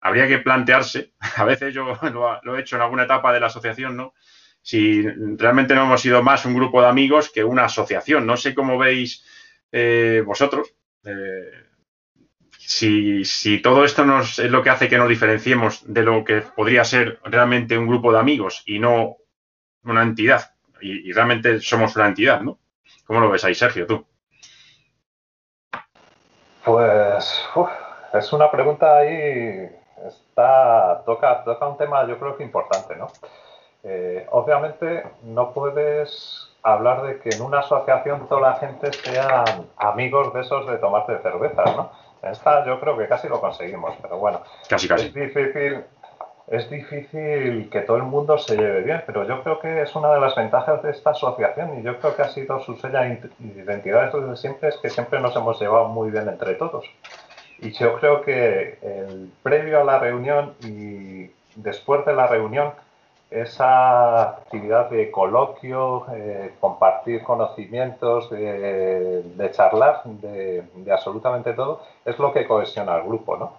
habría que plantearse, a veces yo lo, he hecho en alguna etapa de la asociación, ¿no? Si realmente no hemos sido más un grupo de amigos que una asociación. No sé cómo veis eh, vosotros. Eh, si, todo esto nos, es lo que hace que nos diferenciemos de lo que podría ser realmente un grupo de amigos y no una entidad, y, realmente somos una entidad, ¿no? ¿Cómo lo ves ahí, Sergio, tú? Pues es una pregunta ahí, está, toca, toca un tema yo creo que importante, ¿no? Eh, obviamente no puedes hablar de que en una asociación toda la gente sean amigos de esos de tomarte cervezas, ¿no? Esta yo creo que casi lo conseguimos, pero bueno. Casi, casi. Es difícil, es difícil que todo el mundo se lleve bien, pero yo creo que es una de las ventajas de esta asociación y yo creo que ha sido su sella identidad desde siempre, es que siempre nos hemos llevado muy bien entre todos. Y yo creo que el previo a la reunión y después de la reunión esa actividad de coloquio, eh, compartir conocimientos, de, charlar de, absolutamente todo, es lo que cohesiona al grupo. ¿no?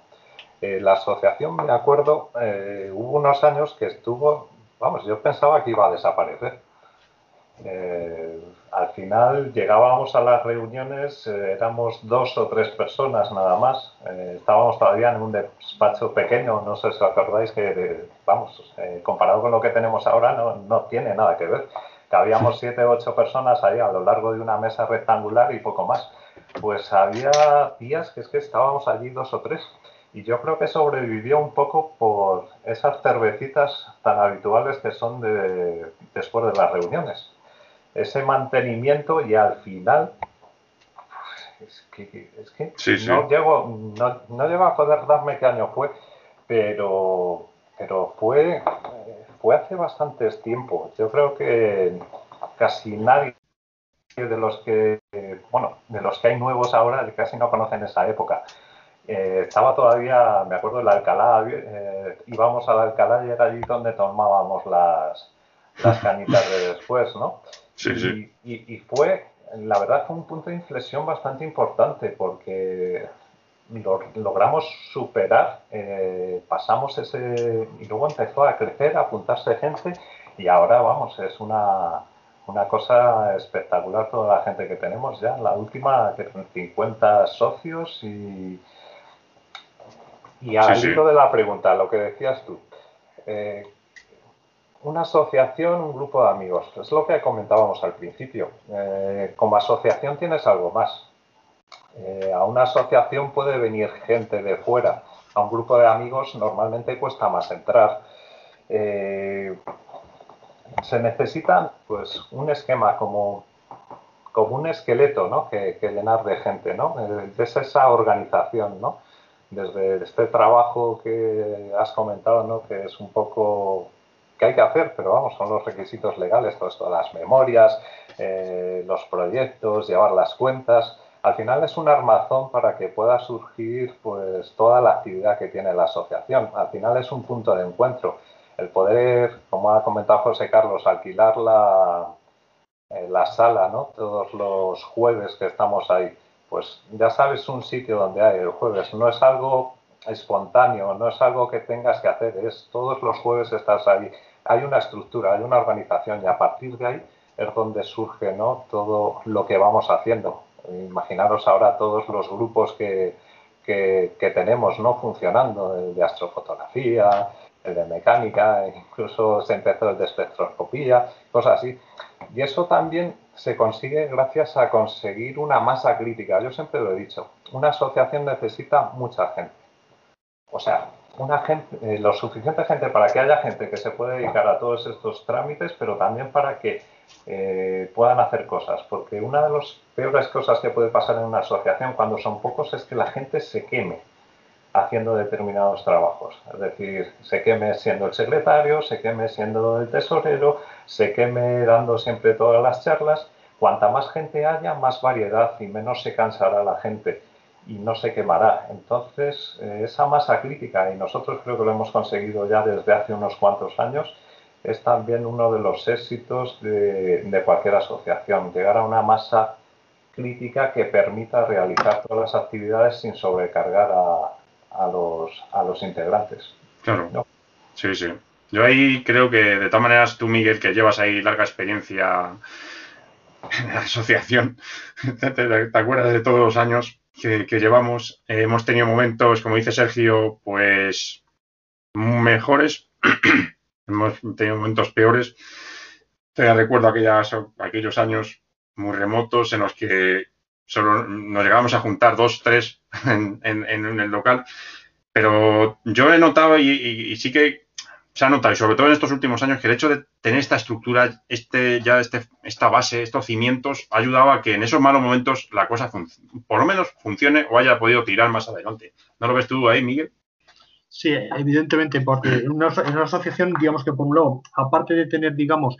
Eh, la asociación, me acuerdo, eh, hubo unos años que estuvo, vamos, yo pensaba que iba a desaparecer. Al final llegábamos a las reuniones, éramos dos o tres personas nada más, estábamos todavía en un despacho pequeño, no sé si os acordáis que vamos, eh, comparado con lo que tenemos ahora, no, tiene nada que ver. Cabíamos siete o ocho personas ahí a lo largo de una mesa rectangular y poco más. Pues había días que es que estábamos allí dos o tres. Y yo creo que sobrevivió un poco por esas cervecitas tan habituales que son de, después de las reuniones. Ese mantenimiento y al final es que, es que No, llego, no, no, llego a poder darme qué año fue, pero pero fue, fue hace bastantes tiempos. Yo creo que casi nadie de los que, bueno, de los que hay nuevos ahora casi no conocen esa época. Eh, estaba todavía, me acuerdo, el Alcalá, eh, íbamos al Alcalá y era allí donde tomábamos las, las canitas de después, ¿no? Sí, sí. Y, y, fue, la verdad, fue un punto de inflexión bastante importante porque logramos superar, eh, pasamos ese y luego empezó a crecer, a apuntarse gente y ahora vamos, es una, una cosa espectacular toda la gente que tenemos ya. La última, que 50 socios y, y al hilo de la pregunta, lo que decías tú. Eh, una asociación, un grupo de amigos, es lo que comentábamos al principio. Eh, como asociación tienes algo más, eh, a una asociación puede venir gente de fuera. A un grupo de amigos normalmente cuesta más entrar. Eh, se necesita pues un esquema como, como un esqueleto ¿no? que, llenar de gente. ¿no? Es esa organización. ¿no? Desde este trabajo que has comentado, ¿no? que es un poco que hay que hacer, pero vamos, son los requisitos legales, todo esto, las memorias, los proyectos, llevar las cuentas al final es un armazón para que pueda surgir pues toda la actividad que tiene la asociación. Al final es un punto de encuentro. El poder, como ha comentado José Carlos, alquilar la, eh, la sala, ¿no? Todos los jueves que estamos ahí. Pues ya sabes un sitio donde hay el jueves. No es algo espontáneo, no es algo que tengas que hacer, es todos los jueves estás ahí. Hay una estructura, hay una organización y a partir de ahí es donde surge ¿no? todo lo que vamos haciendo. Imaginaros ahora todos los grupos que, que, tenemos ¿no? funcionando, el de astrofotografía, el de mecánica, incluso se empezó el de espectroscopía, cosas así. Y eso también se consigue gracias a conseguir una masa crítica. Yo siempre lo he dicho, una asociación necesita mucha gente. O sea, una gente, eh, lo suficiente gente para que haya gente que se pueda dedicar a todos estos trámites, pero también para que eh, puedan hacer cosas. Porque una de las peores cosas que puede pasar en una asociación cuando son pocos es que la gente se queme haciendo determinados trabajos. Es decir, se queme siendo el secretario, se queme siendo el tesorero, se queme dando siempre todas las charlas. Cuanta más gente haya, más variedad y menos se cansará la gente y no se quemará. Entonces, eh, esa masa crítica, y nosotros creo que lo hemos conseguido ya desde hace unos cuantos años, es también uno de los éxitos de, cualquier asociación, llegar a una masa crítica que permita realizar todas las actividades sin sobrecargar a, los, a los integrantes. Claro. Sí, sí. Yo ahí creo que de todas maneras tú, Miguel, que llevas ahí larga experiencia en la asociación, te acuerdas de todos los años, que, llevamos. Eh, hemos tenido momentos, como dice Sergio, pues mejores. hemos tenido momentos peores. Te recuerdo aquellas, aquellos años muy remotos en los que solo nos llegábamos a juntar dos, tres en, en, el local. Pero yo he notado y sí que se ha y sobre todo en estos últimos años, que el hecho de tener esta estructura, este, ya este, esta base, estos cimientos, ha ayudado a que en esos malos momentos la cosa por lo menos funcione o haya podido tirar más adelante. ¿No lo ves tú ahí, Miguel? Sí, evidentemente, porque en una, asociación, digamos que por un lado, aparte de tener, digamos,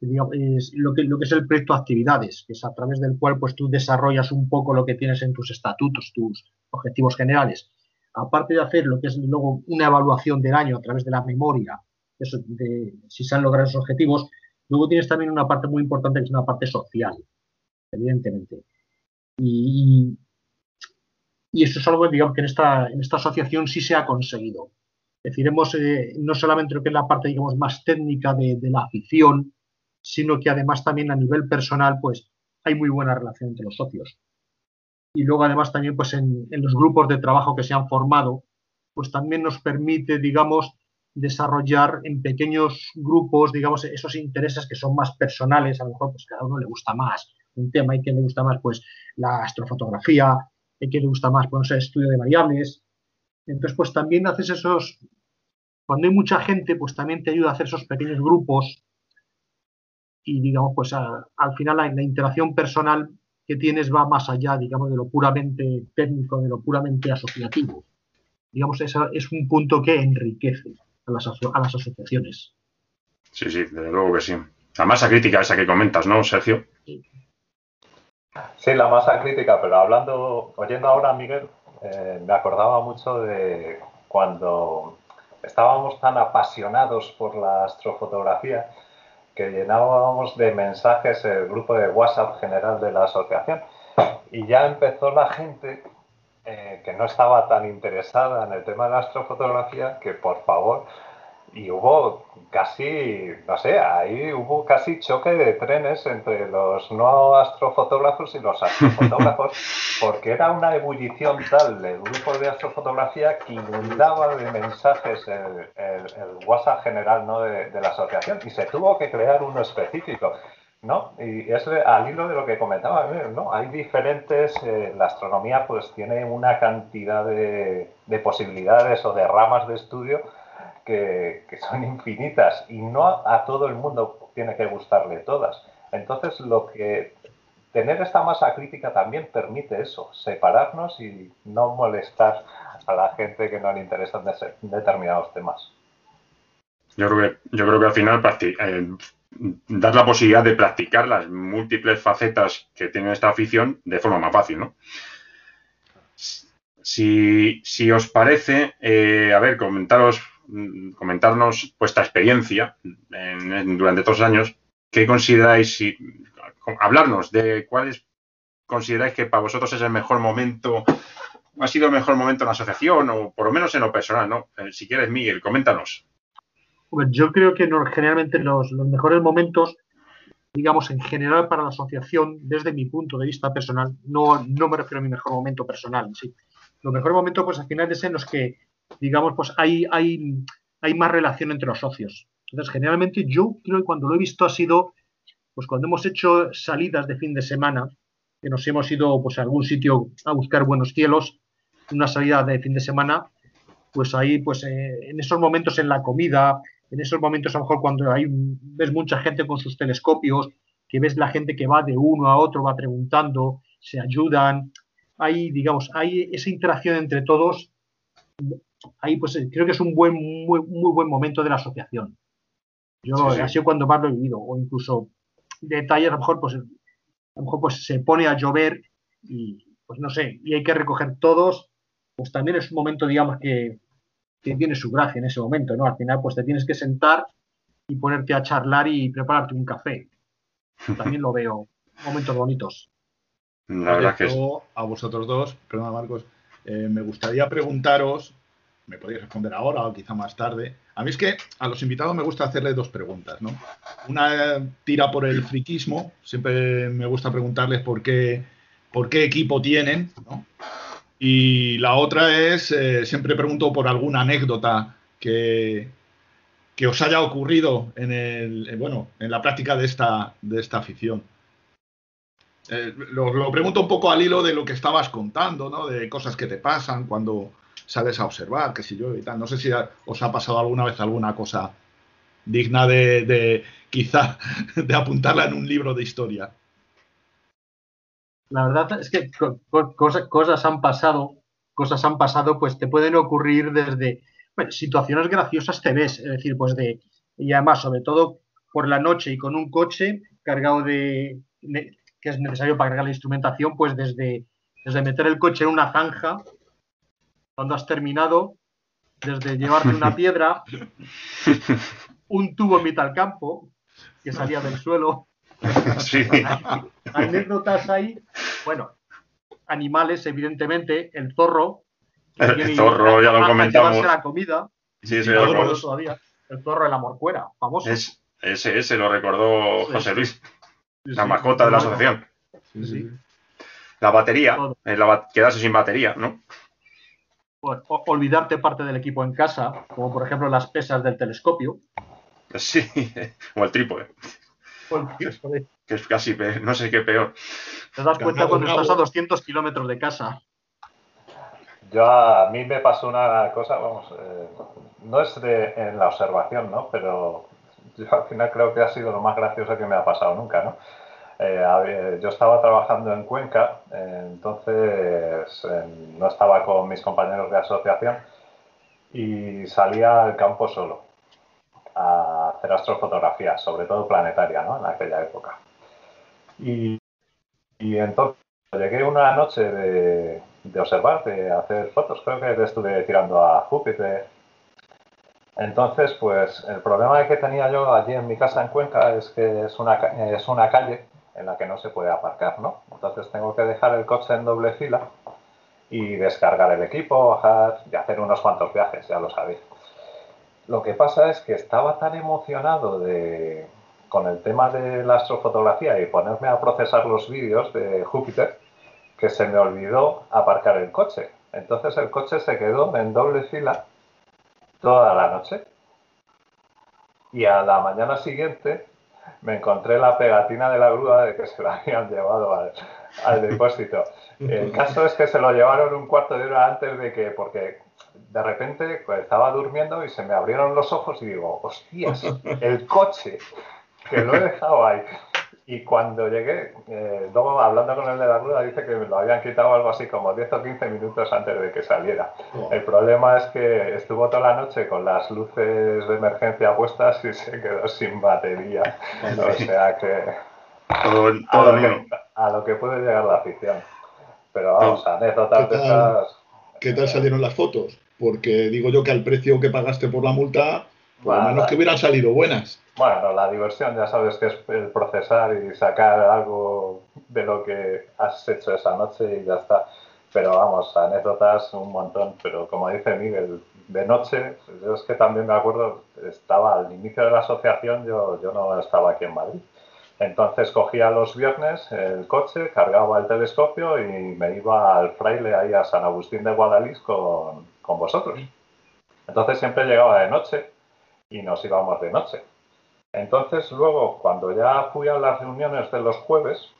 lo, que, lo que es el proyecto de actividades, que es a través del cual pues tú desarrollas un poco lo que tienes en tus estatutos, tus objetivos generales, aparte de hacer lo que es luego una evaluación del año a través de la memoria, de si se han logrado esos objetivos, luego tienes también una parte muy importante que es una parte social, evidentemente. Y, eso es algo digamos, que en esta, en esta asociación sí se ha conseguido. Es decir, hemos, eh, no solamente lo que es la parte digamos, más técnica de, de la afición, sino que además también a nivel personal pues hay muy buena relación entre los socios y luego además también pues en, los grupos de trabajo que se han formado, pues también nos permite, digamos, desarrollar en pequeños grupos, digamos, esos intereses que son más personales, a lo mejor pues cada uno le gusta más un tema, y que le gusta más pues la astrofotografía, y que le gusta más pues el estudio de variables. Entonces pues también haces esos, cuando hay mucha gente pues también te ayuda a hacer esos pequeños grupos y digamos pues al final la interacción personal que tienes va más allá, digamos, de lo puramente técnico, de lo puramente asociativo. Digamos, esa es un punto que enriquece a las, a las asociaciones. Sí, sí, desde luego que sí. La masa crítica esa que comentas, ¿no, Sergio? Sí, la masa crítica, pero hablando, oyendo ahora a Miguel, eh, me acordaba mucho de cuando estábamos tan apasionados por la astrofotografía que llenábamos de mensajes el grupo de WhatsApp general de la asociación. Y ya empezó la gente eh, que no estaba tan interesada en el tema de la astrofotografía que por favor y hubo casi, no sé, ahí hubo casi choque de trenes entre los no astrofotógrafos y los astrofotógrafos, porque era una ebullición tal del grupo de astrofotografía que inundaba de mensajes el, el, WhatsApp general ¿no? de, la asociación y se tuvo que crear uno específico. ¿no? Y es al hilo de lo que comentaba, ¿no? Hay diferentes, eh, la astronomía pues tiene una cantidad de, de posibilidades o de ramas de estudio que, son infinitas y no a, todo el mundo tiene que gustarle todas. Entonces, lo que tener esta masa crítica también permite eso, separarnos y no molestar a la gente que no le interesan determinados temas. Yo creo que, yo creo que al final eh, dar la posibilidad de practicar las múltiples facetas que tiene esta afición de forma más fácil, ¿no? Si, os parece, eh, a ver, comentaros, comentarnos vuestra experiencia durante todos los años, ¿qué consideráis, si, hablarnos de cuáles consideráis que para vosotros es el mejor momento, ha sido el mejor momento en la asociación o por lo menos en lo personal, ¿no? Eh, si quieres, Miguel, coméntanos. Pues yo creo que generalmente los, mejores momentos, digamos, en general para la asociación, desde mi punto de vista personal, no, no me refiero a mi mejor momento personal, sí. Los mejores momentos, pues al final es en los que, digamos, pues hay, hay, hay más relación entre los socios. Entonces, generalmente yo creo que cuando lo he visto ha sido, pues cuando hemos hecho salidas de fin de semana, que nos hemos ido pues a algún sitio a buscar buenos cielos, una salida de fin de semana, pues ahí, pues eh, en esos momentos en la comida, en esos momentos a lo mejor cuando hay ves mucha gente con sus telescopios, que ves la gente que va de uno a otro, va preguntando, se ayudan, hay, digamos, hay esa interacción entre todos, ahí pues creo que es un buen, muy, muy buen momento de la asociación. Yo ha sido cuando más lo he vivido, o incluso detalles, a lo mejor pues a lo mejor pues se pone a llover y pues no sé, y hay que recoger todos, pues también es un momento, digamos, que, que tiene su gracia en ese momento, ¿no? Al final, pues te tienes que sentar y ponerte a charlar y prepararte un café. También lo veo momentos bonitos. La verdad que A vosotros dos, perdona Marcos, eh, me gustaría preguntaros, me podéis responder ahora o quizá más tarde. A mí es que a los invitados me gusta hacerles dos preguntas, ¿no? Una tira por el friquismo, siempre me gusta preguntarles por qué, por qué equipo tienen, ¿no? Y la otra es, eh, siempre pregunto por alguna anécdota que, que os haya ocurrido en, el, bueno, en la práctica de esta, de esta afición. Eh, lo, pregunto un poco al hilo de lo que estabas contando, ¿no? De cosas que te pasan cuando sales a observar, qué sé yo y tal. No sé si os ha pasado alguna vez alguna cosa digna de, de quizá de apuntarla en un libro de historia. La verdad es que cosas, cosas han pasado, cosas han pasado, pues te pueden ocurrir desde situaciones graciosas te ves, es decir, pues de, y además, sobre todo por la noche y con un coche cargado de, que es necesario para cargar la instrumentación, pues desde, desde meter el coche en una zanja, cuando has terminado, desde llevarte una piedra, un tubo en mitad del campo que salía del suelo, Sí. Anécdotas hay, bueno, animales, evidentemente, el zorro. El zorro, ya lo comentamos. la comida. Sí, sí, lo todavía. El zorro de la morcuera, famoso. Es, ese, ese lo recordó José Luis, la mascota de la asociación. La batería, la, quedarse sin batería, ¿no? Pues, olvidarte parte del equipo en casa, como por ejemplo las pesas del telescopio. Sí, o el trípode que es casi, no sé qué peor. ¿Te das cuenta cuando estás a 200 kilómetros de casa? Yo a mí me pasó una cosa, vamos, eh, no es de, en la observación, ¿no? Pero yo al final creo que ha sido lo más gracioso que me ha pasado nunca, ¿no? Eh, yo estaba trabajando en Cuenca, entonces no estaba con mis compañeros de asociación y salía al campo solo a hacer astrofotografía, sobre todo planetaria, ¿no? En aquella época. Y, entonces llegué una noche de, observar, de hacer fotos, creo que estuve tirando a Júpiter. Entonces, pues el problema que tenía yo allí en mi casa en Cuenca es que es una, es una calle en la que no se puede aparcar, ¿no? Entonces tengo que dejar el coche en doble fila y descargar el equipo, bajar y hacer unos cuantos viajes, ya lo sabéis. Lo que pasa es que estaba tan emocionado de, con el tema de la astrofotografía y ponerme a procesar los vídeos de Júpiter que se me olvidó aparcar el coche. Entonces el coche se quedó en doble fila toda la noche. Y a la mañana siguiente me encontré la pegatina de la grúa de que se la habían llevado al, depósito. El caso es que se lo llevaron un cuarto de hora antes de que, porque de repente pues, estaba durmiendo y se me abrieron los ojos y digo, hostias, el coche, que lo he dejado ahí. Y cuando llegué, eh, luego hablando con el de la grúa, dice que me lo habían quitado algo así como 10 o 15 minutos antes de que saliera. Oh. El problema es que estuvo toda la noche con las luces de emergencia puestas y se quedó sin batería. o sea que, todo, todo a, lo que a, lo que puede llegar la afición. Pero vamos, anécdotas de esas. ¿Qué tal salieron las fotos? Porque digo yo que al precio que pagaste por la multa, por lo menos que hubieran salido buenas. Bueno, la diversión ya sabes que es el procesar y sacar algo de lo que has hecho esa noche y ya está. Pero vamos, anécdotas un montón. Pero como dice Miguel, de noche, yo es que también me acuerdo, estaba al inicio de la asociación, yo, yo no estaba aquí en Madrid. Entonces cogía los viernes el coche, cargaba el telescopio y me iba al fraile ahí a San Agustín de Guadalís con, con vosotros. Entonces siempre llegaba de noche y nos íbamos de noche. Entonces luego, cuando ya fui a las reuniones de los jueves,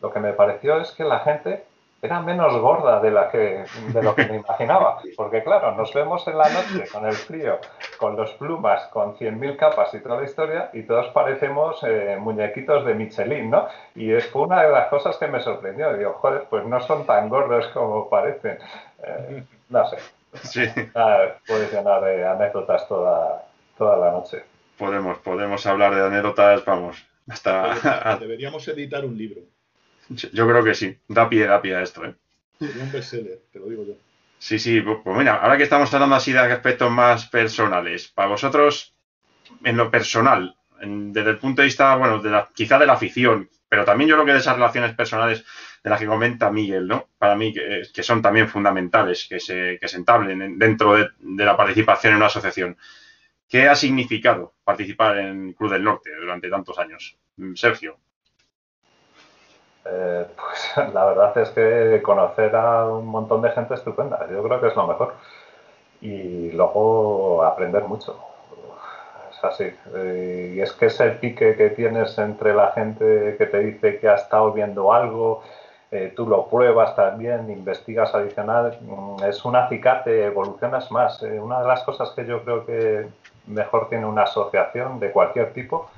lo que me pareció es que la gente era menos gorda de, la que, de lo que me imaginaba. Porque claro, nos vemos en la noche con el frío, con los plumas, con 100.000 capas y toda la historia, y todos parecemos eh, muñequitos de Michelin, ¿no? Y es una de las cosas que me sorprendió. Digo, joder, pues no son tan gordos como parecen. Eh, no sé. Sí. Ah, puedes llenar de anécdotas toda, toda la noche podemos, podemos hablar de anécdotas, vamos, hasta... Deberíamos editar un libro. Yo creo que sí, da pie, da pie a esto, ¿eh? un bestseller, te lo digo yo. Sí, sí, pues, mira, ahora que estamos hablando así de aspectos más personales, para vosotros, en lo personal, desde el punto de vista, bueno, de la, quizá de la afición, pero también yo creo que de esas relaciones personales de las que comenta Miguel, ¿no? Para mí, que, son también fundamentales, que se, que se entablen dentro de, de la participación en una asociación. ¿Qué ha significado participar en Cruz del Norte durante tantos años? Mm, Sergio. Eh, pues la verdad es que conocer a un montón de gente estupenda, yo creo que es lo mejor. Y luego aprender mucho. Es así. Eh, y es que ese pique que tienes entre la gente que te dice que ha estado viendo algo, eh, tú lo pruebas también, investigas adicional, mm, es un acicate, evolucionas más. una de las cosas que yo creo que mejor tiene una asociación de cualquier tipo,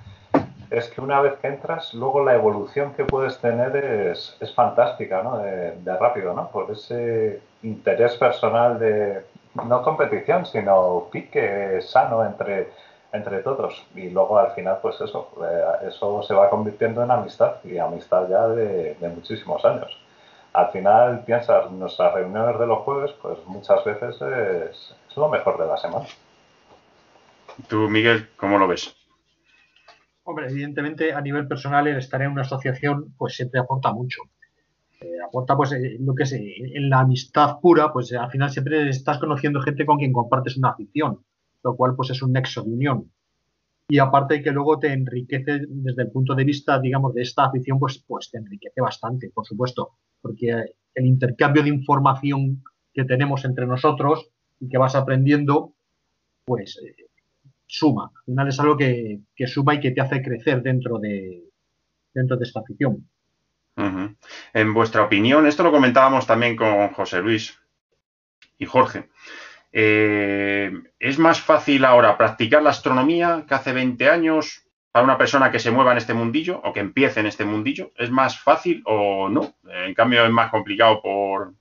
es que una vez que entras, luego la evolución que puedes tener es, es fantástica, ¿no? De, rápido, ¿no? Por ese interés personal de, no competición, sino pique sano entre, entre todos. Y luego al final, pues eso, eh, eso se va convirtiendo en amistad y amistad ya de, muchísimos años. Al final, piensas, nuestras reuniones de los jueves, pues muchas veces es, es lo mejor de la semana. Tú, Miguel, ¿cómo lo ves? Hombre, evidentemente a nivel personal el estar en una asociación pues siempre aporta mucho. Eh, aporta pues eh, lo que es eh, en la amistad pura, pues al final siempre estás conociendo gente con quien compartes una afición, lo cual pues es un nexo de unión. Y aparte que luego te enriquece desde el punto de vista, digamos, de esta afición, pues, pues te enriquece bastante, por supuesto, porque el intercambio de información que tenemos entre nosotros y que vas aprendiendo, pues suma. Al final es algo que, suma y que te hace crecer dentro de, dentro de esta afición. En vuestra opinión, esto lo comentábamos también con José Luis y Jorge. Eh, ¿Es más fácil ahora practicar la astronomía que hace 20 años para una persona que se mueva en este mundillo o que empiece en este mundillo? ¿Es más fácil o no? En cambio, es más complicado por,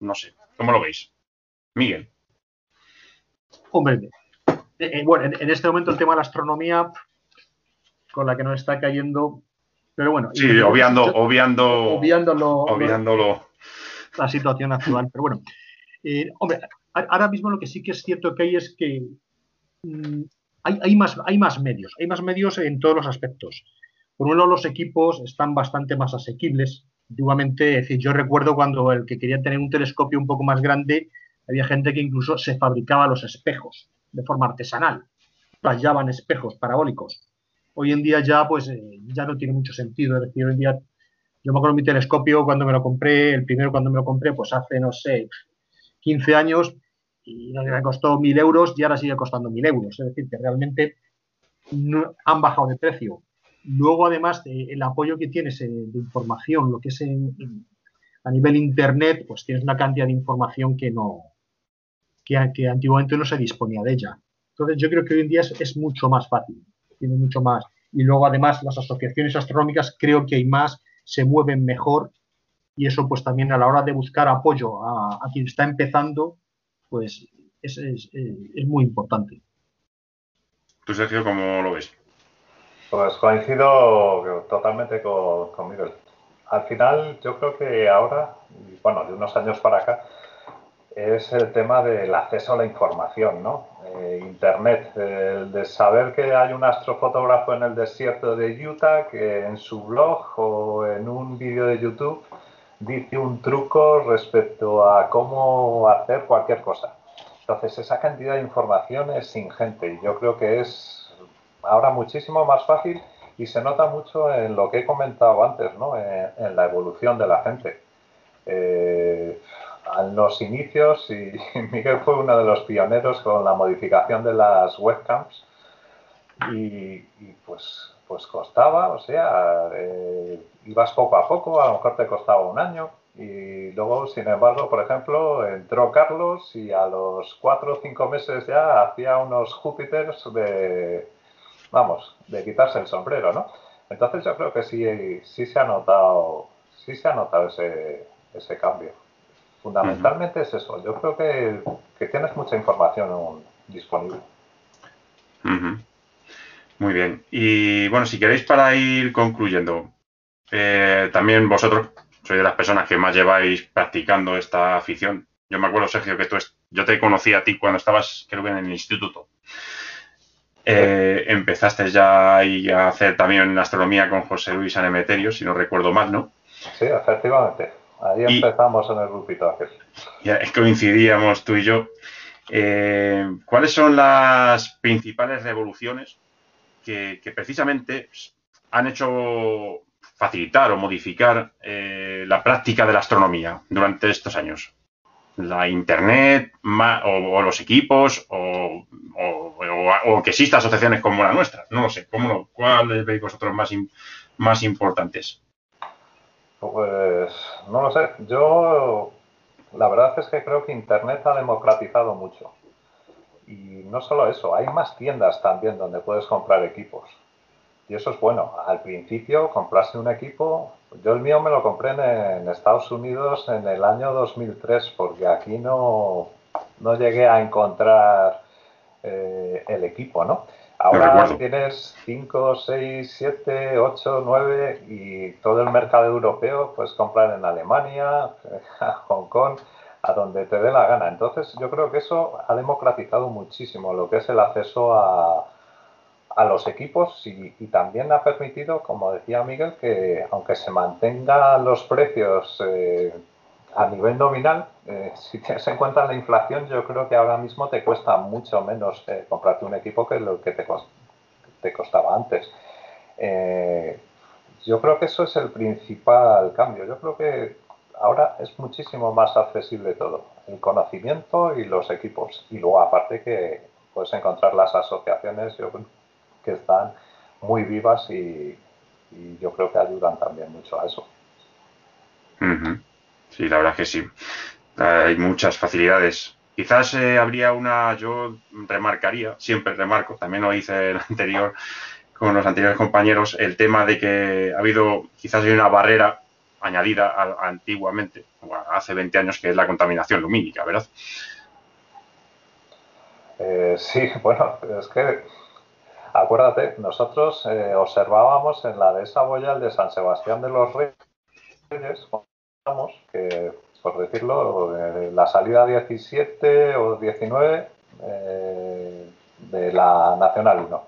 no sé, ¿cómo lo veis? Miguel. Hombre, eh, bueno, en, este momento el tema de la astronomía, con la que nos está cayendo, pero bueno. Sí, obviando, obviando, obviándolo, la situación actual. Pero bueno, eh, hombre, ahora mismo lo que sí que es cierto que hay es que mm, hay, más, hay más medios, hay más medios en todos los aspectos. Por un lado, los equipos están bastante más asequibles. Antiguamente, es decir, yo recuerdo cuando el que quería tener un telescopio un poco más grande, había gente que incluso se fabricaba los espejos de forma artesanal, tallaban espejos parabólicos. Hoy en día ya, pues, eh, ya no tiene mucho sentido. Es decir, hoy en día, yo me acuerdo mi telescopio cuando me lo compré, el primero cuando me lo compré, pues hace, no sé, 15 años, y me costó mil euros y ahora sigue costando mil euros. Es decir, que realmente no, han bajado de precio. Luego, además, el apoyo que tienes eh, de información, lo que es a nivel internet, pues tienes una cantidad de información que no, que, antiguamente no se disponía de ella. Entonces yo creo que hoy en día es, mucho más fácil, tiene mucho más. y luego además las asociaciones astronómicas creo que hay más, se mueven mejor y eso pues también a la hora de buscar apoyo a, quien está empezando, pues es, muy importante. ¿Tú, Sergio, cómo lo ves? Pues coincido totalmente con, con Miguel. Al final, yo creo que ahora, bueno, de unos años para acá, es el tema del acceso a la información, ¿no? Eh, Internet, el de saber que hay un astrofotógrafo en el desierto de Utah que en su blog o en un vídeo de YouTube dice un truco respecto a cómo hacer cualquier cosa. Entonces, esa cantidad de información es ingente y yo creo que es ahora muchísimo más fácil y se nota mucho en lo que he comentado antes, ¿no? en, la evolución de la gente. Eh, en los inicios, y Miguel fue uno de los pioneros con la modificación de las webcams, y, pues, pues costaba, o sea, eh, ibas poco a poco, a lo mejor te costaba un año, y luego, sin embargo, por ejemplo, entró Carlos y a los cuatro o cinco meses ya hacía unos Júpiters de, vamos, de quitarse el sombrero, ¿no? Entonces yo creo que sí, sí se ha notado, sí se ha notado ese, ese cambio. Fundamentalmente es eso. Yo creo que, tienes mucha información disponible. Muy bien. Y bueno, si queréis para ir concluyendo, eh, también vosotros sois de las personas que más lleváis practicando esta afición. Yo me acuerdo, Sergio, que tú yo te conocí a ti cuando estabas, creo que en el instituto. Eh, empezaste ya a hacer también astronomía con José Luis Anemeterio, si no recuerdo mal, ¿no? Sí, efectivamente. Ahí empezamos en el grupito aquel. Ya coincidíamos tú y yo. Eh, ¿Cuáles son las principales revoluciones que, precisamente han hecho facilitar o modificar eh, la práctica de la astronomía durante estos años? ¿La Internet o, los equipos o, que existan asociaciones como la nuestra? No lo sé. ¿Cómo, ¿Cuáles veis vosotros más, más importantes? Pues no lo sé. Yo la verdad es que creo que Internet ha democratizado mucho. Y no solo eso, hay más tiendas también donde puedes comprar equipos. Y eso es bueno. Al principio, comprarse un equipo, yo el mío me lo compré en, Estados Unidos en el año 2003, porque aquí no, no llegué a encontrar eh, el equipo, ¿no? Ahora tienes 5, 6, 7, 8, 9 y todo el mercado europeo puedes comprar en Alemania, a Hong Kong, a donde te dé la gana. Entonces yo creo que eso ha democratizado muchísimo lo que es el acceso a, a los equipos y, y, también ha permitido, como decía Miguel, que aunque se mantengan los precios eh, a nivel nominal, eh, si tienes en cuenta la inflación, yo creo que ahora mismo te cuesta mucho menos eh, comprarte un equipo que lo que te, costaba antes. Eh, yo creo que eso es el principal cambio. Yo creo que ahora es muchísimo más accesible todo, el conocimiento y los equipos. Y luego aparte que puedes encontrar las asociaciones que están muy vivas y, yo creo que ayudan también mucho a eso. Sí, la verdad es que sí. Hay muchas facilidades. Quizás eh, habría una, yo remarcaría, siempre remarco, también lo hice el anterior con los anteriores compañeros, el tema de que ha habido quizás hay una barrera añadida antiguamente, hace 20 años, que es la contaminación lumínica, ¿verdad? Eh, sí, bueno, es que acuérdate, nosotros eh, observábamos en la de esa boyal de San Sebastián de los Reyes, que, por decirlo, la salida 17 o 19 eh, de la Nacional 1.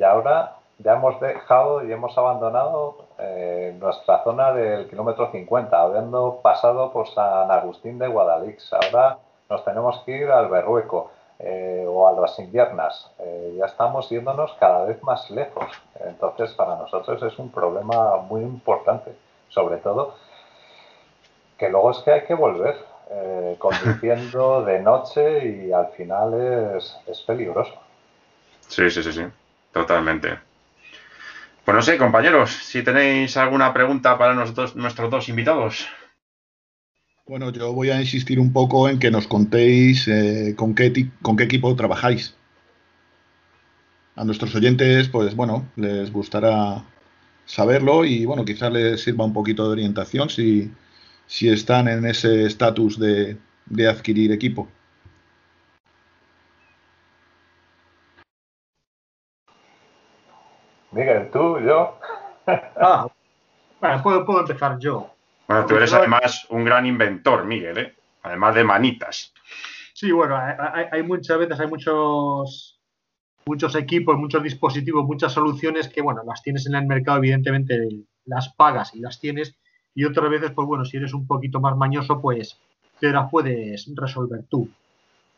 Y ahora ya hemos dejado y hemos abandonado eh, nuestra zona del kilómetro 50, habiendo pasado por San Agustín de Guadalix. Ahora nos tenemos que ir al Berrueco eh, o a las inviernas. ya estamos yéndonos cada vez más lejos. Entonces, para nosotros es un problema muy importante, sobre todo que luego es que hay que volver eh, conduciendo de noche y al final es, es, peligroso. Sí, sí, sí, sí, totalmente. Pues no sé, compañeros, si tenéis alguna pregunta para nosotros, nuestros dos invitados. Bueno, yo voy a insistir un poco en que nos contéis eh, con, qué, con qué equipo trabajáis. a nuestros oyentes, pues bueno, les gustará saberlo y bueno, quizás les sirva un poquito de orientación si, si están en ese estatus de, de adquirir equipo. Miguel, tú, yo. ah, bueno, puedo, empezar yo. Bueno, tú eres además un gran inventor, Miguel, ¿eh? además de manitas. Sí, bueno, hay, muchas veces, hay muchos, muchos equipos, muchos dispositivos, muchas soluciones que, bueno, las tienes en el mercado, evidentemente las pagas y las tienes, y otras veces, pues bueno, si eres un poquito más mañoso, pues te las puedes resolver tú.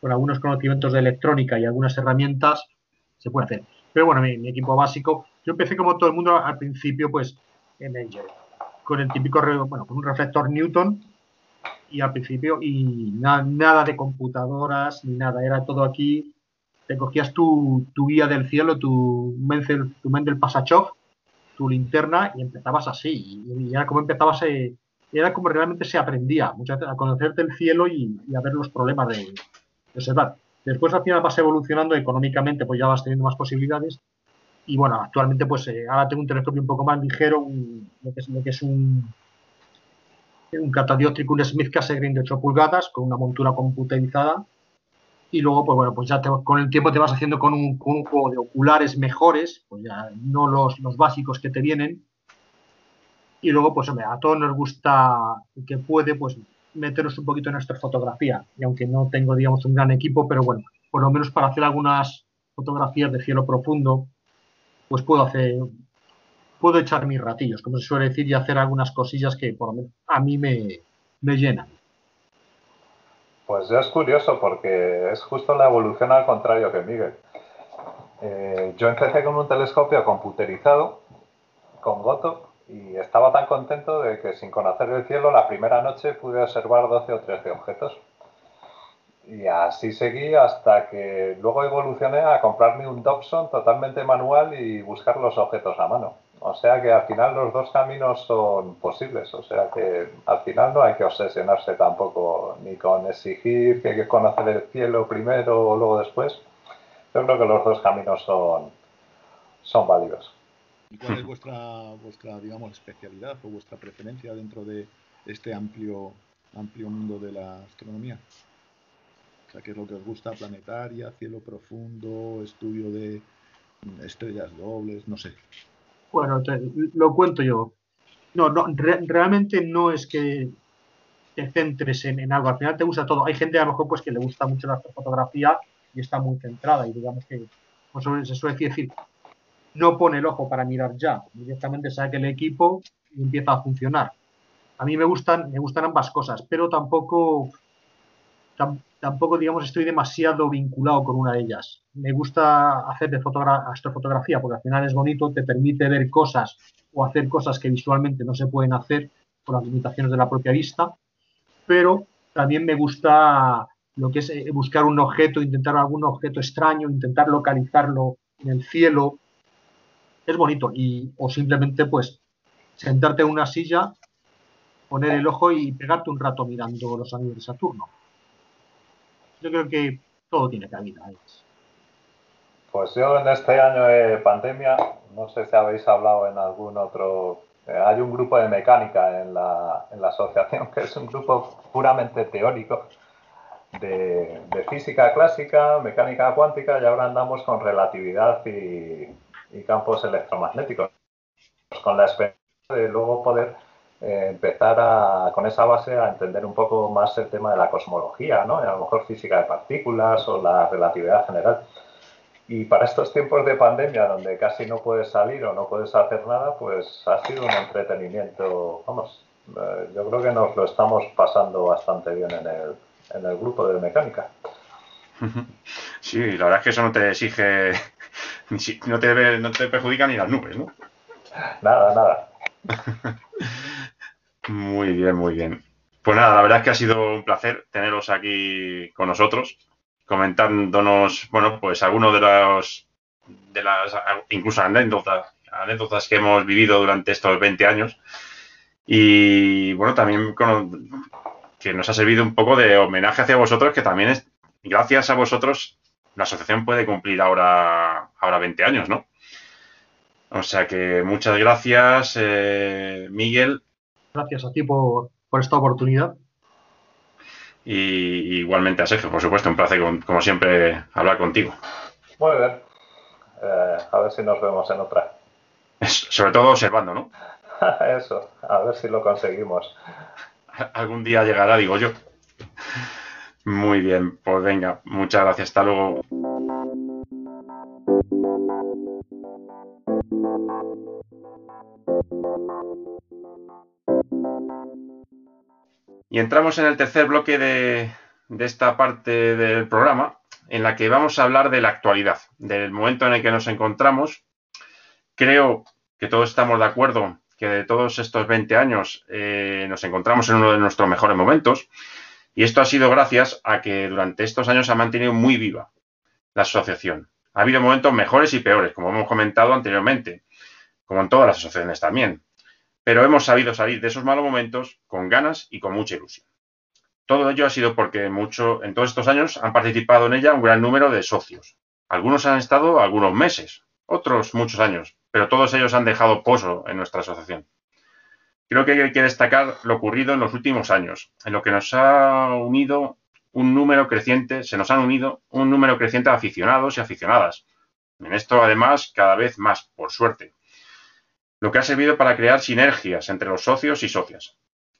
Con algunos conocimientos de electrónica y algunas herramientas se puede hacer. Pero bueno, mi, equipo básico, yo empecé como todo el mundo al principio, pues en Angel, con el típico, bueno, con un reflector Newton y al principio, y nada de computadoras ni nada, era todo aquí. Te cogías tu, tu guía del cielo, tu tu Mendel Pasachov, tu linterna y empezabas así. Y, era como empezabas, eh, era como realmente se aprendía muchas veces a conocerte el cielo y, a ver los problemas de, de. Después al final vas evolucionando económicamente, pues ya vas teniendo más posibilidades. Y bueno, actualmente pues eh, ahora tengo un telescopio un poco más ligero, lo, que es, lo que es un, un catadióptrico, un Smith Cassegrain de 8 pulgadas con una montura computerizada. Y luego, pues bueno, pues ya con el tiempo te vas haciendo con un, con un, juego de oculares mejores, pues ya no los, los básicos que te vienen. Y luego, pues a todos nos gusta que puede, pues meteros un poquito en nuestra fotografía. Y aunque no tengo, digamos, un gran equipo, pero bueno, por lo menos para hacer algunas fotografías de cielo profundo, pues puedo hacer, puedo echar mis ratillos, como se suele decir, y hacer algunas cosillas que por lo menos a mí me, me llenan. Pues ya es curioso porque es justo la evolución al contrario que Miguel. Eh, yo empecé con un telescopio computerizado, con Goto, y estaba tan contento de que sin conocer el cielo la primera noche pude observar 12 o 13 objetos. Y así seguí hasta que luego evolucioné a comprarme un Dobson totalmente manual y buscar los objetos a mano. O sea que al final los dos caminos son posibles. O sea que al final no hay que obsesionarse tampoco ni con exigir que hay que conocer el cielo primero o luego después. Yo creo que los dos caminos son, son válidos. ¿Y cuál es vuestra, vuestra, digamos, especialidad o vuestra preferencia dentro de este amplio, amplio mundo de la astronomía? O sea, ¿qué es lo que os gusta? Planetaria, cielo profundo, estudio de estrellas dobles, no sé. Bueno, lo cuento yo. No, no realmente no es que te centres en, algo, al final te gusta todo. Hay gente a lo mejor pues que le gusta mucho la fotografía y está muy centrada y digamos que pues, se suele decir no pone el ojo para mirar ya, directamente saque el equipo y empieza a funcionar. A mí me gustan, me gustan ambas cosas, pero tampoco, tampoco, digamos, estoy demasiado vinculado con una de ellas. Me gusta hacer de astrofotografía porque al final es bonito, te permite ver cosas o hacer cosas que visualmente no se pueden hacer por las limitaciones de la propia vista, pero también me gusta lo que es eh, buscar un objeto, intentar algún objeto extraño, intentar localizarlo en el cielo, es bonito. Y, o simplemente, pues, sentarte en una silla, poner el ojo y pegarte un rato mirando los anillos de Saturno. Yo creo que todo tiene cabida. Pues yo en este año de pandemia, no sé si habéis hablado en algún otro. Eh, hay un grupo de mecánica en la, en la asociación que es un grupo puramente teórico de, de física clásica, mecánica cuántica y ahora andamos con relatividad y, y campos electromagnéticos, con la esperanza de luego poder eh, empezar a, con esa base a entender un poco más el tema de la cosmología, ¿no? a lo mejor física de partículas o la relatividad general. Y para estos tiempos de pandemia, donde casi no puedes salir o no puedes hacer nada, pues ha sido un entretenimiento, vamos, eh, yo creo que nos lo estamos pasando bastante bien en el, en el grupo de mecánica. Sí, la verdad es que eso no te exige no te, no te perjudica ni las nubes, ¿no? Nada, nada. muy bien, muy bien. Pues nada, la verdad es que ha sido un placer teneros aquí con nosotros, comentándonos, bueno, pues algunos de los, de las, incluso anécdotas, anécdotas que hemos vivido durante estos 20 años. Y bueno, también que nos ha servido un poco de homenaje hacia vosotros, que también es, gracias a vosotros la asociación puede cumplir ahora, ahora 20 años, ¿no? O sea que muchas gracias, eh, Miguel. Gracias a ti por, esta oportunidad. Y igualmente a Sergio, por supuesto, un placer, como siempre, hablar contigo. Muy bien. Eh, a ver si nos vemos en otra. Sobre todo observando, ¿no? Eso, a ver si lo conseguimos. Algún día llegará, digo yo. Muy bien, pues venga, muchas gracias, hasta luego. Y entramos en el tercer bloque de, esta parte del programa, en la que vamos a hablar de la actualidad, del momento en el que nos encontramos. Creo que todos estamos de acuerdo que de todos estos 20 años eh, nos encontramos en uno de nuestros mejores momentos. Y esto ha sido gracias a que durante estos años ha mantenido muy viva la asociación. Ha habido momentos mejores y peores, como hemos comentado anteriormente, como en todas las asociaciones también. Pero hemos sabido salir de esos malos momentos con ganas y con mucha ilusión. Todo ello ha sido porque mucho, en todos estos años han participado en ella un gran número de socios. Algunos han estado algunos meses, otros muchos años, pero todos ellos han dejado pozo en nuestra asociación. Creo que hay que destacar lo ocurrido en los últimos años, en lo que nos ha unido un número creciente, se nos han unido un número creciente de aficionados y aficionadas. En esto, además, cada vez más, por suerte. Lo que ha servido para crear sinergias entre los socios y socias,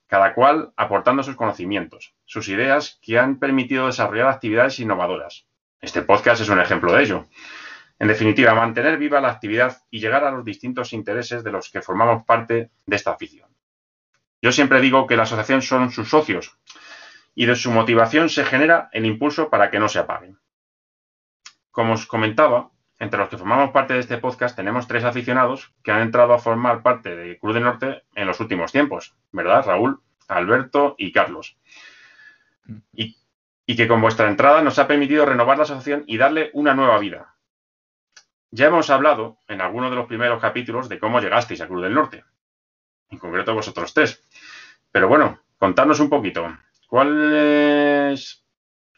cada cual aportando sus conocimientos, sus ideas que han permitido desarrollar actividades innovadoras. Este podcast es un ejemplo de ello. En definitiva, mantener viva la actividad y llegar a los distintos intereses de los que formamos parte de esta afición. Yo siempre digo que la asociación son sus socios y de su motivación se genera el impulso para que no se apaguen. Como os comentaba, entre los que formamos parte de este podcast tenemos tres aficionados que han entrado a formar parte de Cruz del Norte en los últimos tiempos, ¿verdad? Raúl, Alberto y Carlos. Y, que con vuestra entrada nos ha permitido renovar la asociación y darle una nueva vida, ya hemos hablado en algunos de los primeros capítulos de cómo llegasteis a Cruz del Norte, en concreto vosotros tres. Pero bueno, contadnos un poquito, ¿cuál es,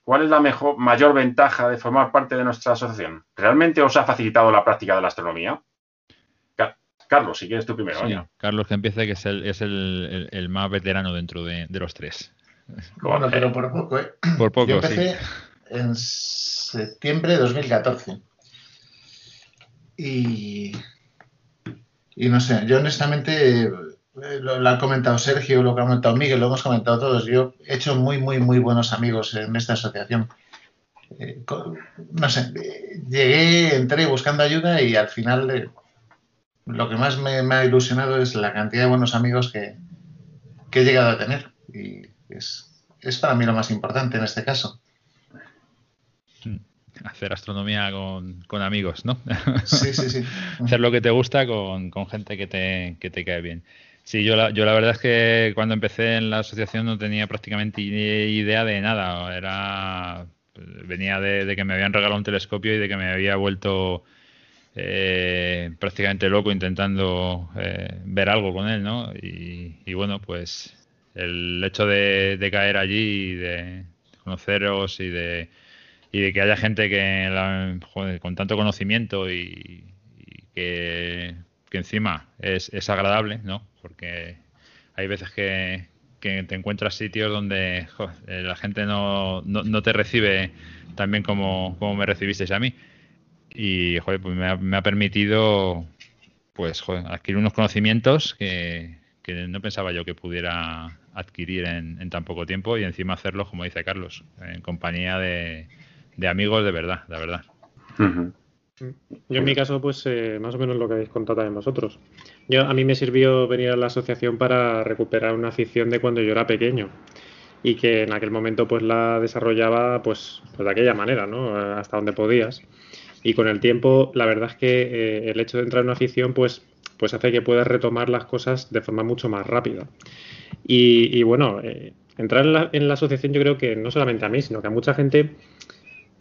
cuál es la mejor, mayor ventaja de formar parte de nuestra asociación? ¿Realmente os ha facilitado la práctica de la astronomía? Carlos, si quieres tú primero. Carlos que empiece, que es el, es el, más veterano dentro de, los tres. Bueno, pero por poco, ¿eh? Por poco, Yo empecé en septiembre de 2014. Y, no sé, yo honestamente, eh, lo, ha comentado Sergio, lo que ha comentado Miguel, lo hemos comentado todos. Yo he hecho muy, muy, muy buenos amigos en esta asociación. Eh, no sé, llegué, entré buscando ayuda y al final eh, lo que más me, ha ilusionado es la cantidad de buenos amigos que, he llegado a tener. Y es, es para mí lo más importante en este caso hacer astronomía con, amigos, ¿no? Sí, sí, sí. hacer lo que te gusta con, gente que te, que te cae bien. Sí, yo la, yo la verdad es que cuando empecé en la asociación no tenía prácticamente idea de nada. Era venía de, que me habían regalado un telescopio y de que me había vuelto eh, prácticamente loco intentando eh, ver algo con él, ¿no? Y, bueno, pues el hecho de, caer allí y de conoceros y de y de que haya gente que con tanto conocimiento y, que, encima es, agradable, ¿no? Porque hay veces que, te encuentras sitios donde eh, la gente no, te recibe tan bien como, me recibisteis a mí. Y joder, pues me ha, permitido pues adquirir unos conocimientos que, no pensaba yo que pudiera adquirir en, en, tan poco tiempo y encima hacerlo, como dice Carlos, en compañía de, de amigos de verdad, la verdad. Yo en mi caso, pues eh, más o menos lo que habéis contado también vosotros. Yo, a mí me sirvió venir a la asociación para recuperar una afición de cuando yo era pequeño y que en aquel momento pues la desarrollaba pues, pues de aquella manera, ¿no? Hasta donde podías. Y con el tiempo, la verdad es que eh, el hecho de entrar en una afición pues, pues hace que puedas retomar las cosas de forma mucho más rápida. Y, bueno, eh, entrar en la, en la asociación yo creo que no solamente a mí, sino que a mucha gente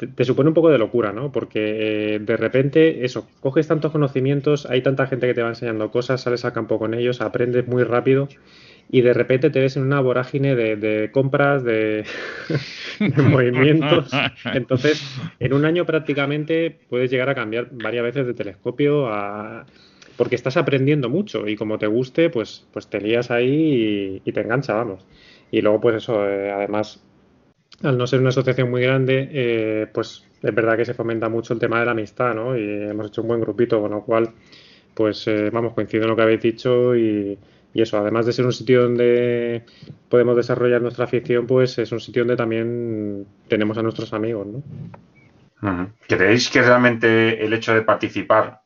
te, supone un poco de locura, ¿no? Porque eh, de repente, eso, coges tantos conocimientos, hay tanta gente que te va enseñando cosas, sales al campo con ellos, aprendes muy rápido y de repente te ves en una vorágine de, compras, de, movimientos. Entonces, en un año prácticamente puedes llegar a cambiar varias veces de telescopio a, porque estás aprendiendo mucho y como te guste, pues, pues te lías ahí y, te engancha, vamos. Y luego, pues eso, eh, además, al no ser una asociación muy grande, eh, pues es verdad que se fomenta mucho el tema de la amistad, ¿no? Y hemos hecho un buen grupito, con lo cual, pues eh, vamos, coincido en lo que habéis dicho y, eso, además de ser un sitio donde podemos desarrollar nuestra afición, pues es un sitio donde también tenemos a nuestros amigos, ¿no? ¿Creéis que realmente el hecho de participar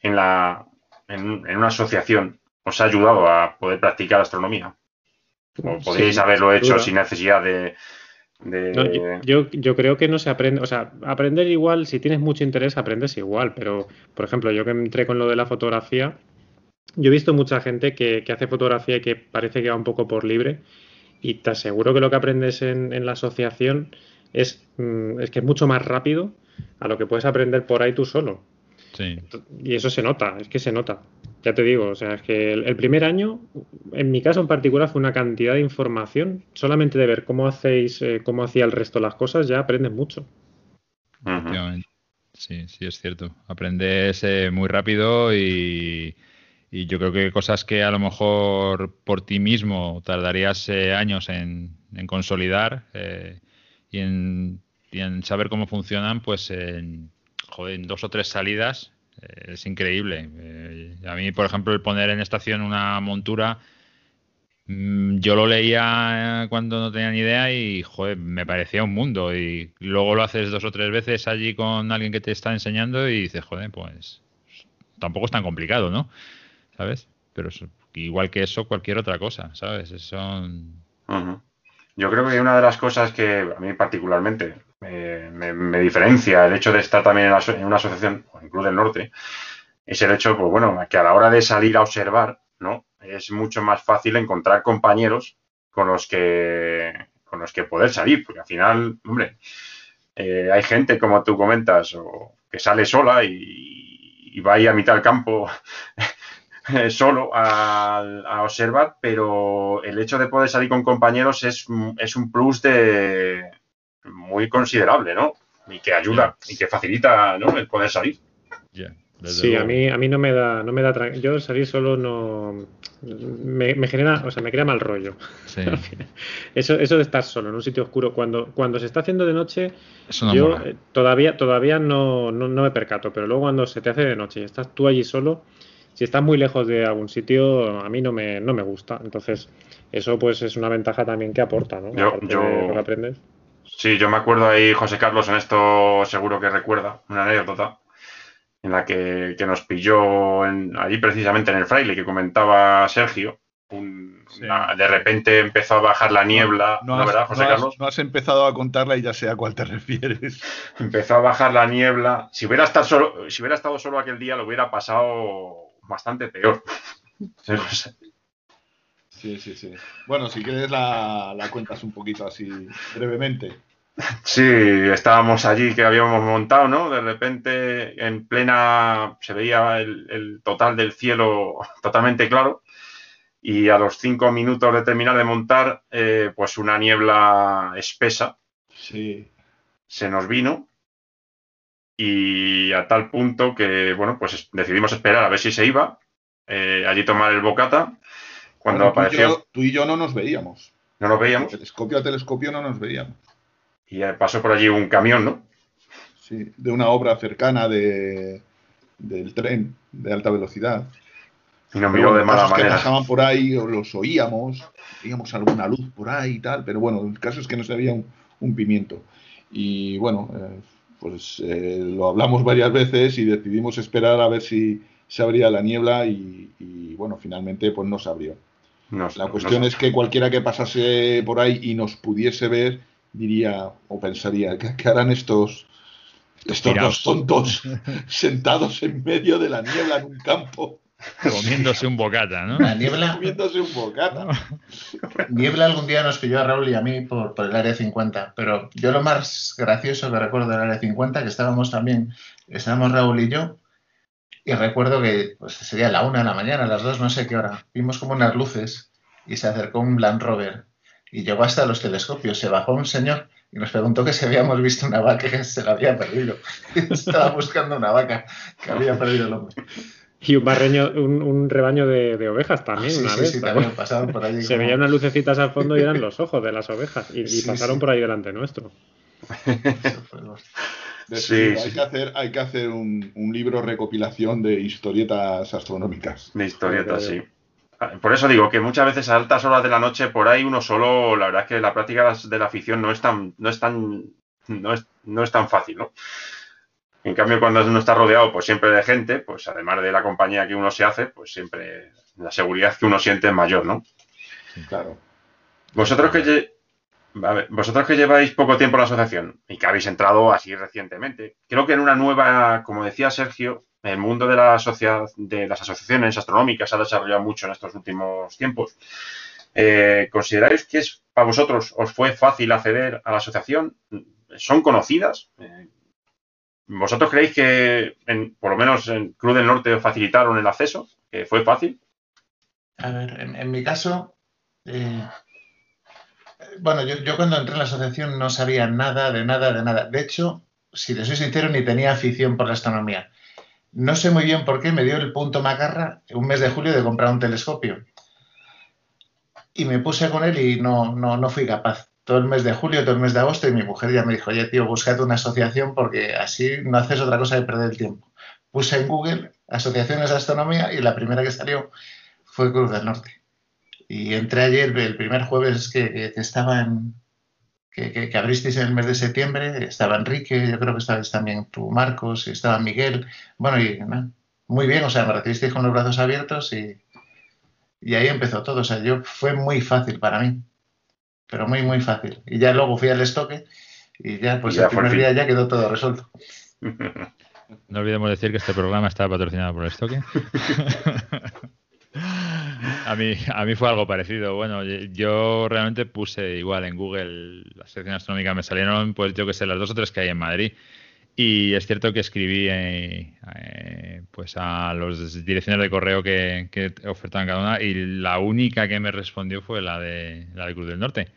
en, la, en, una asociación os ha ayudado a poder practicar astronomía? ¿O podríais haberlo hecho sin necesidad de, yo, yo, creo que no se aprende, o sea, aprender igual, si tienes mucho interés, aprendes igual, pero, por ejemplo, yo que entré con lo de la fotografía, yo he visto mucha gente que, hace fotografía y que parece que va un poco por libre, y te aseguro que lo que aprendes en, la asociación es, mm, es que es mucho más rápido a lo que puedes aprender por ahí tú solo. Sí. Y eso se nota, es que se nota. Ya te digo, o sea, es que el, primer año, en mi caso en particular, fue una cantidad de información. Solamente de ver cómo hacéis, eh, cómo hacía el resto las cosas, ya aprendes mucho. Sí, sí, es cierto. Aprendes eh, muy rápido y, yo creo que cosas que a lo mejor por ti mismo tardarías eh, años en, consolidar y en, y, en, saber cómo funcionan, pues en, joder, en dos o tres salidas eh, es increíble. Eh, a mí, por ejemplo, el poner en estación una montura, mm, yo lo leía cuando no tenía ni idea y, joder, me parecía un mundo. Y luego lo haces dos o tres veces allí con alguien que te está enseñando y dices, joder, pues tampoco es tan complicado, ¿no? ¿Sabes? Pero igual que eso, cualquier otra cosa, ¿sabes? Son... Yo creo que una de las cosas que a mí particularmente me, diferencia el hecho de estar también en, una asociación, o en Club del Norte, es el hecho, pues bueno, que a la hora de salir a observar, ¿no? Es mucho más fácil encontrar compañeros con los que con los que poder salir, porque al final, hombre, eh, hay gente, como tú comentas, o que sale sola y, va ahí a mitad del campo solo a, observar, pero el hecho de poder salir con compañeros es, es un plus de, muy considerable, ¿no? Y que ayuda y que facilita ¿no? el poder salir. sí, a mí, a mí no me da, no me da yo salir solo no me, genera, o sea, me crea mal rollo. eso, eso de estar solo en un sitio oscuro, cuando, cuando se está haciendo de noche, yo eh, todavía, todavía no, no, me percato, pero luego cuando se te hace de noche y estás tú allí solo, si estás muy lejos de algún sitio, a mí no me, no me gusta. Entonces, eso pues es una ventaja también que aporta, ¿no? Yo, yo, aprendes. Sí, yo me acuerdo ahí, José Carlos, en esto seguro que recuerda una anécdota en la que, nos pilló en, allí precisamente en el fraile que comentaba Sergio. de repente empezó a bajar la niebla, ¿no, verdad, José Carlos? No has empezado a contarla y ya sé a cuál te refieres. Empezó a bajar la niebla. Si hubiera estado solo, si hubiera estado solo aquel día, lo hubiera pasado bastante peor. Sí, sí, sí. Bueno, si quieres la, cuentas un poquito así brevemente. Sí, estábamos allí que habíamos montado, ¿no? De repente, en plena, se veía el, total del cielo totalmente claro y a los cinco minutos de terminar de montar, eh, pues una niebla espesa sí. se nos vino y a tal punto que, bueno, pues decidimos esperar a ver si se iba, eh, allí tomar el bocata cuando apareció. Tú y, yo, no nos veíamos. No nos veíamos. Telescopio a telescopio no nos veíamos. Y pasó por allí un camión, ¿no? Sí, de una obra cercana de, del tren de alta velocidad. Y nos miró de mala manera. que pasaban por ahí, o los oíamos, veíamos alguna luz por ahí y tal, pero bueno, el caso es que no se veía un, pimiento. Y bueno, eh, pues eh, lo hablamos varias veces y decidimos esperar a ver si se abría la niebla y, y bueno, finalmente pues no se abrió la cuestión es que cualquiera que pasase por ahí y nos pudiese ver diría o pensaría, ¿qué, harán estos, estos dos tontos sentados en medio de la niebla en un campo? Comiéndose un bocata, ¿no? La niebla. Comiéndose un bocata. Niebla algún día nos pilló a Raúl y a mí por, por, el área 50. Pero yo lo más gracioso que recuerdo del área 50, que estábamos también, estábamos Raúl y yo, y recuerdo que pues, sería la una de la mañana, a las dos, no sé qué hora. Vimos como unas luces y se acercó un Land Rover y llegó hasta los telescopios. Se bajó un señor y nos preguntó que si habíamos visto una vaca que se la había perdido. Estaba buscando una vaca que había perdido el hombre. Y un, barreño, un, rebaño de, ovejas también, una vez. Se veían unas lucecitas al fondo y eran los ojos de las ovejas. Y, pasaron por ahí delante nuestro. Sí, hay, Que hacer, hay que hacer un, libro recopilación de historietas astronómicas. De historietas, sí. Por eso digo que muchas veces a altas horas de la noche por ahí uno solo, la verdad es que la práctica de la afición no es tan, no es tan, no es, no es tan fácil, ¿no? En cambio, cuando uno está rodeado pues siempre de gente, pues además de la compañía que uno se hace, pues siempre la seguridad que uno siente es mayor, ¿no? Claro. Vosotros que, vosotros que lleváis poco tiempo en la asociación y que habéis entrado así recientemente, creo que en una nueva, como decía Sergio, el mundo de la de las asociaciones astronómicas se ha desarrollado mucho en estos últimos tiempos. Eh, ¿Consideráis que es para vosotros os fue fácil acceder a la asociación? ¿Son conocidas? Eh, ¿Vosotros creéis que, por lo menos en Cruz del Norte, facilitaron el acceso? ¿Que fue fácil? A ver, en, mi caso, eh, bueno, yo, cuando entré en la asociación no sabía nada, de nada, de nada. De hecho, si te soy sincero, ni tenía afición por la astronomía. No sé muy bien por qué me dio el punto macarra un mes de julio de comprar un telescopio. Y me puse con él y no, no, no fui capaz todo el mes de julio, todo el mes de agosto, y mi mujer ya me dijo, oye, tío, búscate una asociación porque así no haces otra cosa que perder el tiempo. Puse en Google asociaciones de astronomía y la primera que salió fue Cruz del Norte. Y entré ayer, el primer jueves que, estaba en, que, que, abristeis en el mes de septiembre, estaba Enrique, yo creo que estabas también tú, Marcos, y estaba Miguel. Bueno, y muy bien, o sea, me recibisteis con los brazos abiertos y, y ahí empezó todo. O sea, yo fue muy fácil para mí pero muy, muy fácil. Y ya luego fui al estoque y ya, pues el primer día ya quedó todo resuelto. No olvidemos decir que este programa está patrocinado por el estoque. a, mí, a mí fue algo parecido. Bueno, yo realmente puse igual en Google la sección astronómica, me salieron, pues yo que sé, las dos o tres que hay en Madrid. Y es cierto que escribí eh, eh, pues a los direcciones de correo que, que, ofertaban cada una y la única que me respondió fue la de la de Cruz del Norte.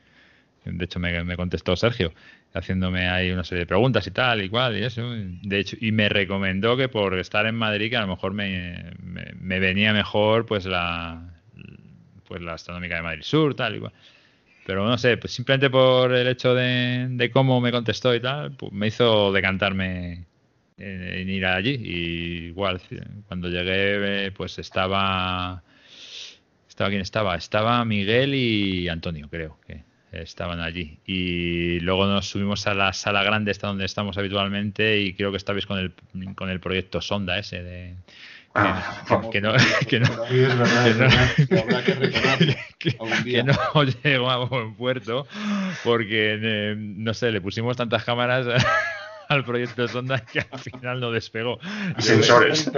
De hecho, me, contestó Sergio, haciéndome ahí una serie de preguntas y tal, y cual, y eso. De hecho, y me recomendó que por estar en Madrid, que a lo mejor me, me, venía mejor pues la, pues la astronómica de Madrid Sur, tal y cual. Pero no sé, pues simplemente por el hecho de, cómo me contestó y tal, pues me hizo decantarme en, ir allí. Y igual, cuando llegué, pues estaba. ¿Estaba quién estaba? Estaba Miguel y Antonio, creo que estaban allí. Y luego nos subimos a la sala grande, esta donde estamos habitualmente, y creo que estabais con el, con el proyecto Sonda ese de. Que, no, que no, que no. llegó a buen puerto porque eh, no sé le pusimos tantas cámaras al proyecto Sonda que al final no despegó. Sensores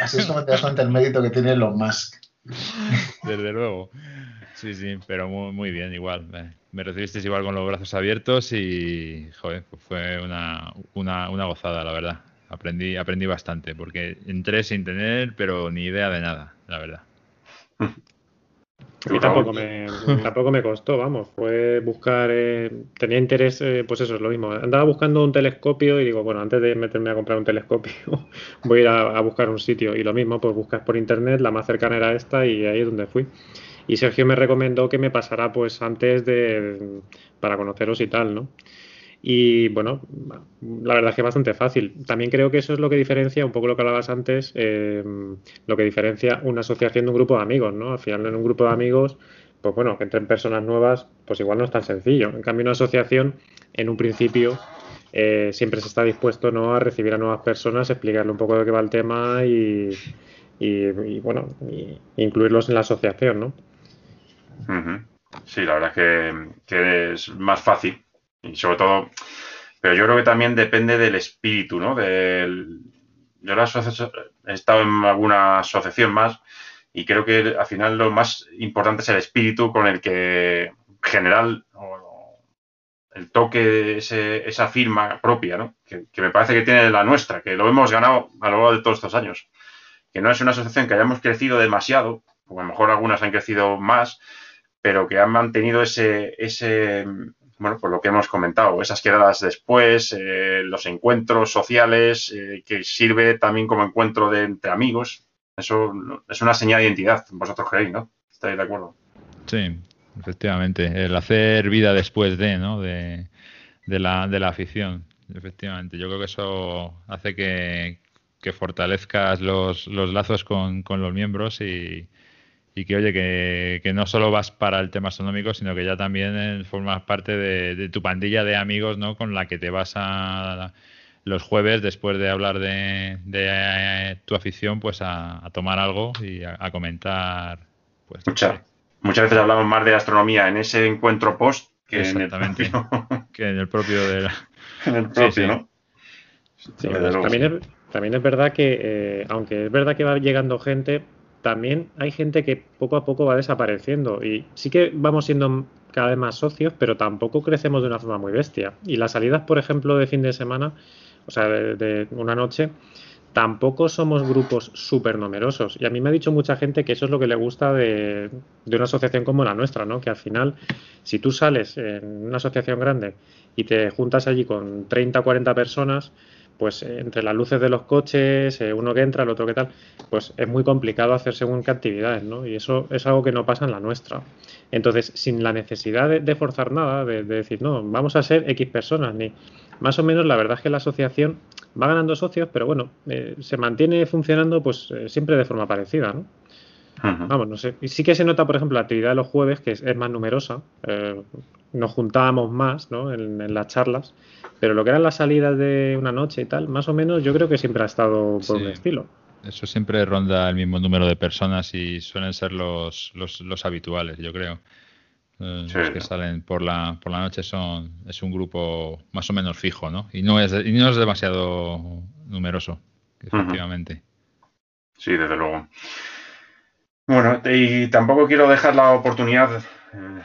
así es como te das cuenta el mérito que tienen los más desde luego. Sí, sí, pero muy, muy bien, igual. Me recibisteis igual con los brazos abiertos y, joder, pues fue una, una, una gozada, la verdad. Aprendí, aprendí bastante, porque entré sin tener, pero ni idea de nada, la verdad. A mí tampoco me, tampoco me costó, vamos. Fue buscar. Eh, tenía interés, eh, pues eso es lo mismo. Andaba buscando un telescopio y digo, bueno, antes de meterme a comprar un telescopio, voy a ir a, a buscar un sitio. Y lo mismo, pues buscas por internet, la más cercana era esta y ahí es donde fui. Y Sergio me recomendó que me pasara pues antes de para conoceros y tal, ¿no? Y bueno, la verdad es que bastante fácil. También creo que eso es lo que diferencia, un poco lo que hablabas antes, eh, lo que diferencia una asociación de un grupo de amigos, ¿no? Al final en un grupo de amigos, pues bueno, que entren personas nuevas, pues igual no es tan sencillo. En cambio, una asociación, en un principio, eh, siempre se está dispuesto ¿no? a recibir a nuevas personas, explicarle un poco de qué va el tema y, y, bueno, incluirlos en la asociación, ¿no? Sí, la verdad es que, es más fácil y sobre todo, pero yo creo que también depende del espíritu, ¿no? Del, yo la he estado en alguna asociación más y creo que al final lo más importante es el espíritu con el que general el toque, ese, esa firma propia, ¿no? Que, que, me parece que tiene la nuestra, que lo hemos ganado a lo largo de todos estos años. Que no es una asociación que hayamos crecido demasiado, o a lo mejor algunas han crecido más, pero que han mantenido ese, ese bueno, pues lo que hemos comentado, esas quedadas después, eh, los encuentros sociales, eh, que sirve también como encuentro de, entre amigos. Eso es una señal de identidad, vosotros creéis, ¿no? ¿Estáis de acuerdo? Sí, efectivamente. El hacer vida después de, ¿no? De, la, de la afición, efectivamente. Yo creo que eso hace que, que fortalezcas los, los lazos con, con los miembros y, y que oye que, no solo vas para el tema astronómico sino que ya también eh, formas parte de, tu pandilla de amigos no con la que te vas a los jueves después de hablar de, eh, tu afición pues a, tomar algo y a, comentar pues muchas veces hablamos más de astronomía en ese encuentro post que Exactamente, en el propio, que en el propio de en el propio no también, es, también es verdad que eh, aunque es verdad que va llegando gente también hay gente que poco a poco va desapareciendo y sí que vamos siendo cada vez más socios, pero tampoco crecemos de una forma muy bestia. Y las salidas, por ejemplo, de fin de semana, o sea, de, una noche, tampoco somos grupos súper numerosos. Y a mí me ha dicho mucha gente que eso es lo que le gusta de, una asociación como la nuestra, ¿no? Que al final, si tú sales en una asociación grande y te juntas allí con 30 o 40 personas, pues eh, entre las luces de los coches, eh, uno que entra, el otro que tal, pues es muy complicado hacer según qué actividades, ¿no? Y eso es algo que no pasa en la nuestra. Entonces, sin la necesidad de, forzar nada, de, decir, no, vamos a ser X personas, ni más o menos la verdad es que la asociación va ganando socios, pero bueno, eh, se mantiene funcionando pues siempre de forma parecida, ¿no? Vamos, no sé. Y sí que se nota, por ejemplo, la actividad de los jueves, que es, más numerosa. nos juntábamos más ¿no? en, las charlas pero lo que eran las salidas de una noche y tal, más o menos yo creo que siempre ha estado por un estilo. Eso siempre ronda el mismo número de personas y suelen ser los, los, habituales, yo creo. Eh, los que salen por la, por la noche son es un grupo más o menos fijo, ¿no? Y no es, y no es demasiado numeroso, efectivamente. Sí, desde luego. Bueno, y tampoco quiero dejar la oportunidad eh,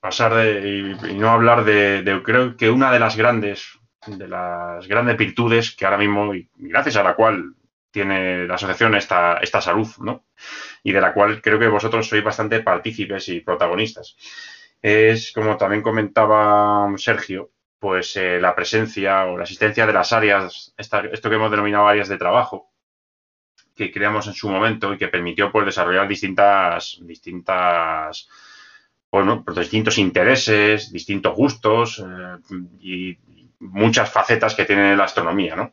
pasar de y, no hablar de, creo que una de las grandes de las grandes virtudes que ahora mismo y gracias a la cual tiene la asociación esta, esta salud, ¿no? Y de la cual creo que vosotros sois bastante partícipes y protagonistas. Es, como también comentaba Sergio, pues eh, la presencia o la asistencia de las áreas, esto que hemos denominado áreas de trabajo, que creamos en su momento y que permitió pues, desarrollar distintas, distintas bueno, por distintos intereses, distintos gustos eh, y muchas facetas que tiene la astronomía, ¿no?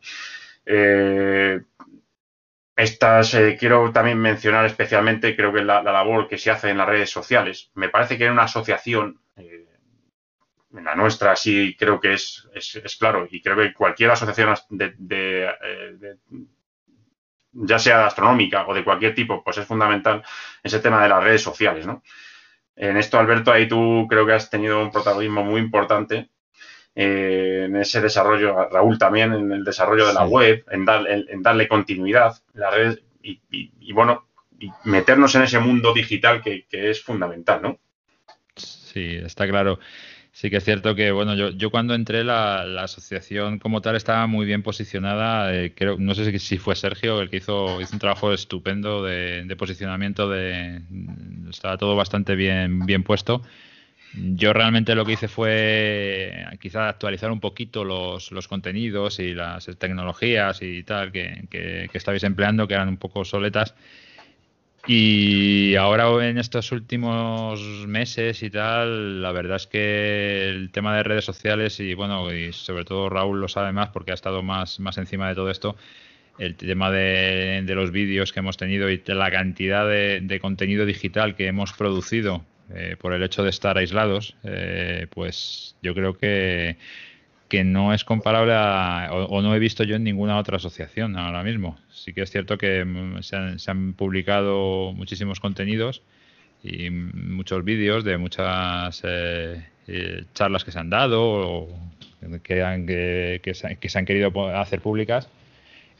Eh, estas eh, quiero también mencionar especialmente, creo que la, labor que se hace en las redes sociales. Me parece que en una asociación, en la nuestra sí creo que es, es, claro, y creo que cualquier asociación de, ya sea astronómica o de cualquier tipo, pues es fundamental ese tema de las redes sociales, ¿no? En esto, Alberto, ahí tú creo que has tenido un protagonismo muy importante eh, en ese desarrollo, Raúl también, en el desarrollo de la web, en, en, darle continuidad, la red y, bueno, y meternos en ese mundo digital que, que es fundamental, ¿no? Sí, está claro. Sí que es cierto que, bueno, yo, yo cuando entré la, la asociación como tal estaba muy bien posicionada. Eh, creo, no sé si fue Sergio el que hizo, hizo un trabajo estupendo de, posicionamiento. De, estaba todo bastante bien, bien puesto. Yo realmente lo que hice fue quizá actualizar un poquito los, los contenidos y las tecnologías y tal que, que, que estabais empleando, que eran un poco soletas y ahora en estos últimos meses y tal, la verdad es que el tema de redes sociales y bueno, y sobre todo Raúl lo sabe más porque ha estado más, más encima de todo esto, el tema de, los vídeos que hemos tenido y la cantidad de, contenido digital que hemos producido eh, por el hecho de estar aislados, eh, pues yo creo que que no es comparable a, o, no he visto yo en ninguna otra asociación ahora mismo. Sí que es cierto que mm, se han, publicado muchísimos contenidos y muchos vídeos de muchas eh, eh, charlas que se han dado o que, que, se, han querido hacer públicas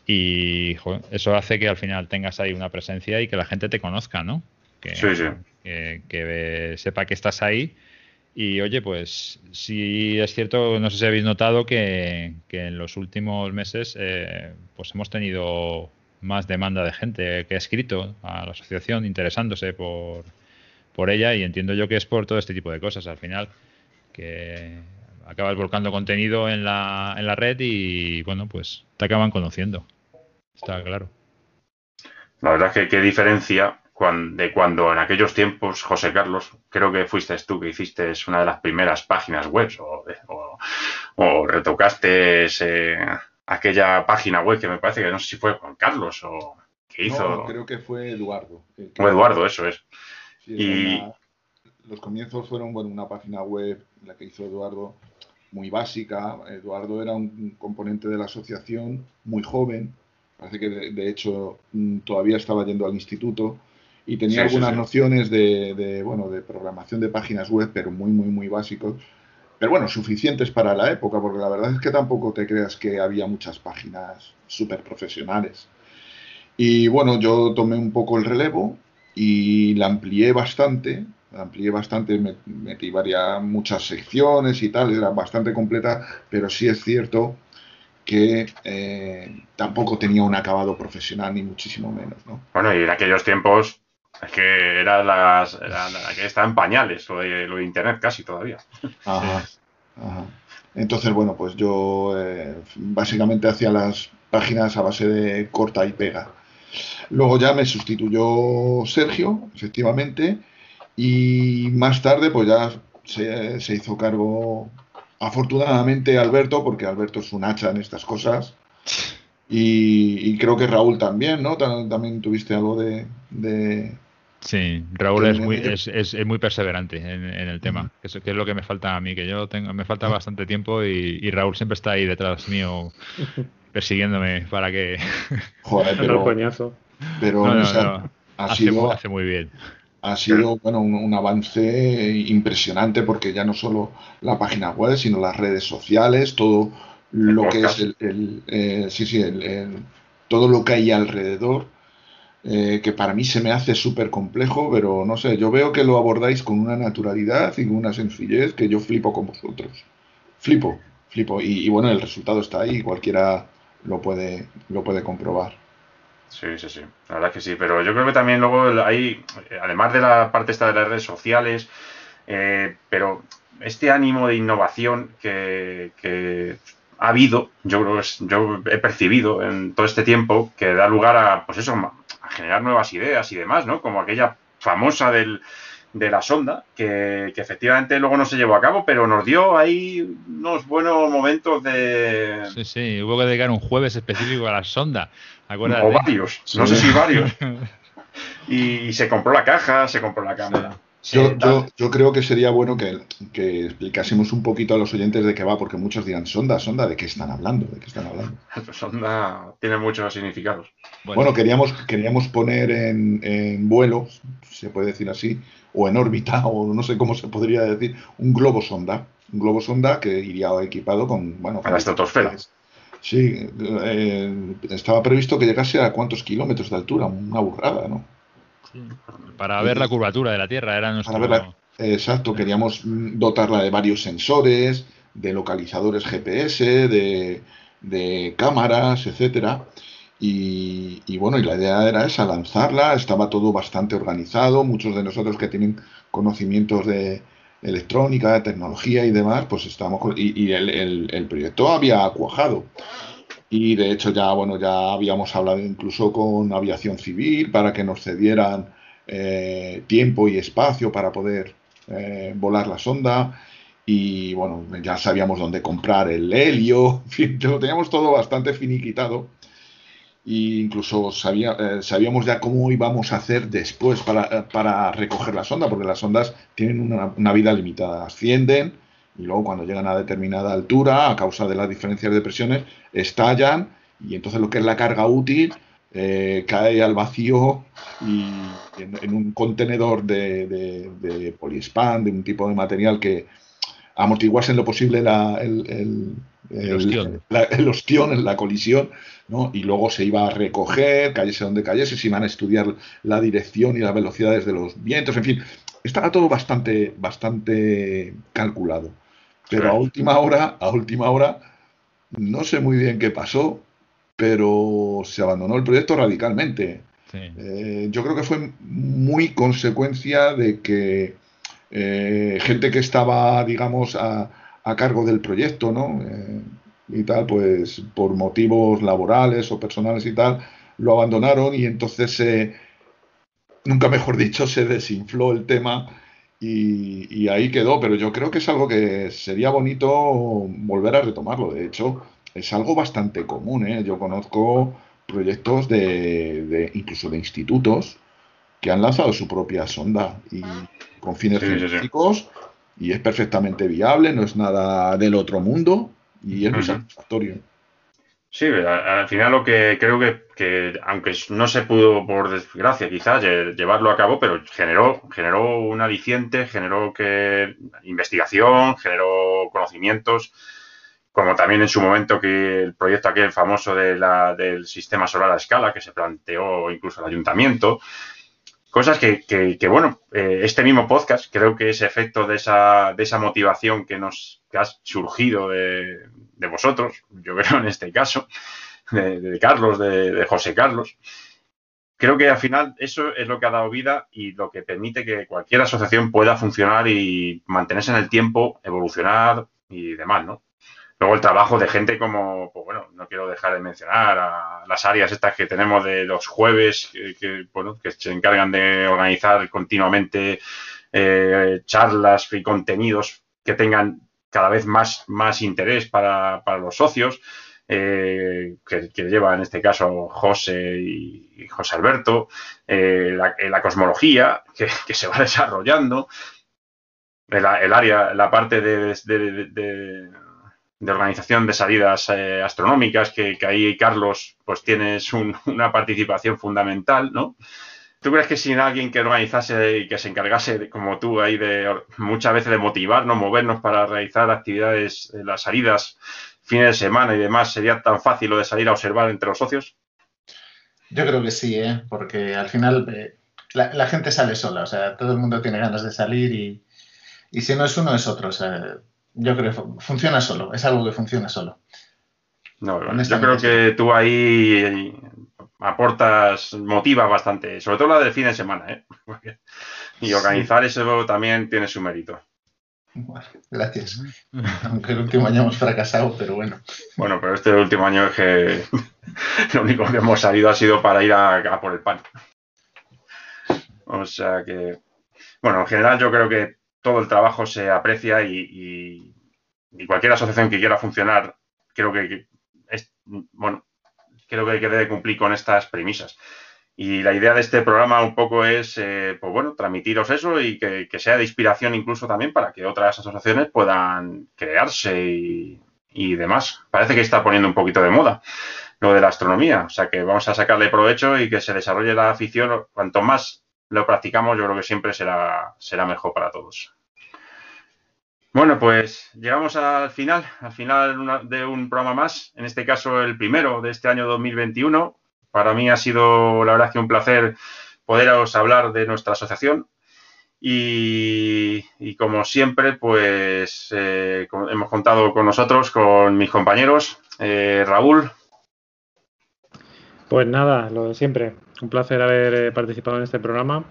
y eso hace que al final tengas ahí una presencia y que la gente te conozca, ¿no? Que, que sepa que estás ahí y oye, pues sí es cierto, no sé si habéis notado que, en los últimos meses eh, pues hemos tenido más demanda de gente que ha escrito a la asociación interesándose por, por ella y entiendo yo que es por todo este tipo de cosas al final que acabas volcando contenido en la, en la red y bueno, pues te acaban conociendo. Está claro. La verdad es que qué diferencia de cuando en aquellos tiempos, José Carlos, creo que fuiste tú que hiciste una de las primeras páginas web o, retocaste aquella página web que me parece que no sé si fue Juan Carlos o que hizo. No, creo que fue Eduardo. O Eduardo, eso es. y los comienzos fueron bueno, una página web, la que hizo Eduardo, muy básica. Eduardo era un componente de la asociación muy joven, parece que de, hecho mm, todavía estaba yendo al instituto y tenía algunas nociones de, bueno, de programación de páginas web, pero muy, muy, muy básicos. Pero bueno, suficientes para la época, porque la verdad es que tampoco te creas que había muchas páginas súper profesionales. Y bueno, yo tomé un poco el relevo y la amplié bastante, amplié bastante, metí varias, muchas secciones y tal, era bastante completa, pero sí es cierto que eh, tampoco tenía un acabado profesional, ni muchísimo menos. ¿no? Bueno, y en aquellos tiempos es que era, las, que estaba en pañales, lo de, lo de Internet casi todavía. Ajá, Entonces, bueno, pues yo eh, básicamente hacía las páginas a base de corta y pega. Luego ya me sustituyó Sergio, efectivamente, y más tarde, pues ya se, hizo cargo, afortunadamente, Alberto, porque Alberto es un hacha en estas cosas. Y, creo que Raúl también, ¿no? También tuviste algo de... sí, Raúl es muy, es, muy perseverante en, el tema, que, es, lo que me falta a mí, que yo tengo, me falta bastante tiempo y, Raúl siempre está ahí detrás mío persiguiéndome para que... Joder, pero... Pero hace muy bien. ha sido bueno, un, avance impresionante porque ya no solo la página web, sino las redes sociales, todo lo que es el, eh, sí, sí, el, todo lo que hay alrededor, eh, que para mí se me hace súper complejo, pero no sé, yo veo que lo abordáis con una naturalidad y con una sencillez que yo flipo con vosotros. Flipo, flipo. Y, bueno, el resultado está ahí, cualquiera lo puede, lo puede comprobar. Sí, sí, sí, la verdad que sí, pero yo creo que también luego hay, además de la parte esta de las redes sociales, eh, pero este ánimo de innovación que, ha habido, yo creo que yo he percibido en todo este tiempo, que da lugar a, pues eso, generar nuevas ideas y demás, ¿no? Como aquella famosa del, de la sonda, que, efectivamente luego no se llevó a cabo, pero nos dio ahí unos buenos momentos de... Sí, sí, hubo que dedicar un jueves específico a la sonda. O varios, no sé si varios. y, se compró la caja, se compró la cámara. Yo, yo, creo que sería bueno que, explicásemos un poquito a los oyentes de qué va, porque muchos dirán, sonda, sonda, ¿de qué están hablando? ¿De qué están hablando? sonda tiene muchos significados. Bueno, queríamos, queríamos poner en, en vuelo, se puede decir así, o en órbita, o no sé cómo se podría decir, un globo sonda. Un globo sonda que iría equipado con, bueno, a la estratosfera. Sí, eh, estaba previsto que llegase a cuántos kilómetros de altura, una burrada, ¿no? Para ver la curvatura de la Tierra, era nuestro... exacto, queríamos dotarla de varios sensores, de localizadores GPS, de, cámaras, etcétera. Y, y, bueno, y la idea era esa, lanzarla, estaba todo bastante organizado, muchos de nosotros que tienen conocimientos de, electrónica, de tecnología y demás, pues estamos y, el, proyecto había cuajado. Y de hecho ya, bueno, ya habíamos hablado incluso con aviación civil para que nos cedieran eh, tiempo y espacio para poder eh, volar la sonda. Y bueno, ya sabíamos dónde comprar el helio, lo teníamos todo bastante finiquitado. E incluso sabía, eh, sabíamos ya cómo íbamos a hacer después para, recoger la sonda, porque las sondas tienen una, vida limitada, ascienden y luego cuando llegan a determinada altura, a causa de las diferencias de presiones, estallan y entonces lo que es la carga útil eh, cae al vacío y en, un contenedor de, de, de poliespan, de un tipo de material que amortiguase en lo posible la, el el, el, ostión, en la colisión, ¿no? y luego se iba a recoger, cayese donde cayese, se iban a estudiar la dirección y las velocidades de los vientos, en fin, estaba todo bastante, bastante calculado. Pero a última hora, a última hora, no sé muy bien qué pasó, pero se abandonó el proyecto radicalmente. Eh, yo creo que fue muy consecuencia de que eh, gente que estaba, digamos, a, cargo del proyecto, ¿no? Eh, y tal, pues por motivos laborales o personales y tal, lo abandonaron y entonces, nunca mejor dicho, se desinfló el tema y, ahí quedó. Pero yo creo que es algo que sería bonito volver a retomarlo. De hecho, es algo bastante común, ¿eh? Yo conozco proyectos de, incluso de institutos que han lanzado su propia sonda y con fines científicos y es perfectamente viable, no es nada del otro mundo y es muy satisfactorio. Sí, al final lo que creo que, aunque no se pudo, por desgracia, quizás llevarlo a cabo, pero generó, generó un aliciente, generó que investigación, generó conocimientos como también en su momento que el proyecto aquel famoso de la, del sistema solar a escala, que se planteó incluso el ayuntamiento. Cosas que, que, bueno, eh, este mismo podcast, creo que ese efecto de esa, de esa motivación que nos ha surgido de, de, vosotros, yo creo en este caso, de, Carlos, de, José Carlos, creo que al final eso es lo que ha dado vida y lo que permite que cualquier asociación pueda funcionar y mantenerse en el tiempo, evolucionar y demás, ¿no? Luego el trabajo de gente como, pues bueno, no quiero dejar de mencionar las áreas estas que tenemos de los jueves, que, bueno, que se encargan de organizar continuamente eh, charlas y contenidos que tengan cada vez más, más interés para, los socios, eh, que, lleva en este caso José y, José Alberto, eh, la, cosmología que, se va desarrollando, el, área, la parte de de organización de salidas eh, astronómicas, que, ahí, Carlos, pues tienes una participación fundamental, ¿no? ¿Tú crees que sin alguien que organizase y que se encargase, como tú, ahí de muchas veces de motivarnos, movernos para realizar actividades, eh, las salidas, fines de semana y demás, sería tan fácil lo de salir a observar entre los socios? Yo creo que sí, ¿eh? porque al final eh, la, gente sale sola, o sea, todo el mundo tiene ganas de salir y, y si no es uno es otro. O sea, yo creo que funciona solo, es algo que funciona solo. No, yo creo que tú ahí aportas, motivas bastante, sobre todo la del fin de semana, ¿eh? Y organizar eso también tiene su mérito. gracias. Aunque el último año hemos fracasado, pero bueno. Bueno, pero este último año es que lo único que hemos salido ha sido para ir a, por el pan. O sea que, bueno, en general yo creo que todo el trabajo se aprecia y, cualquier asociación que quiera funcionar, creo que, es, bueno, creo que, debe cumplir con estas premisas. Y la idea de este programa un poco es, eh, pues bueno, transmitiros eso y que, sea de inspiración incluso también para que otras asociaciones puedan crearse y, y, demás. Parece que está poniendo un poquito de moda lo de la astronomía, o sea que vamos a sacarle provecho y que se desarrolle la afición. Cuanto más lo practicamos, yo creo que siempre será, será mejor para todos. Bueno, pues llegamos al final, al final de un programa más, en este caso el primero de este año 2021. Para mí ha sido, la verdad, que un placer poderos hablar de nuestra asociación. Y, como siempre, pues eh, hemos contado con nosotros, con mis compañeros. Eh, Raúl. Pues nada, lo de siempre. Un placer haber eh, participado en este programa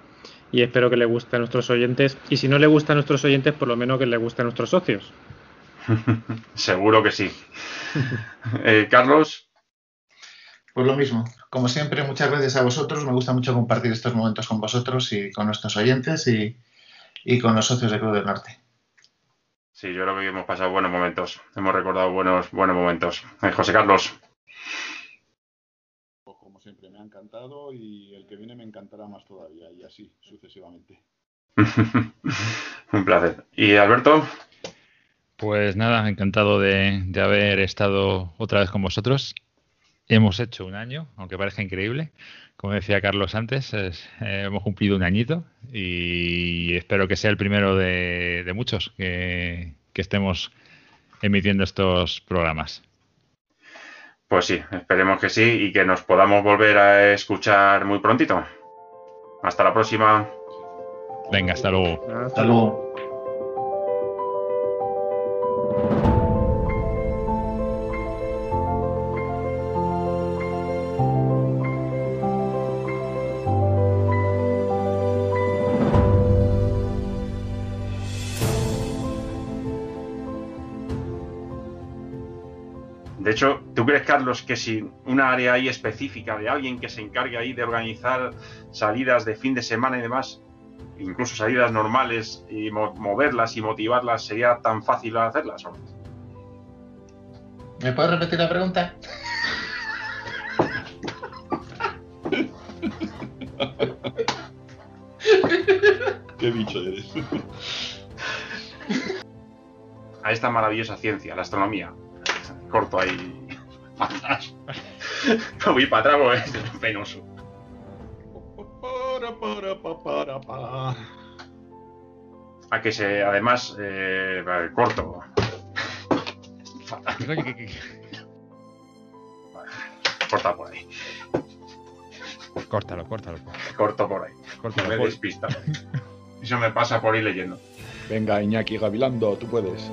y espero que le guste a nuestros oyentes. Y si no le gusta a nuestros oyentes, por lo menos que le guste a nuestros socios. Seguro que sí. Eh, Carlos. Pues lo mismo. Como siempre, muchas gracias a vosotros. Me gusta mucho compartir estos momentos con vosotros y con nuestros oyentes y, con los socios de Cruz del Norte. Sí, yo creo que hemos pasado buenos momentos. Hemos recordado buenos, buenos momentos. Eh, José Carlos siempre me ha encantado y el que viene me encantará más todavía y así sucesivamente. Un placer. ¿Y Alberto? Pues nada, encantado de, haber estado otra vez con vosotros. Hemos hecho un año, aunque parezca increíble. Como decía Carlos antes, eh, hemos cumplido un añito y espero que sea el primero de, muchos que estemos emitiendo estos programas. Pues sí, esperemos que sí y que nos podamos volver a escuchar muy prontito. Hasta la próxima. Venga, hasta luego. Hasta luego. Carlos, que si una área ahí específica de alguien que se encargue ahí de organizar salidas de fin de semana y demás, incluso salidas normales y moverlas y motivarlas, sería tan fácil hacerlas? ¿Me puedes repetir la pregunta? Qué bicho eres. A esta maravillosa ciencia, la astronomía. Corto ahí. No voy para atrás es penoso. A que se, además, eh, corto. Corta por ahí. Córtalo, córtalo. Corto por ahí. Córtalo, me despista. Eso me pasa por ir leyendo. Venga, Iñaki Gavilando, tú puedes.